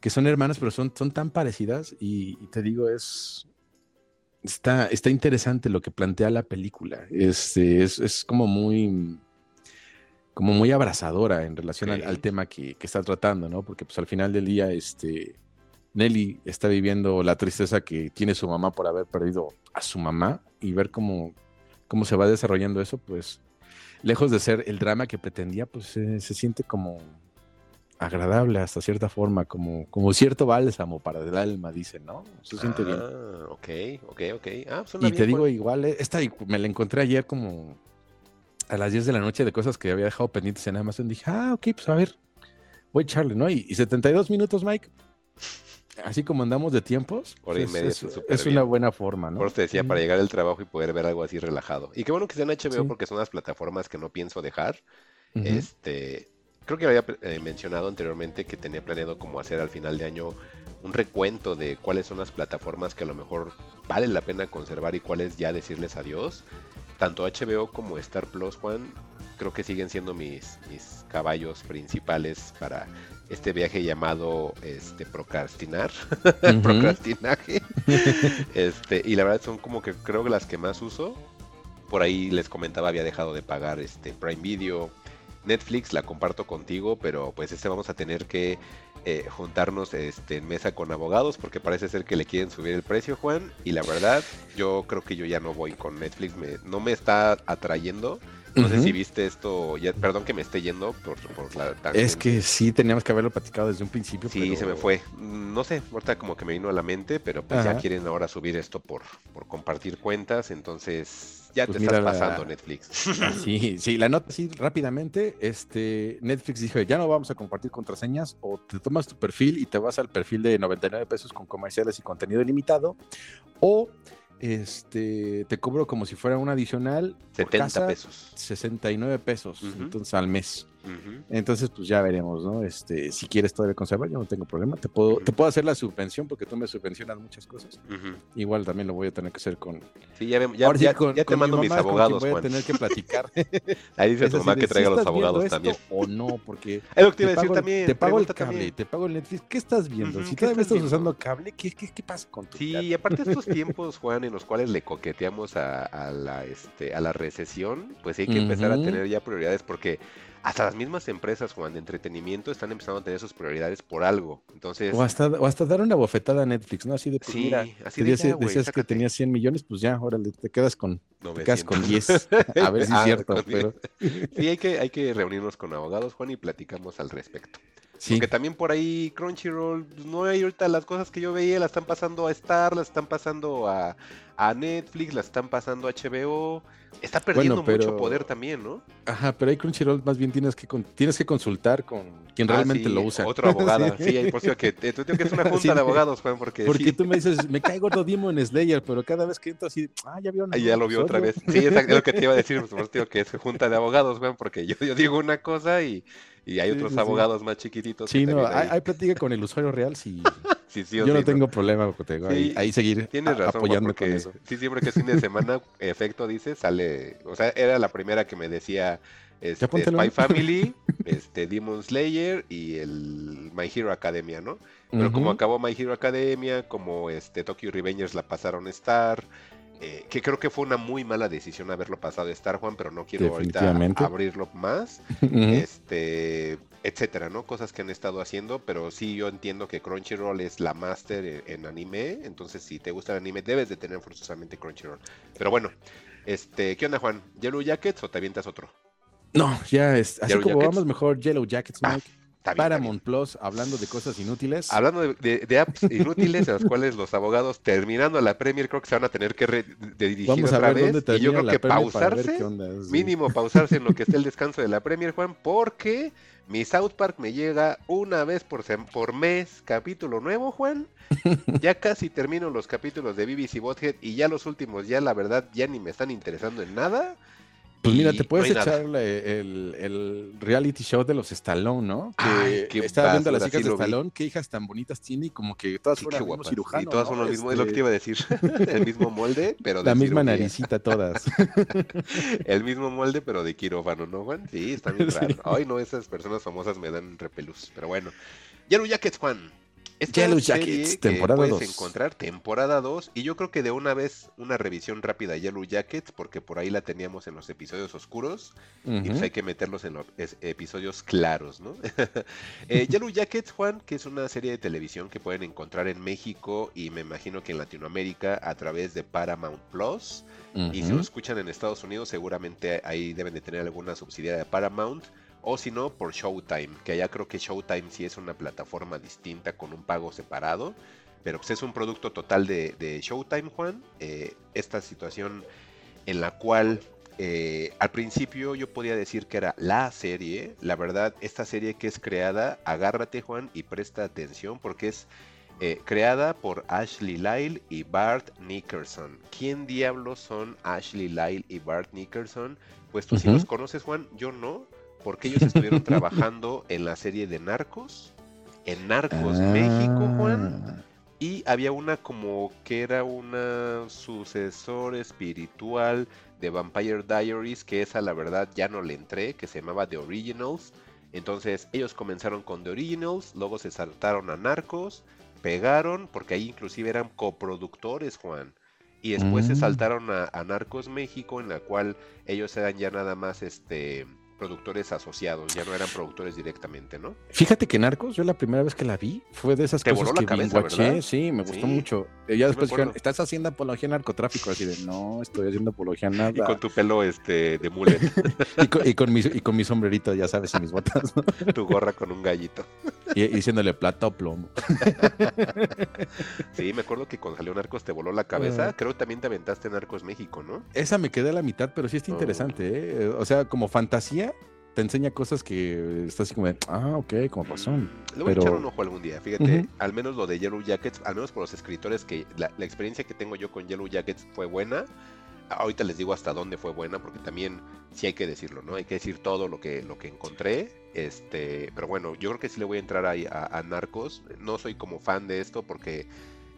que son hermanas, pero son, son tan parecidas y, y te digo, es... Está, está interesante lo que plantea la película. Este, es, es como muy como muy abrazadora en relación al, al, tema que, que, está tratando, ¿no? Porque pues al final del día, este, Nelly está viviendo la tristeza que tiene su mamá por haber perdido a su mamá y ver cómo, cómo se va desarrollando eso, pues lejos de ser el drama que pretendía, pues eh, se siente como agradable hasta cierta forma, como, como cierto bálsamo para el alma, dicen, ¿no? Se siente ah, bien. Ok, ok, ok. Ah, y te digo, Juan. igual, eh, esta me la encontré ayer como a las 10 de la noche de cosas que había dejado pendientes en Amazon. Dije, ah, ok, pues a ver, voy a echarle, ¿no? Y, y 72 minutos, Mike así como andamos de tiempos, Hora y pues media es, es, es una buena forma, ¿no? Por eso te decía, para llegar al trabajo y poder ver algo así relajado. Y qué bueno que sea en HBO sí. porque son las plataformas que no pienso dejar. Uh -huh. Este, creo que había eh, mencionado anteriormente que tenía planeado como hacer al final de año un recuento de cuáles son las plataformas que a lo mejor vale la pena conservar y cuáles ya decirles adiós. Tanto HBO como Star Plus, Juan, creo que siguen siendo mis, mis caballos principales para este viaje llamado este procrastinar, <laughs> procrastinaje. <laughs> este, y la verdad son como que creo que las que más uso. Por ahí les comentaba, había dejado de pagar este Prime Video. Netflix la comparto contigo, pero pues este vamos a tener que eh, juntarnos este, en mesa con abogados porque parece ser que le quieren subir el precio, Juan. Y la verdad, yo creo que yo ya no voy con Netflix, me, no me está atrayendo. No sé si viste esto, ya, perdón que me esté yendo por, la Es que sí, teníamos que haberlo platicado desde un principio. Sí, se me fue. No sé, ahorita como que me vino a la mente, pero pues ya quieren ahora subir esto por, por compartir cuentas, entonces ya pues te estás pasando <laughs> Netflix. Sí, sí, la nota sí, rápidamente, este, Netflix dijo, ya no vamos a compartir contraseñas, o te tomas tu perfil y te vas al perfil de 99 pesos con comerciales y contenido ilimitado, o este, te cobro como si fuera un adicional. 70 pesos. 69 pesos, entonces al mes. Entonces, pues ya veremos, ¿no? Este, si quieres todavía conservar, yo no tengo problema. Te puedo, te puedo hacer la subvención porque tú me subvencionas muchas cosas. Igual también lo voy a tener que hacer con. Sí, ya, ya, ya, te mando mis abogados, voy a tener que platicar. <laughs> Ahí dice tu mamá que traiga los abogados también. O no, porque. <laughs> Es lo que te iba a decir también. Te pago el cable, te pago el Netflix. ¿Qué estás viendo? si todavía estás usando cable, ¿qué, qué, qué pasa con tu Sí, y aparte de estos <laughs> tiempos, Juan, en los cuales le coqueteamos a, a la, este, a la recesión, pues hay que empezar a tener ya prioridades porque hasta las mismas empresas, Juan, de entretenimiento están empezando a tener sus prioridades por algo. Entonces, o hasta, o hasta dar una bofetada a Netflix, ¿no? Así de, pues, sí, así de, decías, que tenías 100 millones, pues ya, órale, te quedas con, te quedas con 10. a ver si es <laughs> ah, cierto, pero... Sí, hay que, hay que reunirnos con abogados, Juan, y platicamos al respecto. Sí. Porque también por ahí Crunchyroll, pues, no hay ahorita las cosas que yo veía, las están pasando a Star, las están pasando a, a Netflix, las están pasando a HBO. Está perdiendo mucho poder también, ¿no? Ajá, pero ahí Crunchyroll más bien tienes que tienes que consultar con quien ah, realmente lo usa. Otro abogado, <laughs> sí, sí por cierto que eh, tú tienes que es una <laughs> junta de abogados, Juan, porque Porque tú me dices, me cae gordo Demon Slayer, pero cada vez que entro así, ah, ya vieron. Ah, ya lo vio otra vez. Sí, es lo que te iba a decir, <laughs> pues, digo que es junta de abogados, Juan, porque yo, yo digo una cosa y y hay otros abogados más chiquititos. Sí, no, hay, hay, plática con el usuario real si, sí, sí, yo no tengo problema ahí, ahí, seguir tienes razón, apoyando con eso. Sí, siempre que es fin de <laughs> semana, efecto dice, sale, o sea, era la primera que me decía este, Spy Family, <laughs> este, Demon Slayer y el My Hero Academia, ¿no? Pero como acabó My Hero Academia, como este Tokyo Revengers la pasaron a Star, eh, que creo que fue una muy mala decisión haberlo pasado a Star Juan, pero no quiero ahorita abrirlo más, <laughs> este, etcétera, ¿no? Cosas que han estado haciendo, pero sí yo entiendo que Crunchyroll es la máster en, anime, entonces si te gusta el anime debes de tener forzosamente Crunchyroll. Pero bueno, este, ¿qué onda Juan? ¿Yellow Jackets o te avientas otro? No, ya es, así como vamos mejor Yellow Jackets, ah, Mike. Paramount Plus, hablando de cosas inútiles. Hablando de, apps <laughs> inútiles, en las cuales los abogados, terminando la Premier, creo que se van a tener que dirigir otra vez. Y yo creo que pausarse, mínimo pausarse en lo que esté el descanso de la Premier, Juan, porque mi South Park me llega una vez por, por mes, capítulo nuevo, Juan. <laughs> Ya casi termino los capítulos de BBC Bothead y ya los últimos, ya la verdad, ya ni me están interesando en nada. Pues mira, te puedes echar el, reality show de los Stallone, ¿no? Que estaba viendo a las hijas de Stallone, qué hijas tan bonitas tiene y como que todas mismo cirujano. Y todas son lo mismo, es lo que te iba a decir. <laughs> <laughs> el mismo molde, pero de La misma naricita todas. <laughs> el mismo molde, pero de quirófano, ¿no, Juan? Sí, está bien raro. Ay, no, esas personas famosas me dan repelús, pero bueno. Yellow Jackets, Juan. Esta Yellow Jackets, temporada puedes 2. encontrar temporada 2 y yo creo que de una vez una revisión rápida de Yellow Jackets porque por ahí la teníamos en los episodios oscuros y pues hay que meterlos en los episodios claros, ¿no? <laughs> eh, Yellow Jackets, Juan, que es una serie de televisión que pueden encontrar en México y me imagino que en Latinoamérica a través de Paramount Plus y si lo escuchan en Estados Unidos seguramente ahí deben de tener alguna subsidiaria de Paramount o si no por Showtime, que allá creo que Showtime sí es una plataforma distinta con un pago separado, pero pues es un producto total de, Showtime, Juan. Eh, esta situación en la cual eh, al principio yo podía decir que era la serie, la verdad, esta serie que es creada, agárrate Juan y presta atención porque es eh, creada por Ashley Lyle y Bart Nickerson. ¿Quién diablos son Ashley Lyle y Bart Nickerson? Pues tú si los conoces Juan, yo no porque ellos estuvieron trabajando en la serie de Narcos, en Narcos México, Juan, Ah, y había una como que era una sucesor espiritual de Vampire Diaries, que esa la verdad ya no le entré, que se llamaba The Originals. Entonces ellos comenzaron con The Originals, luego se saltaron a Narcos, pegaron, porque ahí inclusive eran coproductores, Juan. Y después se Mm. saltaron a, a Narcos México, en la cual ellos eran ya nada más este productores asociados, ya no eran productores directamente, ¿no? Fíjate que Narcos, yo la primera vez que la vi fue de esas Te cosas voló la que cabeza, binguaché, ¿verdad? Sí, me gustó Sí. mucho. Eh, Ya después dijeron, estás haciendo apología al narcotráfico, así de, no, estoy haciendo apología a <laughs> nada. Y con tu pelo este de mullet, <laughs> Y con, y con mi, y con mi sombrerito, ya sabes, y mis botas, ¿no? <laughs> tu gorra con un gallito. y, y diciéndole plata o plomo. Sí, me acuerdo que con salió Narcos te voló la cabeza. Ah. Creo que también te aventaste Narcos México, ¿no? Esa me quedé a la mitad, pero sí está Oh. interesante, ¿eh? O sea, como fantasía, te enseña cosas que estás así como de, ah, ok, como razón. Le voy a pero- echar un ojo algún día. Fíjate, al menos lo de Yellow Jackets, al menos por los escritores, que la, la experiencia que tengo yo con Yellow Jackets fue buena. Ahorita les digo hasta dónde fue buena, porque también sí hay que decirlo, ¿no? Hay que decir todo lo que, lo que encontré. Este, pero bueno, yo creo que sí le voy a entrar ahí a, a Narcos. No soy como fan de esto porque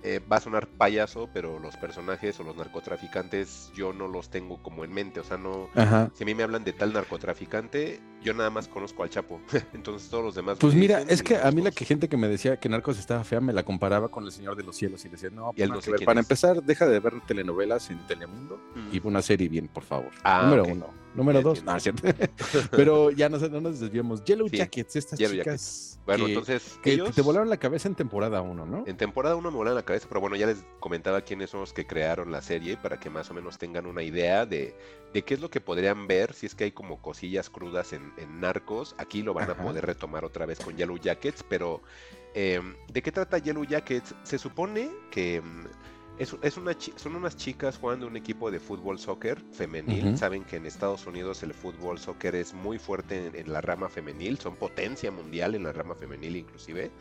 eh, va a sonar payaso, pero los personajes o los narcotraficantes yo no los tengo como en mente. O sea, no, Ajá. si a mí me hablan de tal narcotraficante, yo nada más conozco al Chapo. <laughs> Entonces todos los demás. Pues mira, es que a mí la que gente que me decía que Narcos estaba fea me la comparaba con El Señor de los Cielos y decía, no, Y él nada no que sé ver. quién para es. empezar, deja de ver telenovelas en Telemundo Mm. y una serie bien, por favor. Ah, Número uno. Número Ya dos, no, cierto. <laughs> Pero ya no, nos desviamos. Yellow Sí, Jackets, estas Yellow chicas Bueno, que, entonces que ellos te volaron la cabeza en temporada uno, ¿no? en temporada 1 me volaron la cabeza, pero bueno, ya les comentaba quiénes son los que crearon la serie para que más o menos tengan una idea de, de qué es lo que podrían ver si es que hay como cosillas crudas en, en Narcos. Aquí lo van Ajá. a poder retomar otra vez con Yellow Jackets, pero eh, ¿de qué trata Yellow Jackets? Se supone que mm, es, es una chi- son unas chicas jugando un equipo de fútbol soccer femenil. Saben que en Estados Unidos el fútbol soccer es muy fuerte en, en la rama femenil, son potencia mundial en la rama femenil inclusive.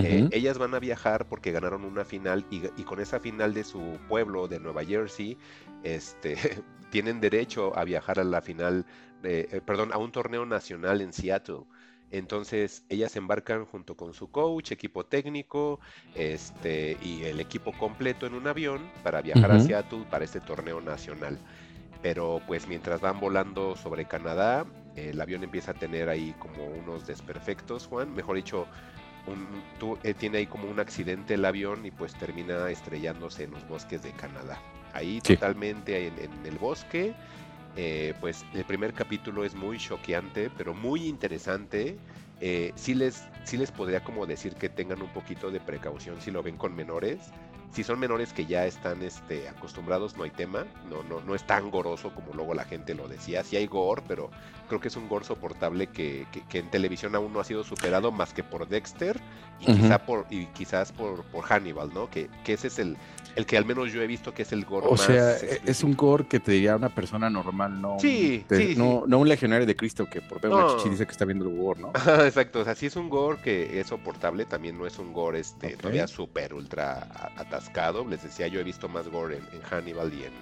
Eh, ellas van a viajar porque ganaron una final y, y con esa final de su pueblo de Nueva Jersey, este, <laughs> tienen derecho a viajar a la final, eh, perdón, a un torneo nacional en Seattle. Entonces ellas embarcan junto con su coach, equipo técnico, este y el equipo completo en un avión para viajar a Ujú. Seattle para este torneo nacional. Pero pues mientras van volando sobre Canadá, el avión empieza a tener ahí como unos desperfectos, Juan. Mejor dicho, un- tu- eh, tiene ahí como un accidente el avión y pues termina estrellándose en los bosques de Canadá. Ahí Sí. totalmente en, en el bosque. Eh, pues el primer capítulo es muy choqueante, pero muy interesante. Eh, sí, les, sí les podría como decir que tengan un poquito de precaución si lo ven con menores. Si son menores que ya están este, acostumbrados, no hay tema. No, no, no es tan goroso como luego la gente lo decía. Sí hay gore, pero creo que es un gore soportable que, que- que en televisión aún no ha sido superado más que por Dexter y, quizá por, y quizás por, por Hannibal, ¿no? Que, que ese es el, el que al menos yo he visto que es el gore O más sea, e- es un gore que te diría una persona normal, no, un- Sí, te- sí, no, no un legionario de Cristo que por ver No. una chichi dice que está viendo el gore, ¿no? <laughs> Exacto, o sea, sí es un gore que es soportable, también no es un gore este, todavía súper ultra atascado. Les decía, yo he visto más gore en, en Hannibal y en,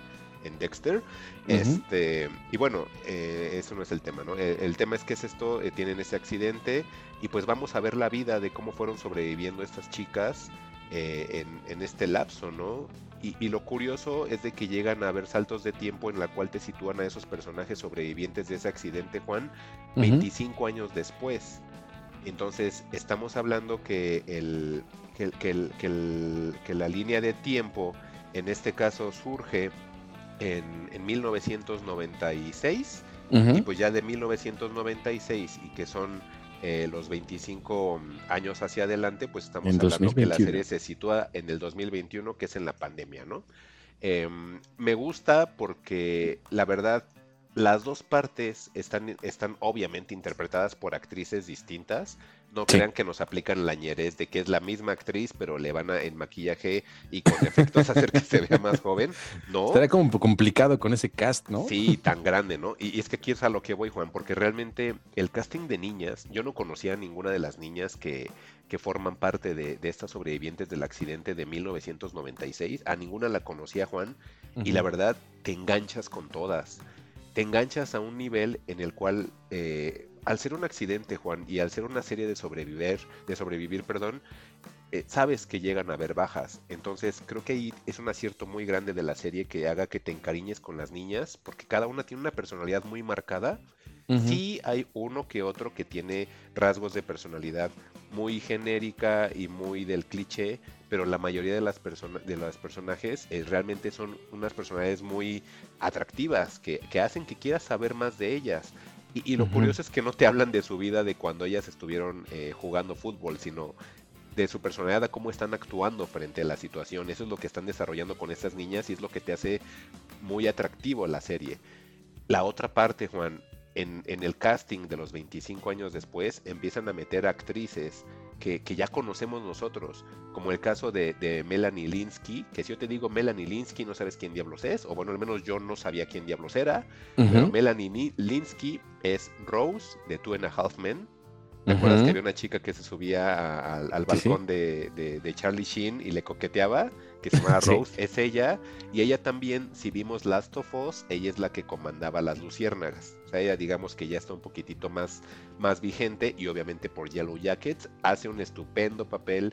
en Dexter. Este, y bueno, eh, eso no es el tema, ¿no? El, el tema es que es esto, eh, tienen ese accidente y pues vamos a ver la vida de cómo fueron sobreviviendo estas chicas eh, en, en este lapso, ¿no? Y, y lo curioso es de que llegan a haber saltos de tiempo en la cual te sitúan a esos personajes sobrevivientes de ese accidente, Juan, Ujú. 25 años después. Entonces, estamos hablando que, el, que, el- que el- que el- que la línea de tiempo, en este caso, surge en, en 1996, Ujú. y pues ya de 1996 y que son eh, los 25 años hacia adelante, pues estamos En hablando que la 2021. serie se sitúa en el 2021, que es en la pandemia, ¿no? Em, me gusta porque la verdad las dos partes están, están obviamente interpretadas por actrices distintas. No Sí. crean que nos aplican la ñerez de que es la misma actriz, pero le van a, en maquillaje y con efectos <laughs> hacer que se vea más joven. No. Estaría como complicado con ese cast, ¿no? Sí, tan grande, ¿no? Y, y es que aquí es a lo que voy, Juan, porque realmente el casting de niñas, yo no conocía a ninguna de las niñas que, que forman parte de, de estas sobrevivientes del accidente de 1996. A ninguna la conocía, Juan. Y la verdad, te enganchas con todas. Te enganchas a un nivel en el cual, eh, al ser un accidente, Juan, y al ser una serie de sobrevivir, de sobrevivir, perdón, eh, sabes que llegan a haber bajas. Entonces, creo que ahí es un acierto muy grande de la serie que haga que te encariñes con las niñas, porque cada una tiene una personalidad muy marcada. Sí hay uno que otro que tiene rasgos de personalidad muy genérica y muy del cliché, pero la mayoría de las personas de los personajes eh, realmente son unas personalidades muy atractivas que, hacen que quieras saber más de ellas. Y, lo curioso es que no te hablan de su vida de cuando ellas estuvieron eh, jugando fútbol, sino de su personalidad, a cómo están actuando frente a la situación. Eso es lo que están desarrollando con estas niñas y es lo que te hace muy atractivo la serie. La otra parte, Juan, en, el casting de los 25 años después empiezan a meter actrices que, ya conocemos nosotros, como el caso de, Melanie Linsky, que si yo te digo Melanie Linsky no sabes quién diablos es, o bueno, al menos yo no sabía quién diablos era, pero Melanie Linsky es Rose de Two and a Half Men, ¿Te acuerdas que había una chica que se subía al balcón De, Charlie Sheen y le coqueteaba? Que se llama <laughs> Rose, es ella. Y ella también, si vimos Last of Us, ella es la que comandaba las luciérnagas. Sea, ella digamos que ya está un poquitito más, más vigente y obviamente por Yellow Jackets hace un estupendo papel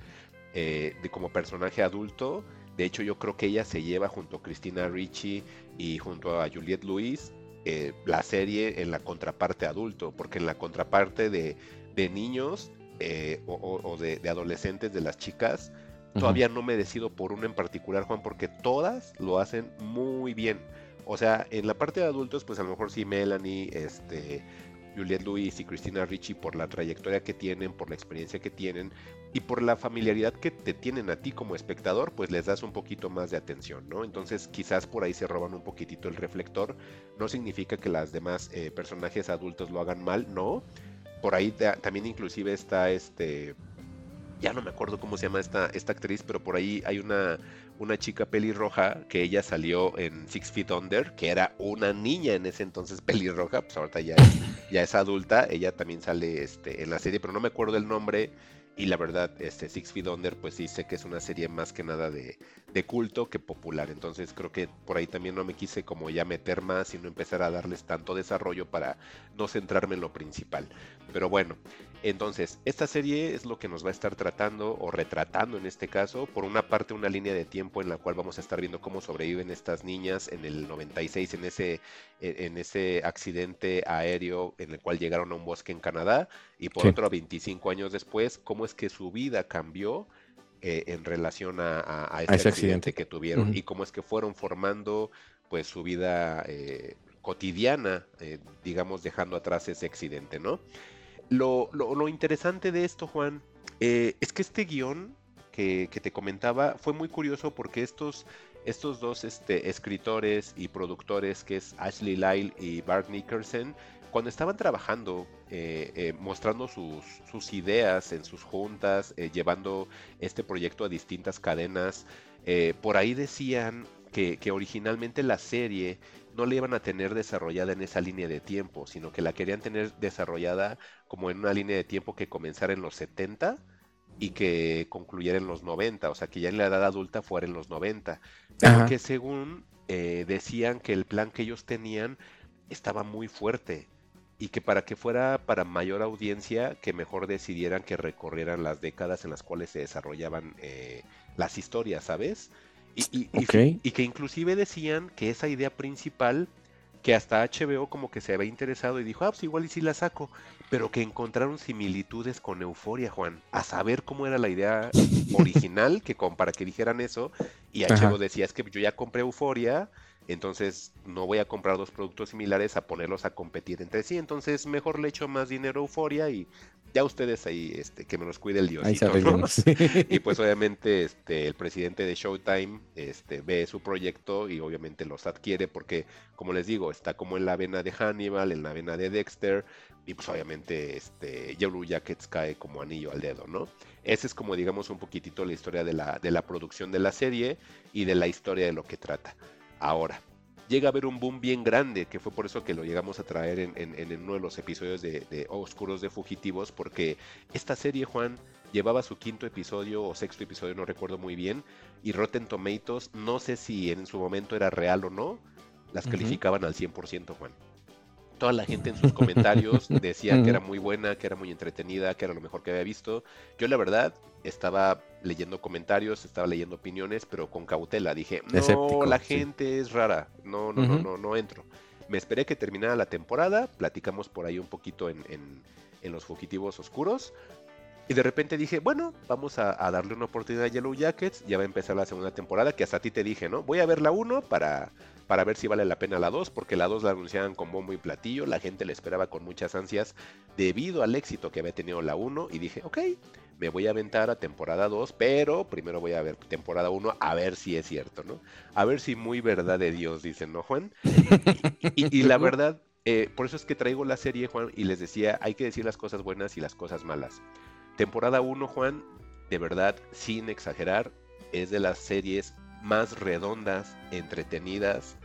eh, de como personaje adulto. De hecho, yo creo que ella se lleva junto a Christina Ricci y junto a Juliette Lewis eh, la serie en la contraparte adulto, porque en la contraparte de de niños eh, o, de, adolescentes de las chicas, todavía no me decido por uno en particular, Juan, porque todas lo hacen muy bien. O sea, en la parte de adultos, pues a lo mejor sí Melanie, este, Juliette Lewis y Christina Ricci por la trayectoria que tienen, por la experiencia que tienen y por la familiaridad que te tienen a ti como espectador, pues les das un poquito más de atención, ¿no? Entonces quizás por ahí se roban un poquitito el reflector. No significa que las demás eh, personajes adultos lo hagan mal, no por ahí también inclusive está este ya no me acuerdo cómo se llama esta, esta actriz, pero por ahí hay una, una chica pelirroja que ella salió en Six Feet Under, que era una niña en ese entonces pelirroja, pues ahorita ya es, ya es adulta, ella también sale este, en la serie, pero no me acuerdo el nombre, y la verdad, este Six Feet Under, pues sí sé que es una serie más que nada de, de, culto que popular. Entonces creo que por ahí también no me quise como ya meter más, sino empezar a darles tanto desarrollo para no centrarme en lo principal. Pero bueno, entonces, esta serie es lo que nos va a estar tratando o retratando en este caso, por una parte una línea de tiempo en la cual vamos a estar viendo cómo sobreviven estas niñas en el 96 en ese e, en ese accidente aéreo en el cual llegaron a un bosque en Canadá. Y por otro 25 años después cómo es que su vida cambió eh, en relación a, ese, accidente, que tuvieron. Y cómo es que fueron formando pues su vida eh, cotidiana, eh, digamos dejando atrás ese accidente, ¿no? Lo, interesante de esto, Juan, eh, es que este guion que, te comentaba fue muy curioso porque estos, estos dos este, escritores y productores, que es Ashley Lyle y Bart Nickerson, cuando estaban trabajando, eh, eh, mostrando sus, sus, ideas en sus juntas, llevando este proyecto a distintas cadenas, por ahí decían que, originalmente la serie no la iban a tener desarrollada en esa línea de tiempo, sino que la querían tener desarrollada como en una línea de tiempo que comenzara en los 70 y que concluyera en los 90, o sea, que ya en la edad adulta fuera en los 90, pero que según eh, decían que el plan que ellos tenían estaba muy fuerte y que para que fuera para mayor audiencia, que mejor decidieran que recorrieran las décadas en las cuales se desarrollaban eh, las historias, ¿sabes? Y, y, que inclusive decían que esa idea principal, que hasta HBO como que se había interesado y dijo, ah, pues igual y si la saco, pero que encontraron similitudes con Euforia, Juan, a saber cómo era la idea original, que con, para que dijeran eso, y HBO decía, es que yo ya compré Euforia, entonces no voy a comprar dos productos similares a ponerlos a competir entre sí. Entonces mejor le echo más dinero a Euforia y ya ustedes ahí este, que me los cuide el dios. <laughs> y pues obviamente este, el presidente de Showtime este, ve su proyecto y obviamente los adquiere porque, como les digo, está como en la vena de Hannibal, en la vena de Dexter. Y pues obviamente este, Yellow Jackets cae como anillo al dedo, ¿no? Esa es como digamos un poquitito la historia de la, de la producción de la serie y de la historia de lo que trata. Ahora, llega a haber un boom bien grande, que fue por eso que lo llegamos a traer en, uno de los episodios de, Oscuros de Fugitivos, porque esta serie, Juan, llevaba su quinto episodio o sexto episodio, no recuerdo muy bien, y Rotten Tomatoes, no sé si en su momento era real o no, las calificaban al 100%, Juan. Toda la gente en sus comentarios <laughs> decía que era muy buena, que era muy entretenida, que era lo mejor que había visto. Yo la verdad estaba leyendo comentarios, estaba leyendo opiniones, pero con cautela. Dije, no, la gente es rara, no, no, no, no, no entro. Me esperé que terminara la temporada, platicamos por ahí un poquito en, en, los fugitivos oscuros. Y de repente dije, bueno, vamos a, darle una oportunidad a Yellow Jackets. Ya va a empezar la segunda temporada, que hasta a ti te dije, ¿no? Voy a ver la 1 para, para ver si vale la pena la 2, porque la 2 la anunciaban con bombo y platillo. La gente la esperaba con muchas ansias debido al éxito que había tenido la 1. Y dije, ok, me voy a aventar a temporada 2, pero primero voy a ver temporada 1 a ver si es cierto, ¿no? A ver si muy verdad de Dios, dicen, ¿no, Juan? Y, la <laughs> verdad, eh, por eso es que traigo la serie, Juan, y les decía, hay que decir las cosas buenas y las cosas malas. Temporada 1, Juan, de verdad, sin exagerar, es de las series más redondas, entretenidas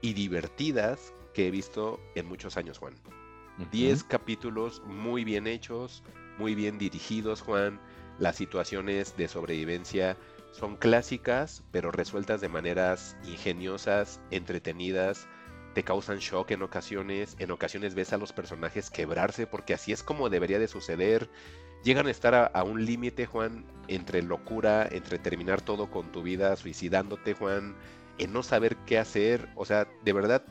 y divertidas que he visto en muchos años, Juan. 10 capítulos muy bien hechos, muy bien dirigidos, Juan. Las situaciones de sobrevivencia son clásicas, pero resueltas de maneras ingeniosas, entretenidas, te causan shock en ocasiones, en ocasiones ves a los personajes quebrarse porque así es como debería de suceder. Llegan a estar a, un límite, Juan, entre locura, entre terminar todo con tu vida, suicidándote, Juan, en no saber qué hacer. O sea, de verdad,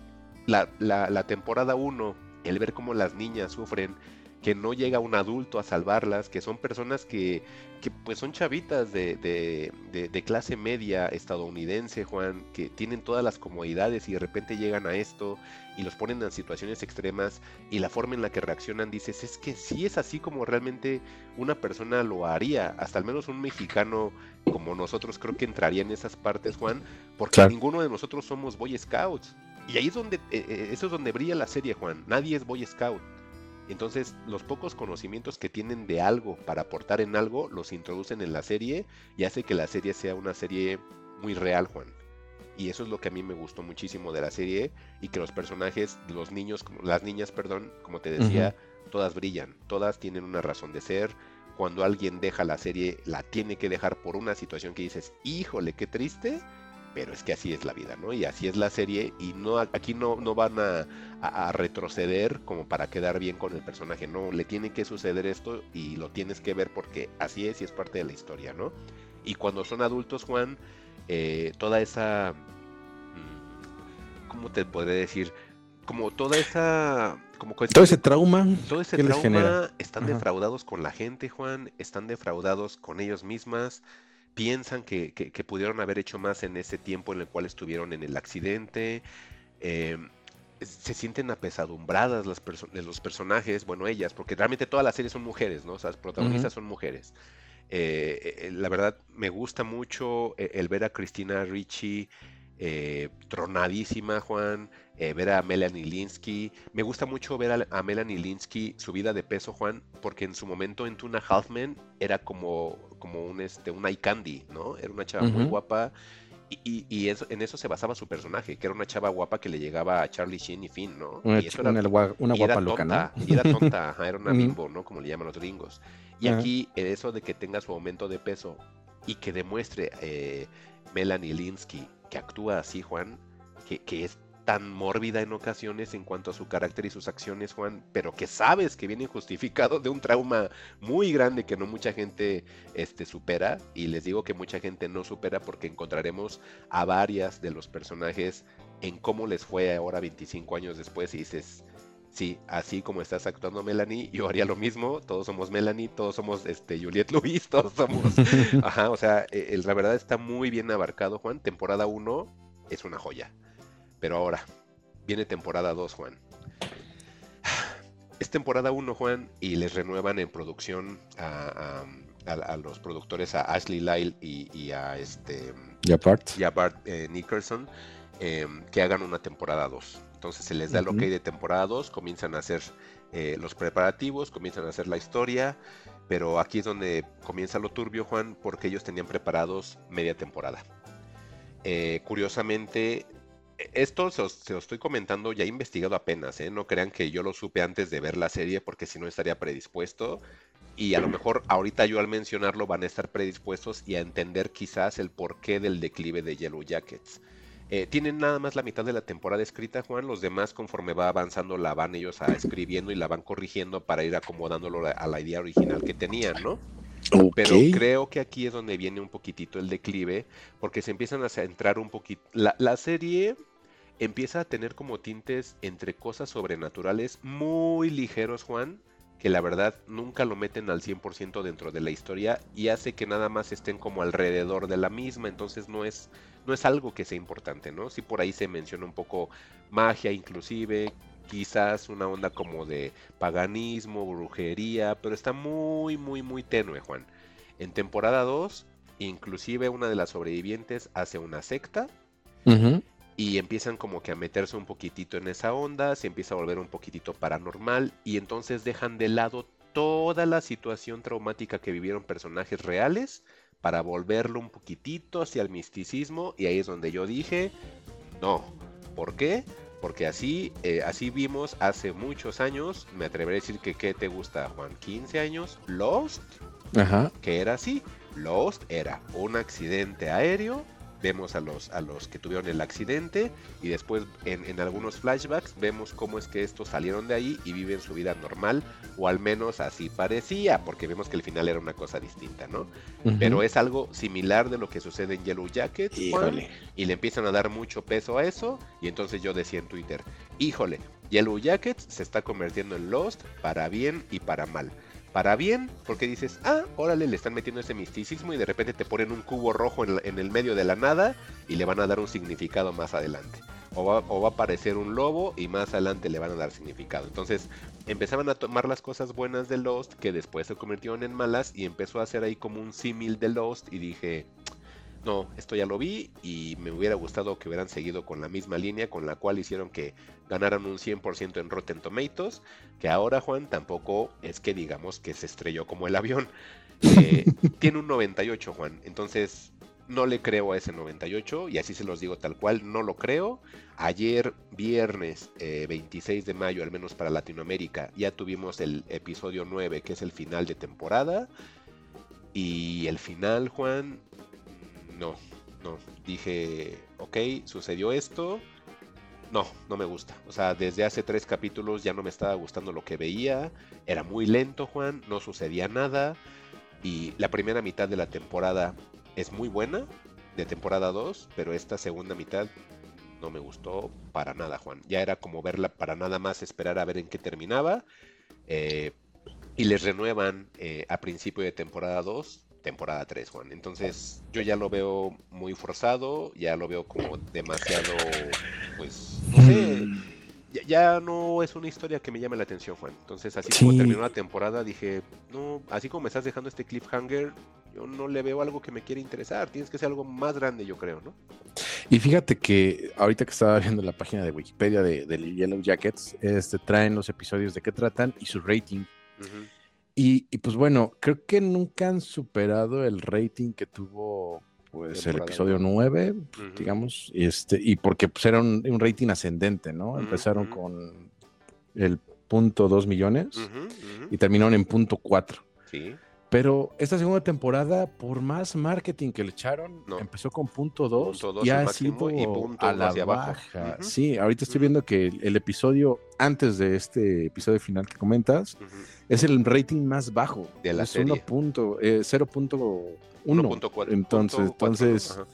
la, temporada 1, el ver cómo las niñas sufren, que no llega un adulto a salvarlas, que son personas que, que pues son chavitas de, de, clase media estadounidense, Juan, que tienen todas las comodidades y de repente llegan a esto y los ponen en situaciones extremas y la forma en la que reaccionan dices, es que si es así como realmente una persona lo haría, hasta al menos un mexicano como nosotros creo que entraría en esas partes, Juan, porque ninguno de nosotros somos Boy Scouts. Y ahí es donde, eh, eh, eso es donde brilla la serie, Juan. Nadie es Boy Scout. Entonces, los pocos conocimientos que tienen de algo para aportar en algo, los introducen en la serie y hace que la serie sea una serie muy real, Juan. Y eso es lo que a mí me gustó muchísimo de la serie y que los personajes, los niños, las niñas, perdón, como te decía, todas brillan, todas tienen una razón de ser. Cuando alguien deja la serie, la tiene que dejar por una situación que dices, híjole, qué triste pero es que así es la vida, ¿no? Y así es la serie y no aquí no, no van a, retroceder como para quedar bien con el personaje, no, le tiene que suceder esto y lo tienes que ver porque así es y es parte de la historia, ¿no? Y cuando son adultos, Juan, eh, toda esa... Mm, ¿Cómo te podré decir? Como toda esa... Como todo ese trauma. Todo ese trauma están defraudados con la gente, Juan, están defraudados con ellos mismas piensan que, pudieron haber hecho más en ese tiempo en el cual estuvieron en el accidente. Em, se sienten apesadumbradas las los personajes, bueno, ellas, porque realmente todas las series son mujeres, ¿no? O sea, las protagonistas son mujeres. Eh, eh, la verdad, me gusta mucho eh, el ver a Cristina Ricci tronadísima, Juan, ver a Melanie Linsky. Me gusta mucho ver a, Melanie Linsky subida de peso, Juan, porque en su momento en Tuna Halfman era como como un, este, un eye candy, ¿no? Era una chava muy guapa. Y, y, eso, en eso se basaba su personaje, que era una chava guapa que le llegaba a Charlie Sheen y Finn, ¿no? Una, y eso era, una, guapa loca, ¿no? Y era tonta, <laughs> era una bimbo, ¿no? Como le llaman los gringos. Y aquí, eso de que tenga su aumento de peso y que demuestre eh, Melanie Linsky que actúa así, Juan, que, que es tan mórbida en ocasiones en cuanto a su carácter y sus acciones, Juan, pero que sabes que viene justificado de un trauma muy grande que no mucha gente este, supera. Y les digo que mucha gente no supera porque encontraremos a varias de los personajes en cómo les fue ahora 25 años después y dices, sí, así como estás actuando Melanie, yo haría lo mismo, todos somos Melanie, todos somos este Juliette Louis, <laughs> todos somos, <laughs> ajá, o sea, e, la verdad está muy bien abarcado, Juan, temporada 1 es una joya. Pero ahora, viene temporada 2, Juan. Es temporada 1, Juan, y les renuevan en producción a, los productores, a Ashley Lyle y, a este. Y a Bart. Eh, Nickerson, em, que hagan una temporada 2. Entonces se les da el ok de temporada 2, comienzan a hacer eh, los preparativos, comienzan a hacer la historia, pero aquí es donde comienza lo turbio, Juan, porque ellos tenían preparados media temporada. Eh, curiosamente, esto se os, estoy comentando, ya he investigado apenas, ¿eh? no crean que yo lo supe antes de ver la serie porque si no estaría predispuesto y a lo mejor ahorita yo al mencionarlo van a estar predispuestos y a entender quizás el porqué del declive de Yellow Jackets. Eh, tienen nada más la mitad de la temporada escrita, Juan. Los demás, conforme va avanzando, la van ellos a escribiendo y la van corrigiendo para ir acomodándolo a- la idea original que tenían, ¿no? Pero creo que aquí es donde viene un poquitito el declive, porque se empiezan a centrar un poquito. La, la serie empieza a tener como tintes entre cosas sobrenaturales muy ligeros, Juan, que la verdad nunca lo meten al 100% dentro de la historia y hace que nada más estén como alrededor de la misma, entonces no es, no es algo que sea importante, ¿no? Sí por ahí se menciona un poco magia inclusive, quizás una onda como de paganismo, brujería, pero está muy, muy, muy tenue, Juan. En temporada 2, inclusive una de las sobrevivientes hace una secta Ujú. Y empiezan como que a meterse un poquitito en esa onda, se empieza a volver un poquitito paranormal y entonces dejan de lado toda la situación traumática que vivieron personajes reales para volverlo un poquitito hacia el misticismo y ahí es donde yo dije, no, ¿por qué? Porque así, eh, así vimos hace muchos años, me atreveré a decir que ¿qué te gusta, Juan? ¿15 años? Lost, Ajá. que era así. Lost era un accidente aéreo. Vemos a los, a los que tuvieron el accidente y después en, en algunos flashbacks vemos cómo es que estos salieron de ahí y viven su vida normal, o al menos así parecía, porque vemos que el final era una cosa distinta, ¿no? Pero es algo similar de lo que sucede en Yellow Híjole. y le empiezan a dar mucho peso a eso, y entonces yo decía en Twitter, híjole, Yellow Jackets se está convirtiendo en Lost para bien y para mal. Para bien, porque dices, ah, órale, le están metiendo ese misticismo y de repente te ponen un cubo rojo en, el medio de la nada y le van a dar un significado más adelante. O va, o va a aparecer un lobo y más adelante le van a dar significado. Entonces empezaban a tomar las cosas buenas de Lost que después se convirtieron en malas y empezó a hacer ahí como un símil de Lost y dije, no, esto ya lo vi y me hubiera gustado que hubieran seguido con la misma línea con la cual hicieron que ganaran un 100% en Rotten Tomatoes, que ahora Juan tampoco es que digamos que se estrelló como el avión. <laughs> Eh, tiene un 98 Juan, entonces no le creo a ese 98 y así se los digo tal cual, no lo creo. Ayer viernes eh, 26 de mayo, al menos para Latinoamérica, ya tuvimos el episodio 9 que es el final de temporada. Y el final, Juan, no, no. Dije, ok, sucedió esto. No, no me gusta. O sea, desde hace tres capítulos ya no me estaba gustando lo que veía. Era muy lento, Juan, no sucedía nada. Y la primera mitad de la temporada es muy buena, de temporada 2, pero esta segunda mitad no me gustó para nada, Juan. Ya era como verla para nada más esperar a ver en qué terminaba. Eh, y les renuevan eh, a principio de temporada 2, temporada 3, Juan. Entonces yo ya lo veo muy forzado, ya lo veo como demasiado, pues, no sé, ya, ya no es una historia que me llame la atención, Juan. Entonces así como terminó la temporada, dije, no, así como me estás dejando este cliffhanger, yo no le veo algo que me quiera interesar. Tienes que ser algo más grande, yo creo, ¿no? Y fíjate que ahorita que estaba viendo la página de Wikipedia de, de Yellow Jackets, este, traen los episodios de qué tratan y su rating. Ujú. Y, y, pues bueno, creo que nunca han superado el rating que tuvo pues el episodio nueve. 9, Ujú. digamos, y este, y porque pues era un, un rating ascendente, ¿no? Empezaron con el punto 2 millones y terminaron en punto 4. Sí. Pero esta segunda temporada, por más marketing que le echaron, No. empezó con punto 2 Punto dos y ha sido y punto a la hacia abajo. baja. Sí, ahorita estoy viendo que el, el episodio antes de este episodio final que comentas es el rating más bajo. De la es serie. 1 punto, eh, 0.1. 1.4, Entonces, entonces, Ajá.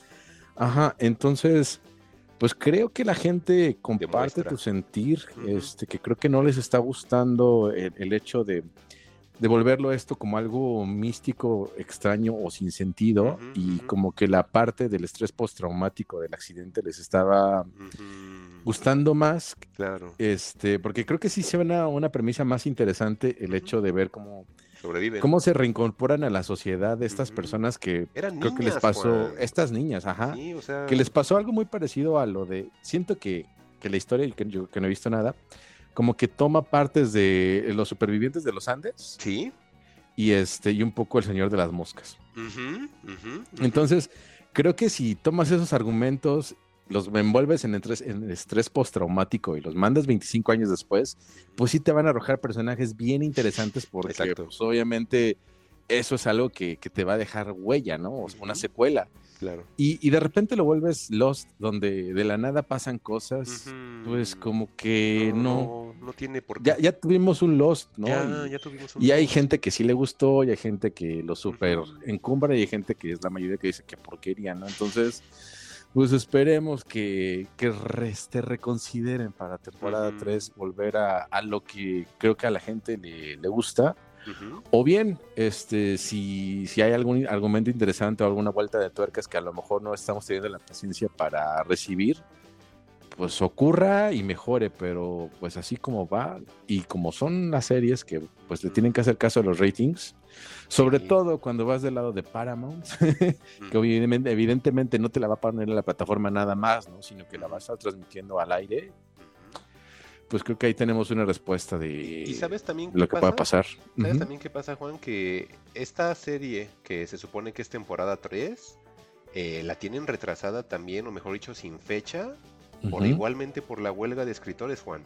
ajá, entonces, pues creo que la gente comparte Demuestra. tu sentir, este, que creo que no les está gustando el, el hecho de, de volverlo esto como algo místico, extraño o sin sentido, y como que la parte del estrés postraumático del accidente les estaba gustando más, Claro, este, porque creo que sí suena una premisa más interesante el hecho de ver cómo, sobreviven. cómo se reincorporan a la sociedad de estas personas que Eran creo que les pasó, Juan. estas niñas, ajá, Sí, o sea, que les pasó algo muy parecido a lo de, siento que, que la historia, y que yo que no he visto nada, como que toma partes de los supervivientes de los Andes Sí. y este y un poco el Señor de las Moscas. Entonces, creo que si tomas esos argumentos, los envuelves en estrés, en estrés postraumático y los mandas 25 años después, pues sí te van a arrojar personajes bien interesantes porque pues, obviamente eso es algo que, que te va a dejar huella, ¿no? O sea, una secuela. Claro. Y, y de repente lo vuelves Lost, donde de la nada pasan cosas, pues como que no. no, no tiene por qué. Ya, ya tuvimos un Lost, ¿no? Ya, ya tuvimos un y hay Lost. gente que sí le gustó, y hay gente que lo super Ujú. encumbra, y hay gente que es la mayoría que dice que porquería, ¿no? Entonces, pues esperemos que, que re- se reconsideren para temporada Ujú. 3 volver a, a lo que creo que a la gente le, le gusta. O bien, este, si, si hay algún argumento interesante o alguna vuelta de tuercas que a lo mejor no estamos teniendo la paciencia para recibir, pues ocurra y mejore, pero pues así como va y como son las series que pues le tienen que hacer caso a los ratings, sobre Sí. todo cuando vas del lado de Paramount, <laughs> que evidentemente, evidentemente no te la va a poner en la plataforma nada más, ¿no? sino que la va a estar transmitiendo al aire, pues creo que ahí tenemos una respuesta de ¿Y sabes también lo que pueda pasa? pasar. ¿Sabes también qué pasa, Juan? Que esta serie, que se supone que es temporada 3, eh, la tienen retrasada también, o mejor dicho, sin fecha, por igualmente por la huelga de escritores, Juan.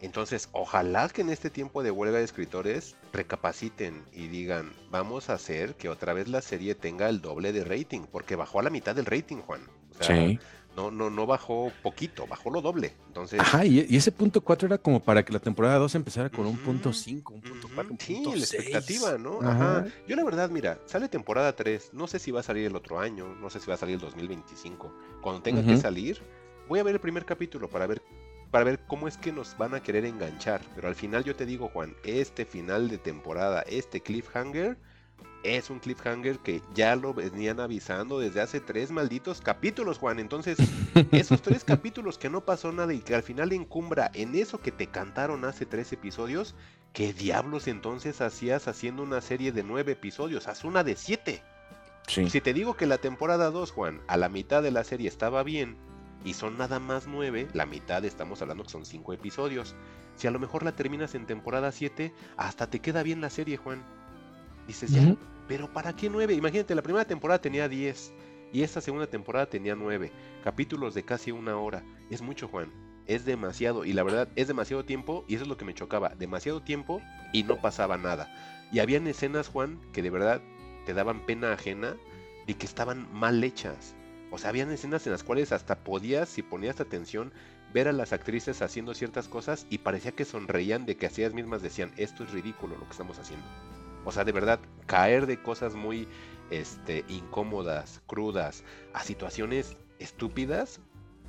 Entonces, ojalá que en este tiempo de huelga de escritores recapaciten y digan, vamos a hacer que otra vez la serie tenga el doble de rating, porque bajó a la mitad del rating, Juan. O sea, Sí. No, no, no bajó poquito, bajó lo doble. Entonces, Ajá, y, y ese punto 4 era como para que la temporada 2 empezara con un punto 5, un punto Ujú, 4, un Sí, punto la 6. expectativa, ¿no? Ajá. Ajá. Yo la verdad, mira, sale temporada 3, no sé si va a salir el otro año, no sé si va a salir el 2025. Cuando tenga que salir, voy a ver el primer capítulo para ver para ver cómo es que nos van a querer enganchar, pero al final yo te digo, Juan, este final de temporada, este cliffhanger es un cliffhanger que ya lo venían avisando desde hace tres malditos capítulos, Juan. Entonces, <laughs> esos tres capítulos que no pasó nada y que al final encumbra en eso que te cantaron hace tres episodios, ¿qué diablos entonces hacías haciendo una serie de nueve episodios? Haz una de siete. Sí. Si te digo que la temporada 2, Juan, a la mitad de la serie estaba bien y son nada más nueve, la mitad estamos hablando que son cinco episodios. Si a lo mejor la terminas en temporada 7, hasta te queda bien la serie, Juan. Dices, ya. Pero ¿para qué nueve? Imagínate, la primera temporada tenía 10 y esta segunda temporada tenía 9. Capítulos de casi una hora. Es mucho, Juan. Es demasiado. Y la verdad, es demasiado tiempo y eso es lo que me chocaba. Demasiado tiempo y no pasaba nada. Y habían escenas, Juan, que de verdad te daban pena ajena de que estaban mal hechas. O sea, habían escenas en las cuales hasta podías, si ponías atención, ver a las actrices haciendo ciertas cosas y parecía que sonreían de que así ellas mismas decían, esto es ridículo lo que estamos haciendo. O sea, de verdad, caer de cosas muy este, incómodas, crudas, a situaciones estúpidas,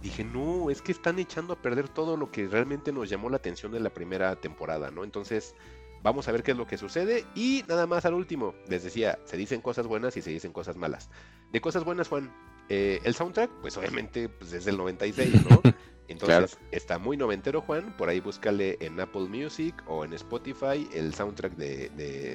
dije, no, es que están echando a perder todo lo que realmente nos llamó la atención de la primera temporada, ¿no? Entonces, vamos a ver qué es lo que sucede. Y nada más al último, les decía, se dicen cosas buenas y se dicen cosas malas. De cosas buenas, Juan, eh, el soundtrack, pues obviamente pues, es del 96, ¿no? <laughs> Entonces está muy noventero, Juan. Por ahí búscale en Apple Music o en Spotify el soundtrack de,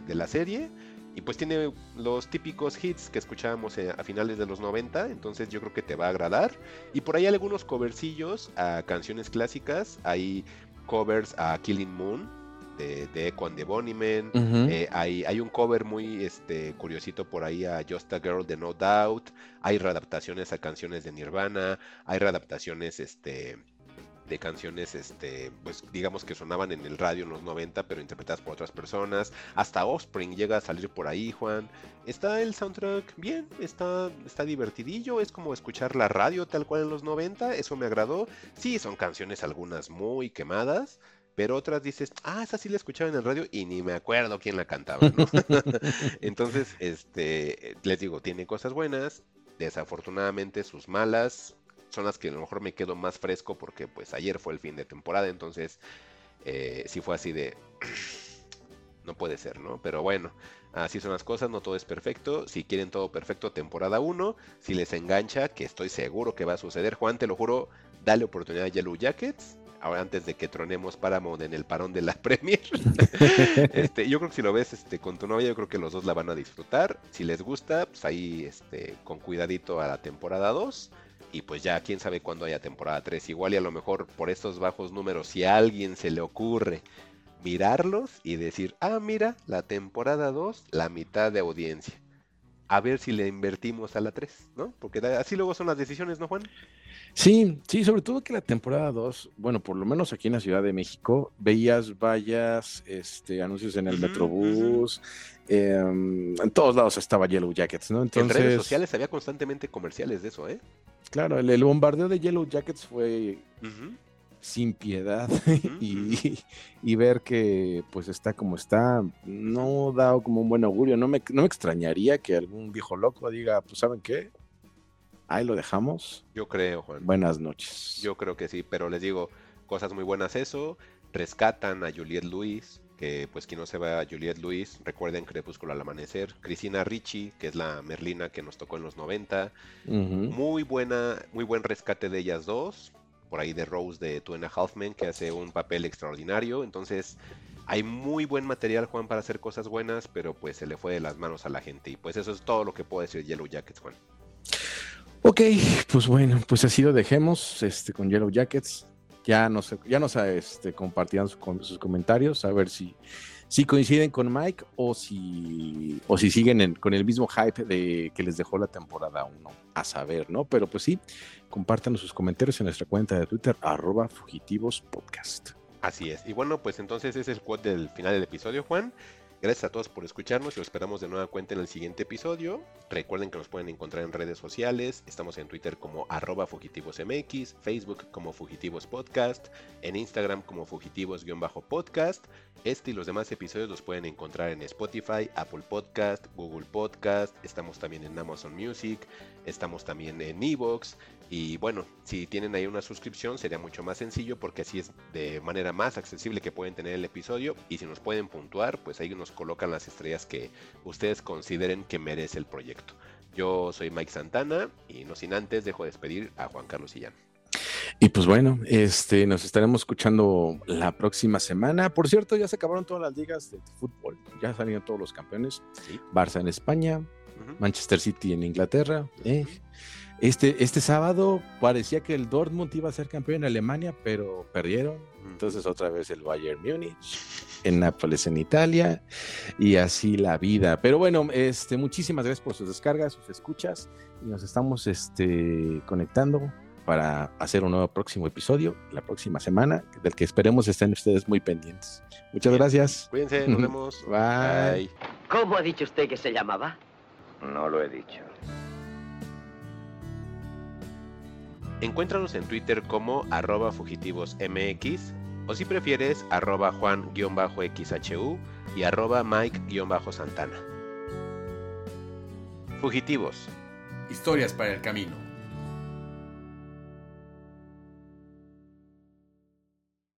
de- la serie. Y pues tiene los típicos hits que escuchábamos eh, a finales de los 90. Entonces yo creo que te va a agradar. Y por ahí algunos covercillos a canciones clásicas. Hay covers a Killing Moon de, de Echo and the Bunnymen. Eh, hay, hay un cover muy este, curiosito por ahí a Just a Girl de No Doubt. Hay readaptaciones a canciones de Nirvana. Hay readaptaciones este, de canciones, este, pues digamos que sonaban en el radio en los 90, pero interpretadas por otras personas. Hasta Offspring llega a salir por ahí, Juan. Está el soundtrack bien, está, está divertidillo. Es como escuchar la radio tal cual en los 90. Eso me agradó. Sí, son canciones algunas muy quemadas. Pero otras dices, ah, esa sí la escuchaba en el radio y ni me acuerdo quién la cantaba, ¿no? <laughs> Entonces, este, les digo, tiene cosas buenas, desafortunadamente sus malas son las que a lo mejor me quedo más fresco porque pues ayer fue el fin de temporada, entonces eh, sí fue así de... <sniffs> no puede ser, ¿no? Pero bueno, así son las cosas, no todo es perfecto. Si quieren todo perfecto, temporada 1. Si les engancha, que estoy seguro que va a suceder, Juan, te lo juro, dale oportunidad a Yellow Jackets. Ahora antes de que tronemos Paramount en el parón de la <laughs> Premier. <laughs> este, yo creo que si lo ves este, con tu novia, yo creo que los dos la van a disfrutar. Si les gusta, pues ahí este, con cuidadito a la temporada 2. Y pues ya, quién sabe cuándo haya temporada 3. Igual y a lo mejor por estos bajos números, si a alguien se le ocurre mirarlos y decir, ah, mira, la temporada 2, la mitad de audiencia. A ver si le invertimos a la 3, ¿no? Porque así luego son las decisiones, ¿no, Juan? Sí, sí, sobre todo que la temporada 2, bueno, por lo menos aquí en la Ciudad de México, veías vallas, este, anuncios en el Metrobús, em, en todos lados estaba Yellow Jackets, ¿no? Entonces, en redes sociales había constantemente comerciales de eso, ¿eh? Claro, el, bombardeo de Yellow Jackets fue sin piedad <laughs> y, ver que pues está como está, no da como un buen augurio. No me, no me extrañaría que algún viejo loco diga, pues ¿saben qué? Ahí lo dejamos. Yo creo, Juan. Buenas noches. Yo creo que sí, pero les digo, cosas muy buenas eso. Rescatan a Juliette Luis, que pues quien no se va a Juliette Luis, recuerden Crepúsculo al Amanecer. Cristina Ricci, que es la Merlina que nos tocó en los 90. Muy buena, muy buen rescate de ellas dos por ahí de Rose de Two and que hace un papel extraordinario. Entonces, hay muy buen material, Juan, para hacer cosas buenas, pero pues se le fue de las manos a la gente. Y pues eso es todo lo que puedo decir Yellow Jackets, Juan. Ok, pues bueno, pues así lo dejemos este, con Yellow Jackets. Ya nos, ya nos este, compartirán sus comentarios, a ver si si coinciden con Mike o si, o si siguen con el mismo hype de que les dejó la temporada 1, a saber, ¿no? Pero pues sí, compártanos sus comentarios en nuestra cuenta de Twitter, arroba fugitivospodcast. Así es. Y bueno, pues entonces es el quote del final del episodio, Juan. Gracias a todos por escucharnos y os esperamos de nueva cuenta en el siguiente episodio. Recuerden que nos pueden encontrar en redes sociales. Estamos en Twitter como arroba fugitivosmx, Facebook como Fugitivos Podcast, en Instagram como Fugitivos-podcast. Este y los demás episodios los pueden encontrar en Spotify, Apple Podcast, Google Podcast. Estamos también en Amazon Music. Estamos también en Evox. Y bueno, si tienen ahí una suscripción sería mucho más sencillo porque así es de manera más accesible que pueden tener el episodio. Y si nos pueden puntuar, pues ahí nos colocan las estrellas que ustedes consideren que merece el proyecto. Yo soy Mike Santana y no sin antes dejo de despedir a Juan Carlos Sillán. Y pues bueno, este, nos estaremos escuchando la próxima semana. Por cierto, ya se acabaron todas las ligas de fútbol, ya salieron todos los campeones. Barça en España, Manchester City en Inglaterra. Eh. Este, este sábado parecía que el Dortmund iba a ser campeón en Alemania, pero perdieron. Entonces otra vez el Bayern Múnich, en Nápoles en Italia y así la vida. Pero bueno, este, muchísimas gracias por sus descargas, sus escuchas y nos estamos este, conectando para hacer un nuevo próximo episodio la próxima semana, del que esperemos estén ustedes muy pendientes. Muchas gracias. Cuídense, nos vemos. Bye. ¿Cómo ha dicho usted que se llamaba? No lo he dicho. Encuéntranos en Twitter como arroba fugitivosmx o si prefieres arroba juan-xhu y arroba mike-santana. Fugitivos. Historias para el camino.